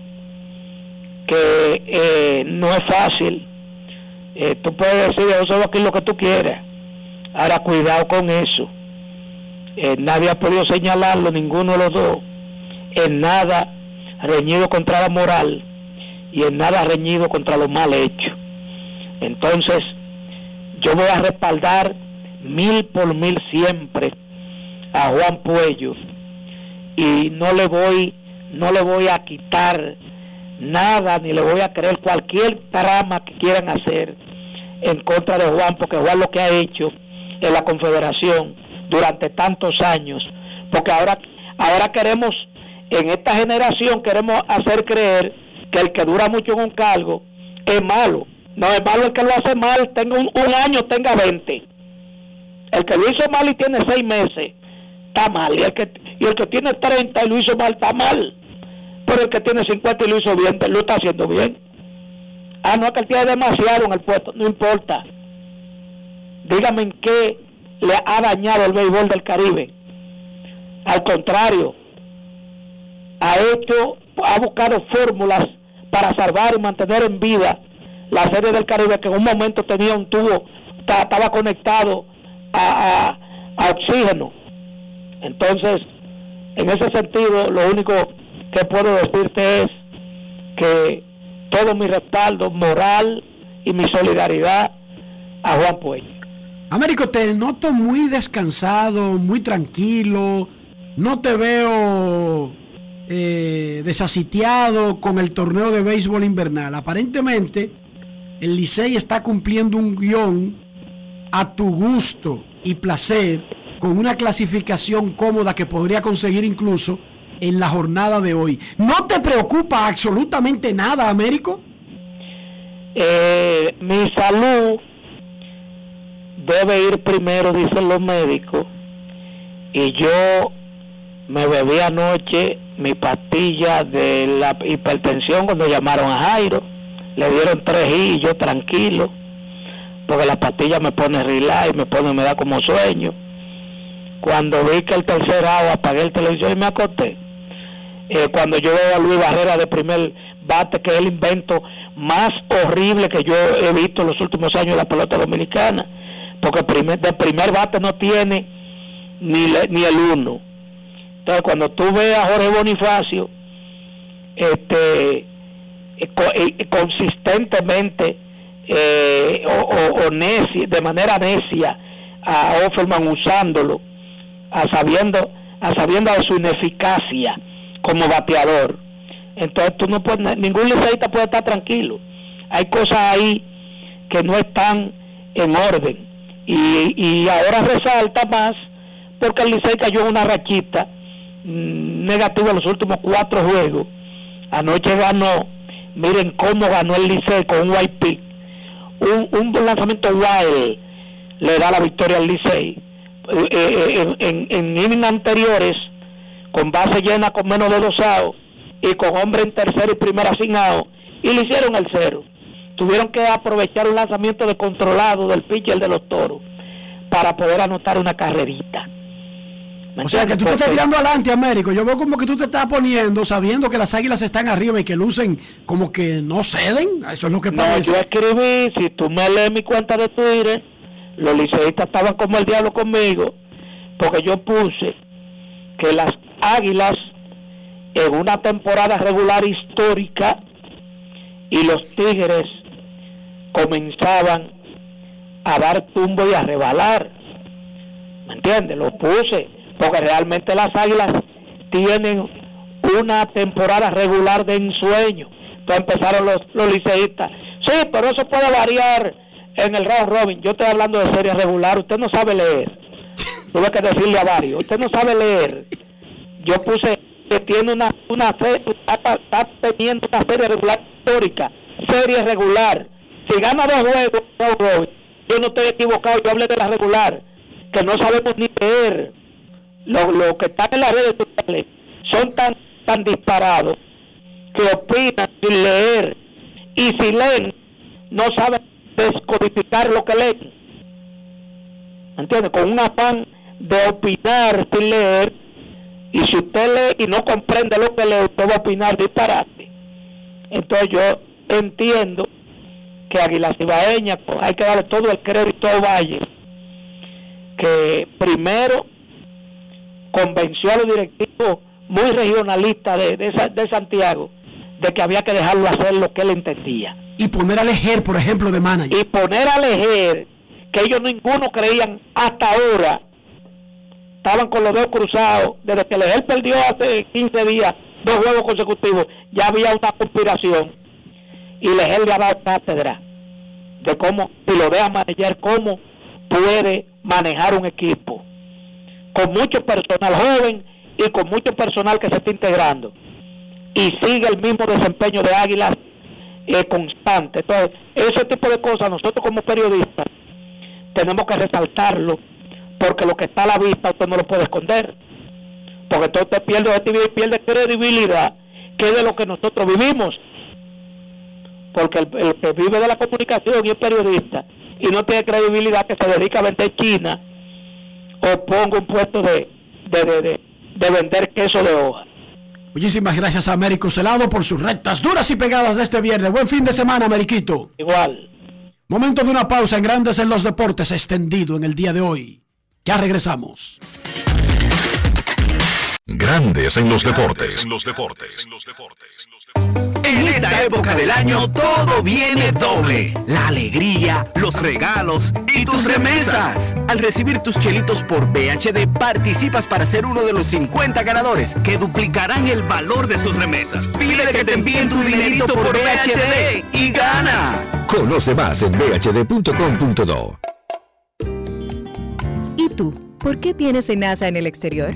que eh, no es fácil. Eh, tú puedes decir de José Joaquín lo que tú quieras. Ahora cuidado con eso. Eh, nadie ha podido señalarlo, ninguno de los dos, en nada reñido contra la moral y en nada reñido contra lo mal hecho. Entonces, yo voy a respaldar mil por mil siempre a Juan Puello y no le voy no le voy a quitar nada ni le voy a creer cualquier trama que quieran hacer en contra de Juan porque Juan lo que ha hecho en la Confederación durante tantos años porque ahora ahora queremos en esta generación queremos hacer creer que el que dura mucho en un cargo es malo no es malo el que lo hace mal tenga un, un año tenga 20 el que lo hizo mal y tiene seis meses está mal. Y el que, y el que tiene 30 y lo hizo mal está mal. Pero el que tiene 50 y lo hizo bien, lo está haciendo bien. Ah, no, que él tiene demasiado en el puesto, no importa. Dígame en qué le ha dañado el béisbol del Caribe. Al contrario, ha hecho, ha buscado fórmulas para salvar y mantener en vida la serie del Caribe que en un momento tenía un tubo, estaba conectado a, oxígeno entonces, en ese sentido, lo único que puedo decirte es que todo mi respaldo moral y mi solidaridad a Juan Puello. Américo, te noto muy descansado, muy tranquilo. No te veo eh, desasitiado con el torneo de béisbol invernal. Aparentemente, el Licey está cumpliendo un guion a tu gusto y placer con una clasificación cómoda que podría conseguir incluso en la jornada de hoy. ¿No te preocupa absolutamente nada, Américo? Eh, mi salud debe ir primero, dicen los médicos, y yo me bebí anoche mi pastilla de la hipertensión cuando llamaron a Jairo, le dieron tres y yo tranquilo, porque la pastilla me pone relax me pone, me da como sueño cuando vi que el tercer agua apagué el televisor y me acosté. Eh, cuando yo veo a Luis Barrera de primer bate, que es el invento más horrible que yo he visto en los últimos años de la pelota dominicana, porque primer, de primer bate no tiene ni, ni el uno. Entonces, cuando tú ves a Jorge Bonifacio, este, eh, eh, consistentemente o, o, de manera necia a Offerman usándolo, a sabiendo, a sabiendo de su ineficacia como bateador. Entonces tú no puedes, ningún liceísta puede estar tranquilo. Hay cosas ahí que no están en orden. Y, y ahora resalta más porque el Licey cayó en una rachita mm, negativa en los últimos cuatro juegos. Anoche ganó, miren cómo ganó el Licey con un white pick. Un, un lanzamiento wild le da la victoria al Licey. Eh, eh, en, en, innings anteriores, con base llena con menos de dos outs y con hombre en tercero y primera sin out, y le hicieron el cero. Tuvieron que aprovechar un lanzamiento de controlado del pitcher de los toros para poder anotar una carrerita. O sea, que tú te estás tirando adelante, Américo. Yo veo como que tú te estás poniendo sabiendo que las águilas están arriba y que lucen como que no ceden. Eso es lo que pasa. No, yo escribí, si tú me lees mi cuenta de Twitter, los liceístas estaban como el diablo conmigo, porque yo puse que las águilas en una temporada regular histórica y los tigres comenzaban a dar tumbo y a rebalar. ¿Me entiendes? Lo puse, porque realmente las águilas tienen una temporada regular de ensueño. Entonces empezaron los, los liceístas. Sí, pero eso puede variar en el round robin. Yo estoy hablando de serie regular. Usted no sabe leer. Tuve que decirle a varios. Usted no sabe leer. Yo puse que tiene una, una está, teniendo una serie regular histórica. Serie regular. Si gana dos juegos, yo no estoy equivocado. Yo hablé de la regular. Que no sabemos ni leer. Los que están en las redes sociales son tan, tan disparados que opinan sin leer. Y si leen, no saben descodificar lo que leen. ¿Entiende? Con un afán de opinar sin leer. Y si usted lee y no comprende lo que lee, usted va a opinar disparate. Entonces yo entiendo que Aguilar Cibaeña, pues, hay que darle todo el crédito a Valle, que primero convenció a los directivos muy regionalistas de, de Santiago de que había que dejarlo hacer lo que él entendía y poner a Lejer, por ejemplo, de manager. Y poner a Lejer, que ellos ninguno creían hasta ahora, estaban con los dedos cruzados, desde que Lejer perdió hace 15 días dos juegos consecutivos, ya había una conspiración. Y Lejer le ha dado cátedra de cómo, si lo deja manejar, cómo puede manejar un equipo. Con mucho personal joven y con mucho personal que se está integrando. Y sigue el mismo desempeño de Águilas es constante. Entonces, ese tipo de cosas nosotros como periodistas tenemos que resaltarlo, porque lo que está a la vista usted no lo puede esconder. Porque usted pierde pierde credibilidad, que es de lo que nosotros vivimos. Porque el, que vive de la comunicación y es periodista y no tiene credibilidad que se dedica a vender China o ponga un puesto de, de, de, de vender queso de hoja. Muchísimas gracias a Américo Celado por sus rectas duras y pegadas de este viernes. Buen fin de semana, Amériquito. Igual. Momento de una pausa en Grandes en los Deportes extendido en el día de hoy. Ya regresamos. Grandes en los deportes. En los deportes. En esta época del año todo viene doble. La alegría, los regalos y tus remesas. Al recibir tus chelitos por BHD participas para ser uno de los 50 ganadores que duplicarán el valor de sus remesas. Pide que te envíen tu dinerito por BHD y gana. Conoce más en bhd.com.do. ¿Y tú? ¿Por qué tienes NASA en el exterior?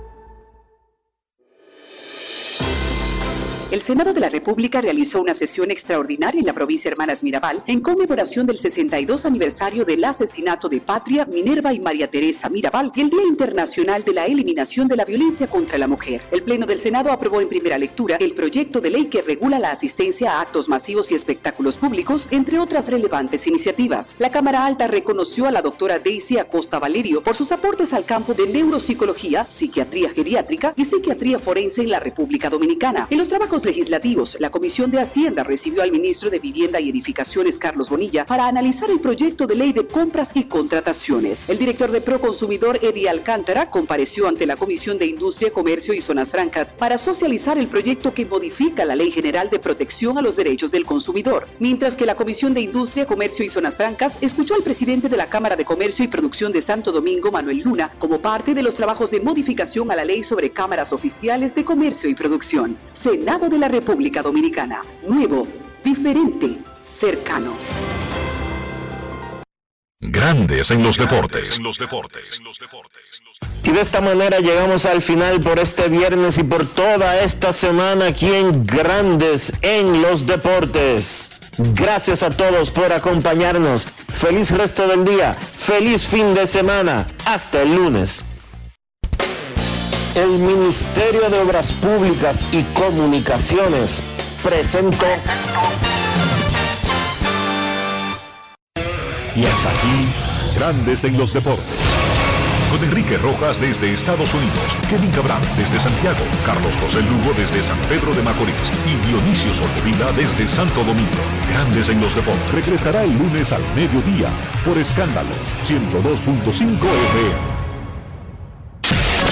El Senado de la República realizó una sesión extraordinaria en la provincia Hermanas Mirabal en conmemoración del 62 aniversario del asesinato de Patria, Minerva y María Teresa Mirabal y el Día Internacional de la Eliminación de la Violencia contra la Mujer. El Pleno del Senado aprobó en primera lectura el proyecto de ley que regula la asistencia a actos masivos y espectáculos públicos, entre otras relevantes iniciativas. La Cámara Alta reconoció a la doctora Daisy Acosta Valerio por sus aportes al campo de neuropsicología, psiquiatría geriátrica y psiquiatría forense en la República Dominicana. En los trabajos legislativos, la Comisión de Hacienda recibió al ministro de Vivienda y Edificaciones, Carlos Bonilla, para analizar el proyecto de ley de compras y contrataciones. El director de Proconsumidor, Eddie Alcántara, compareció ante la Comisión de Industria, Comercio y Zonas Francas para socializar el proyecto que modifica la Ley General de Protección a los Derechos del Consumidor. Mientras que la Comisión de Industria, Comercio y Zonas Francas escuchó al presidente de la Cámara de Comercio y Producción de Santo Domingo, Manuel Luna, como parte de los trabajos de modificación a la ley sobre cámaras oficiales de comercio y producción. Senado de la República Dominicana. Nuevo, diferente, cercano. Grandes en los deportes. Y de esta manera llegamos al final por este viernes y por toda esta semana aquí en Grandes en los deportes. Gracias a todos por acompañarnos. Feliz resto del día. Feliz fin de semana. Hasta el lunes. El Ministerio de Obras Públicas y Comunicaciones presentó. Y hasta aquí, Grandes en los deportes. Con Enrique Rojas desde Estados Unidos, Kevin Cabral desde Santiago, Carlos José Lugo desde San Pedro de Macorís y Dionisio Solterida desde Santo Domingo. Grandes en los deportes. Regresará el lunes al mediodía por Escándalos 102.5 FM.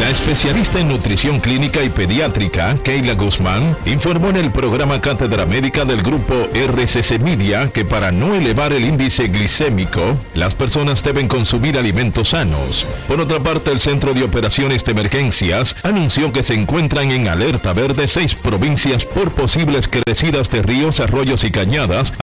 La especialista en nutrición clínica y pediátrica, Keila Guzmán, informó en el programa Cátedra Médica del grupo RCC Media que para no elevar el índice glicémico, las personas deben consumir alimentos sanos. Por otra parte, el Centro de Operaciones de Emergencias anunció que se encuentran en alerta verde seis provincias por posibles crecidas de ríos, arroyos y cañadas